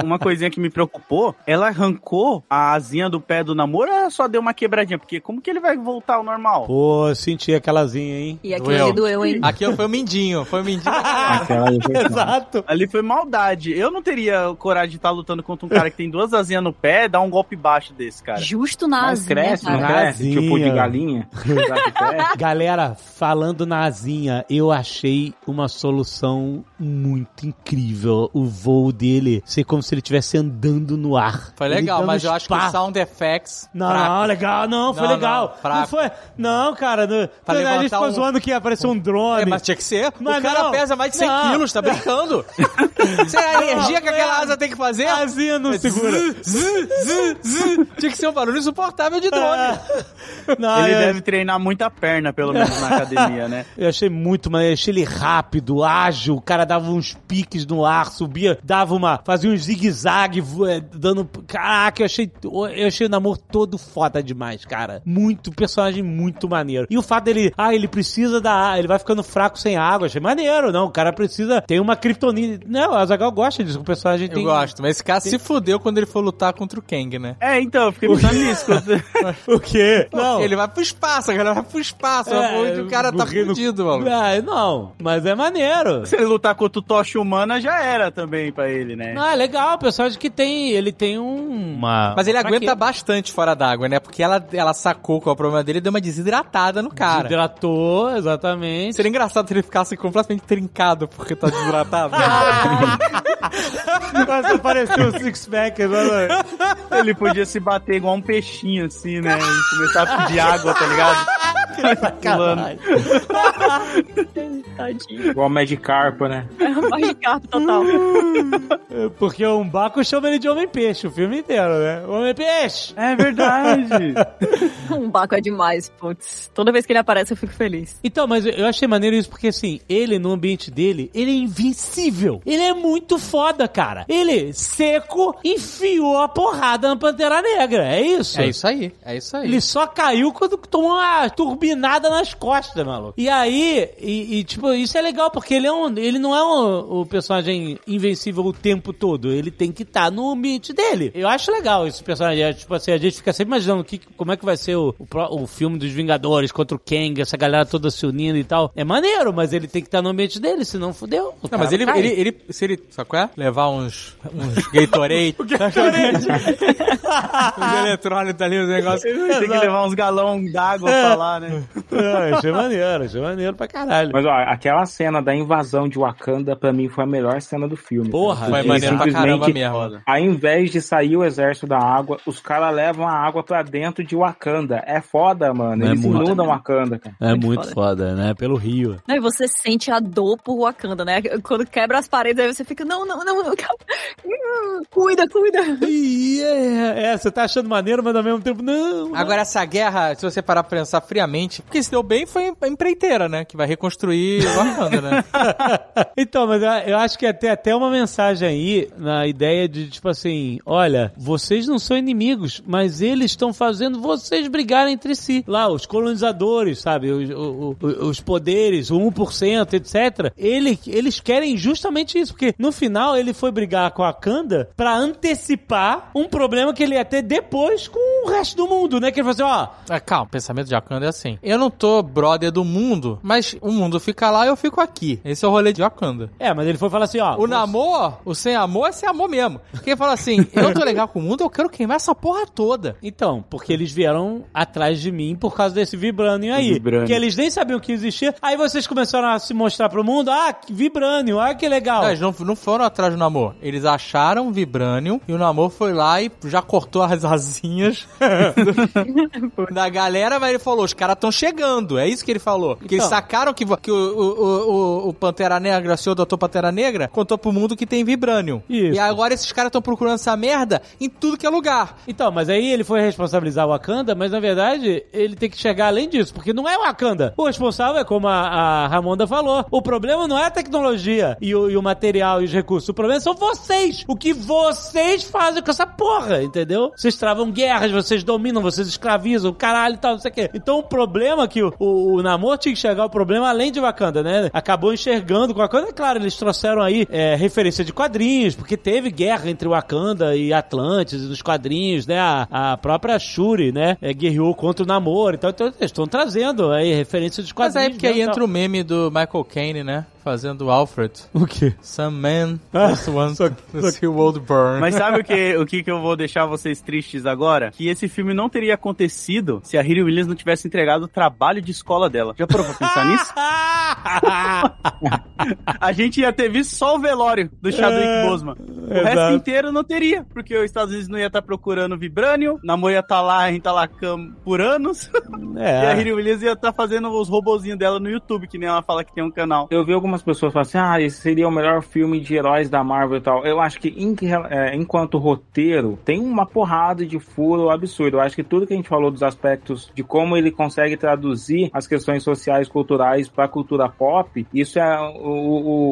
Uma coisinha que me preocupou, ela arrancou a asinha do pé do namoro ou ela só deu uma quebradinha? Porque como que ele vai voltar ao normal? Pô, eu senti aquelazinha, hein? E aquilo ali doeu, hein? Aqui foi o Mindinho. Foi o Mindinho. Aquela. Exato. Ali foi maldade. Eu não teria coragem de estar lutando contra um cara que tem duas asinhas no pé e dar um golpe baixo desse, cara. Justo na Mas asinha, cresce, não cara. cresce? Casinha. Tipo de galinha. Galera, falando na asinha, eu achei uma solução muito incrível. O voo dele ser como se ele estivesse andando no ar. Foi Ele legal, mas eu acho que o sound effects. Não, fraco. não, legal, não, foi Não, não, legal. fraco. Não, foi. Não, cara, não, Pra a gente ficou um- zoando que ia aparecer um drone. É, mas tinha que ser. Mas o cara não. pesa mais de 100 Não. quilos, tá brincando? Você é a energia que aquela asa tem que fazer? A asinha não segura. Zzz, zzz, zzz. Tinha que ser um barulho insuportável de drone. Não, Ele eu, deve treinar muita perna, pelo menos, na academia, né? eu achei muito, mas eu achei ele rápido, ágil. O cara dava uns piques no ar, subia, dava uma. fazia um zigue-zague, eh, dando. Caraca, eu achei. Eu achei o namoro todo foda demais, cara. Muito, personagem muito maneiro. E o fato dele. Ah, ele precisa da. Ele vai ficando fraco sem água. Achei maneiro, não. O cara precisa. Tem uma kryptonita. Não, a Zagal gosta disso. O personagem Eu tem. gosto, mas esse cara se fudeu quando ele for lutar contra o Kang, né? É, então, eu fiquei pensando nisso. O quê? Não. Ele vai pro espaço, a galera vai pro espaço. É, o cara tá porque no- fudido, mano. Ah, não, mas é maneiro. Se ele lutar contra o Tocha Humana, já era também pra ele, né? Ah, legal, personagem que tem, ele tem um... Uma... Mas ele Pra aguenta quê? bastante fora d'água, né? Porque ela, ela sacou qual é o problema dele e deu uma desidratada no cara. Hidratou, exatamente. Seria engraçado se ele ficasse completamente trincado porque tá desidratado. Mas apareceu o six-pack, né? Ele podia se bater igual um peixinho, assim, né? E começar a pedir água, tá ligado? Caralho. Tadinho. Igual Magikarpa, né? Magikarp total. Porque o Umbaco chama ele de Homem-Peixe o filme inteiro, né? Homem-Peixe! É verdade. Um Baco é demais, putz. Toda vez que ele aparece eu fico feliz. Então, mas eu achei maneiro isso porque, assim, ele no ambiente dele, ele é invencível. Ele é muito foda, cara. Ele, seco, enfiou a porrada na Pantera Negra. É isso? é isso aí, é isso aí. Ele só caiu quando tomou uma turbinada nas costas, maluco. E aí, e, e, tipo, isso é legal, porque ele, é um, ele não é um, o personagem invencível o tempo todo. Ele tem que estar no ambiente dele. Eu acho legal esse personagem. É, tipo assim, a gente fica sempre imaginando que, como é que vai ser o, o, o filme dos Vingadores contra o Kang, essa galera toda se unindo e tal. É maneiro, mas ele tem que estar no ambiente dele, senão fudeu. Não, mas ele, ele, ele, se ele, sabe qual é? Levar uns, uns Gatorade. uns eletrônicos ali, os negócios. Tem que levar uns galão d'água pra lá, né? É, achei maneiro, achei maneiro pra caralho. Mas ó, aquela cena da invasão de Wakanda, pra mim, foi a melhor cena do filme. Porra. Foi Porque maneiro pra caramba simplesmente, mesmo. Ao invés de sair o exército da água, os caras levam a água pra dentro de Wakanda. É foda, mano. É Eles muito. inundam Wakanda, cara. É Muito muito foda, né? Pelo rio. Não, e você sente a dor por Wakanda, né? Quando quebra as paredes, aí você fica, não, não, não, não cuida, cuida. Ih, é, é, você tá achando maneiro, mas ao mesmo tempo, não. Agora, essa guerra, se você parar pra pensar friamente. Porque se deu bem foi a empreiteira, né? Que vai reconstruir Wakanda, né? Então, mas eu- acho que tem até uma mensagem aí na ideia de, tipo assim, olha, vocês não são inimigos, mas eles estão fazendo vocês brigarem entre si. Lá, os colonizadores, sabe? Os, os poderes, o 1%, etc. Ele, eles querem justamente isso, porque no final ele foi brigar com a Kanda pra antecipar um problema que ele ia ter depois com o resto do mundo, né? Que ele falou assim, ó, Ah, calma, o pensamento de Wakanda é assim. Eu não tô brother do mundo, mas o mundo fica lá e eu fico aqui. Esse é o rolê de Wakanda. é, mas ele foi falar assim, ó. O o sem amor é sem amor mesmo. Quem fala assim, eu tô legal com o mundo, eu quero queimar essa porra toda. Então, porque eles vieram atrás de mim por causa desse Vibranium aí. Vibranium. Que eles nem sabiam que existia. Aí vocês começaram a se mostrar pro mundo, ah, que Vibranium, ah, que legal. Não, eles não, não foram atrás do namor. Eles acharam o Vibranium e o namor foi lá e já cortou as asinhas da galera, mas ele falou: os caras estão chegando. É isso que ele falou. Que eles Então. sacaram que, que o, o, o, o Pantera Negra, o senhor doutor Pantera Negra, contou pro mundo que tem Vibranium. Isso. E agora esses caras estão procurando essa merda em tudo que é lugar. Então, mas aí ele foi responsabilizar o Wakanda, mas na verdade ele tem que chegar além disso, porque não é o Wakanda. O responsável é como a, a Ramonda falou. O problema não é a tecnologia e o, e o material e os recursos. O problema são vocês. O que vocês fazem com essa porra, entendeu? Vocês travam guerras, vocês dominam, vocês escravizam, caralho e tal, não sei o quê. Então o problema que o, o, o Namor tinha que enxergar o problema além de Wakanda, né? Acabou enxergando com Wakanda. É claro, eles trouxeram aí é, referência de quadrinhos, porque teve guerra entre Wakanda e Atlantis nos quadrinhos, né? A, a própria Shuri, né? É, guerreou contra o Namor. Então, então eles estão trazendo aí referência dos Mas quadrinhos. aí porque aí entra o meme do Michael Caine, né? Fazendo o Alfred. O quê? Some man just wants to see world burn. Mas sabe o que, o que que eu vou deixar vocês tristes agora? Que esse filme não teria acontecido se a Riri Williams não tivesse entregado o trabalho de escola dela. Já parou pra pensar nisso? A gente ia ter visto só o velório do Chadwick É, Boseman. O exato. resto inteiro não teria, porque os Estados Unidos não ia estar procurando Vibranium, Namor ia estar lá em Talacam por anos, e a É. Riri Williams ia estar fazendo os robozinhos dela no YouTube, que nem ela fala que tem um canal. Eu vi algumas pessoas falando assim, ah, esse seria o melhor filme de heróis da Marvel e tal. Eu acho que em- é, enquanto roteiro, tem uma porrada de furo absurdo. Eu acho que tudo que a gente falou dos aspectos de como ele consegue traduzir as questões sociais, culturais pra cultura pop, isso é o,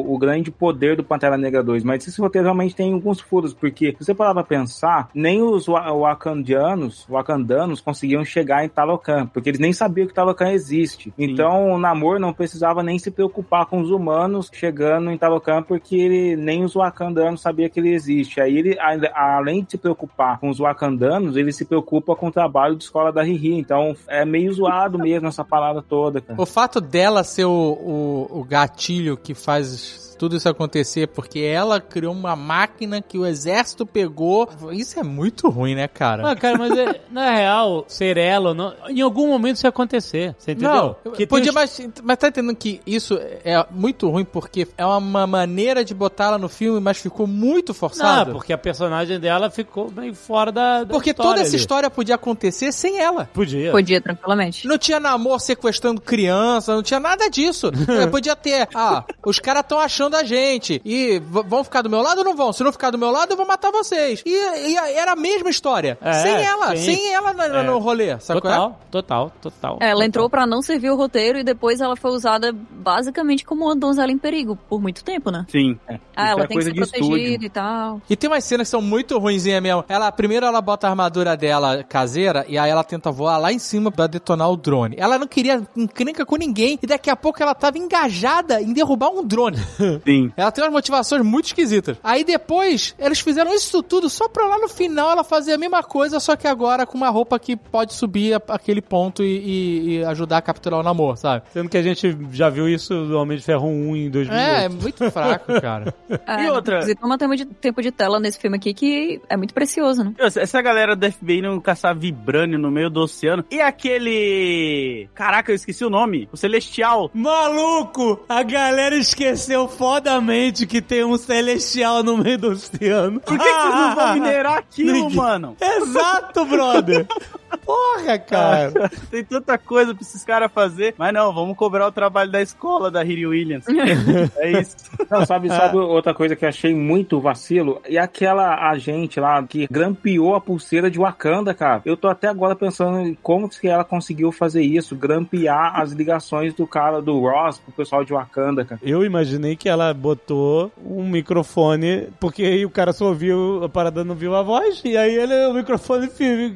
o- o grande poder do Pantera Negra 2. Mas esse roteiro realmente tem alguns furos, porque se você parar pra pensar, nem os wa- wakandianos, wakandanos conseguiam chegar em Talocan, porque eles nem sabiam que Talocan existe. Então o Namor não precisava nem se preocupar com os humanos chegando em Talocan, porque ele, nem os wakandanos sabiam que ele existe. Aí ele, a- além de se preocupar com os wakandanos, ele se preocupa com o trabalho de escola da Riri. Então é meio zoado mesmo essa parada toda, cara. O fato dela ser o, o, o gatilho que faz tudo isso acontecer, porque ela criou uma máquina que o exército pegou. Isso é muito ruim, né, cara? Ah, cara, mas é- na real, ser ela, não- em algum momento isso ia acontecer. Você entendeu? Não, Que podia, os- mas, mas tá entendendo que isso é muito ruim porque é uma maneira de botá-la no filme, mas ficou muito Não, forçado. porque a personagem dela ficou meio fora da. da porque história toda essa ali. história podia acontecer sem ela. Podia. Podia, tranquilamente. Não tinha namor sequestrando criança, não tinha nada disso. É, Podia ter, ah, os caras estão achando a gente e vão ficar do meu lado ou não vão? Se não ficar do meu lado, eu vou matar vocês. E, e era a mesma história. É, sem ela, sim. sem ela na- É. no rolê, sabe qual é? Total, total, total. É, ela entrou pra não servir o roteiro e depois ela foi usada basicamente como uma donzela em perigo por muito tempo, né? Sim. Ah, Isso ela é tem que ser protegida estúdio. e tal. E tem umas cenas que são muito ruinzinhas mesmo. Ela, primeiro ela bota a armadura dela caseira e aí ela tenta voar lá em cima pra detonar o drone. Ela não queria encrenca com ninguém e daqui a pouco ela tava engajada em derrubar um drone. Sim. Ela tem umas motivações muito esquisitas. Aí depois, eles fizeram isso tudo só pra lá no final ela fazer a mesma coisa, só que agora com uma roupa que pode subir a- aquele ponto e, e- e ajudar a capturar o namoro, sabe? Sendo que a gente já viu isso do Homem de Ferro 1 em 2008. É, é muito fraco, cara. É, E outra? Inclusive, toma tempo de, tempo de tela nesse filme aqui que é muito precioso, né? Essa galera do FBI não caçar vibrânio no meio do oceano. E aquele. Caraca, eu esqueci o nome. O Celestial. Maluco! A galera esqueceu fodamente que tem um celestial no meio do oceano. Por que, que vocês não vão minerar aquilo, mano? Exato, brother! Porra, cara. Tem tanta coisa pra esses caras fazer. Mas não, vamos cobrar o trabalho da escola da Riri Williams. é isso. Não, sabe, sabe outra coisa que eu achei muito vacilo? E aquela agente lá que grampeou a pulseira de Wakanda, cara. Eu tô até agora pensando em como que ela conseguiu fazer isso, grampear as ligações do cara do Ross pro pessoal de Wakanda, cara. Eu imaginei que ela botou um microfone, porque aí o cara só ouviu, a parada não viu a voz, e aí ele, o microfone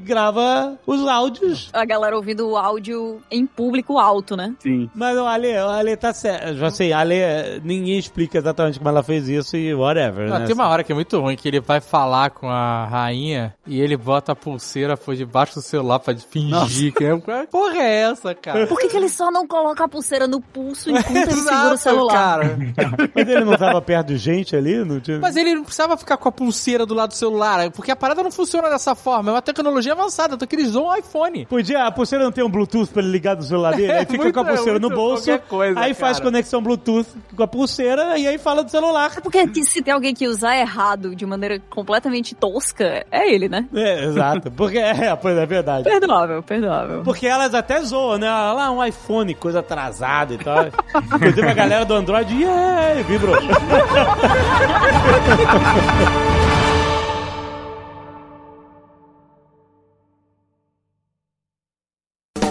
grava os áudios. A galera ouvindo o áudio em público alto, né? Sim. Mas o Ale, o Ale tá certo. Já sei, Ale, ninguém explica exatamente como ela fez isso e whatever, Não, né? tem uma hora que é muito ruim, que ele vai falar com a rainha e ele bota a pulseira por debaixo do celular pra fingir que é... Porra é essa, cara? Por que, que ele só não coloca a pulseira no pulso enquanto ele segura o celular? cara. Mas ele não tava perto de gente ali? Não tinha... Mas ele não precisava ficar com a pulseira do lado do celular, porque a parada não funciona dessa forma. É uma tecnologia avançada, tanto que usam um iPhone. Podia, a pulseira não tem um Bluetooth pra ele ligar do celular dele? Aí fica Muito- com a pulseira é no bolso, coisa, aí faz cara. conexão Bluetooth com a pulseira e aí fala do celular. Porque que se tem alguém que usar errado de maneira completamente tosca, é ele, né? É, exato. Porque é, pois é verdade. Perdoável, perdoável. Porque elas até zoam, né? Ah, Lá um iPhone, coisa atrasada e tal. Inclusive a galera do Android, yeah, vibrou.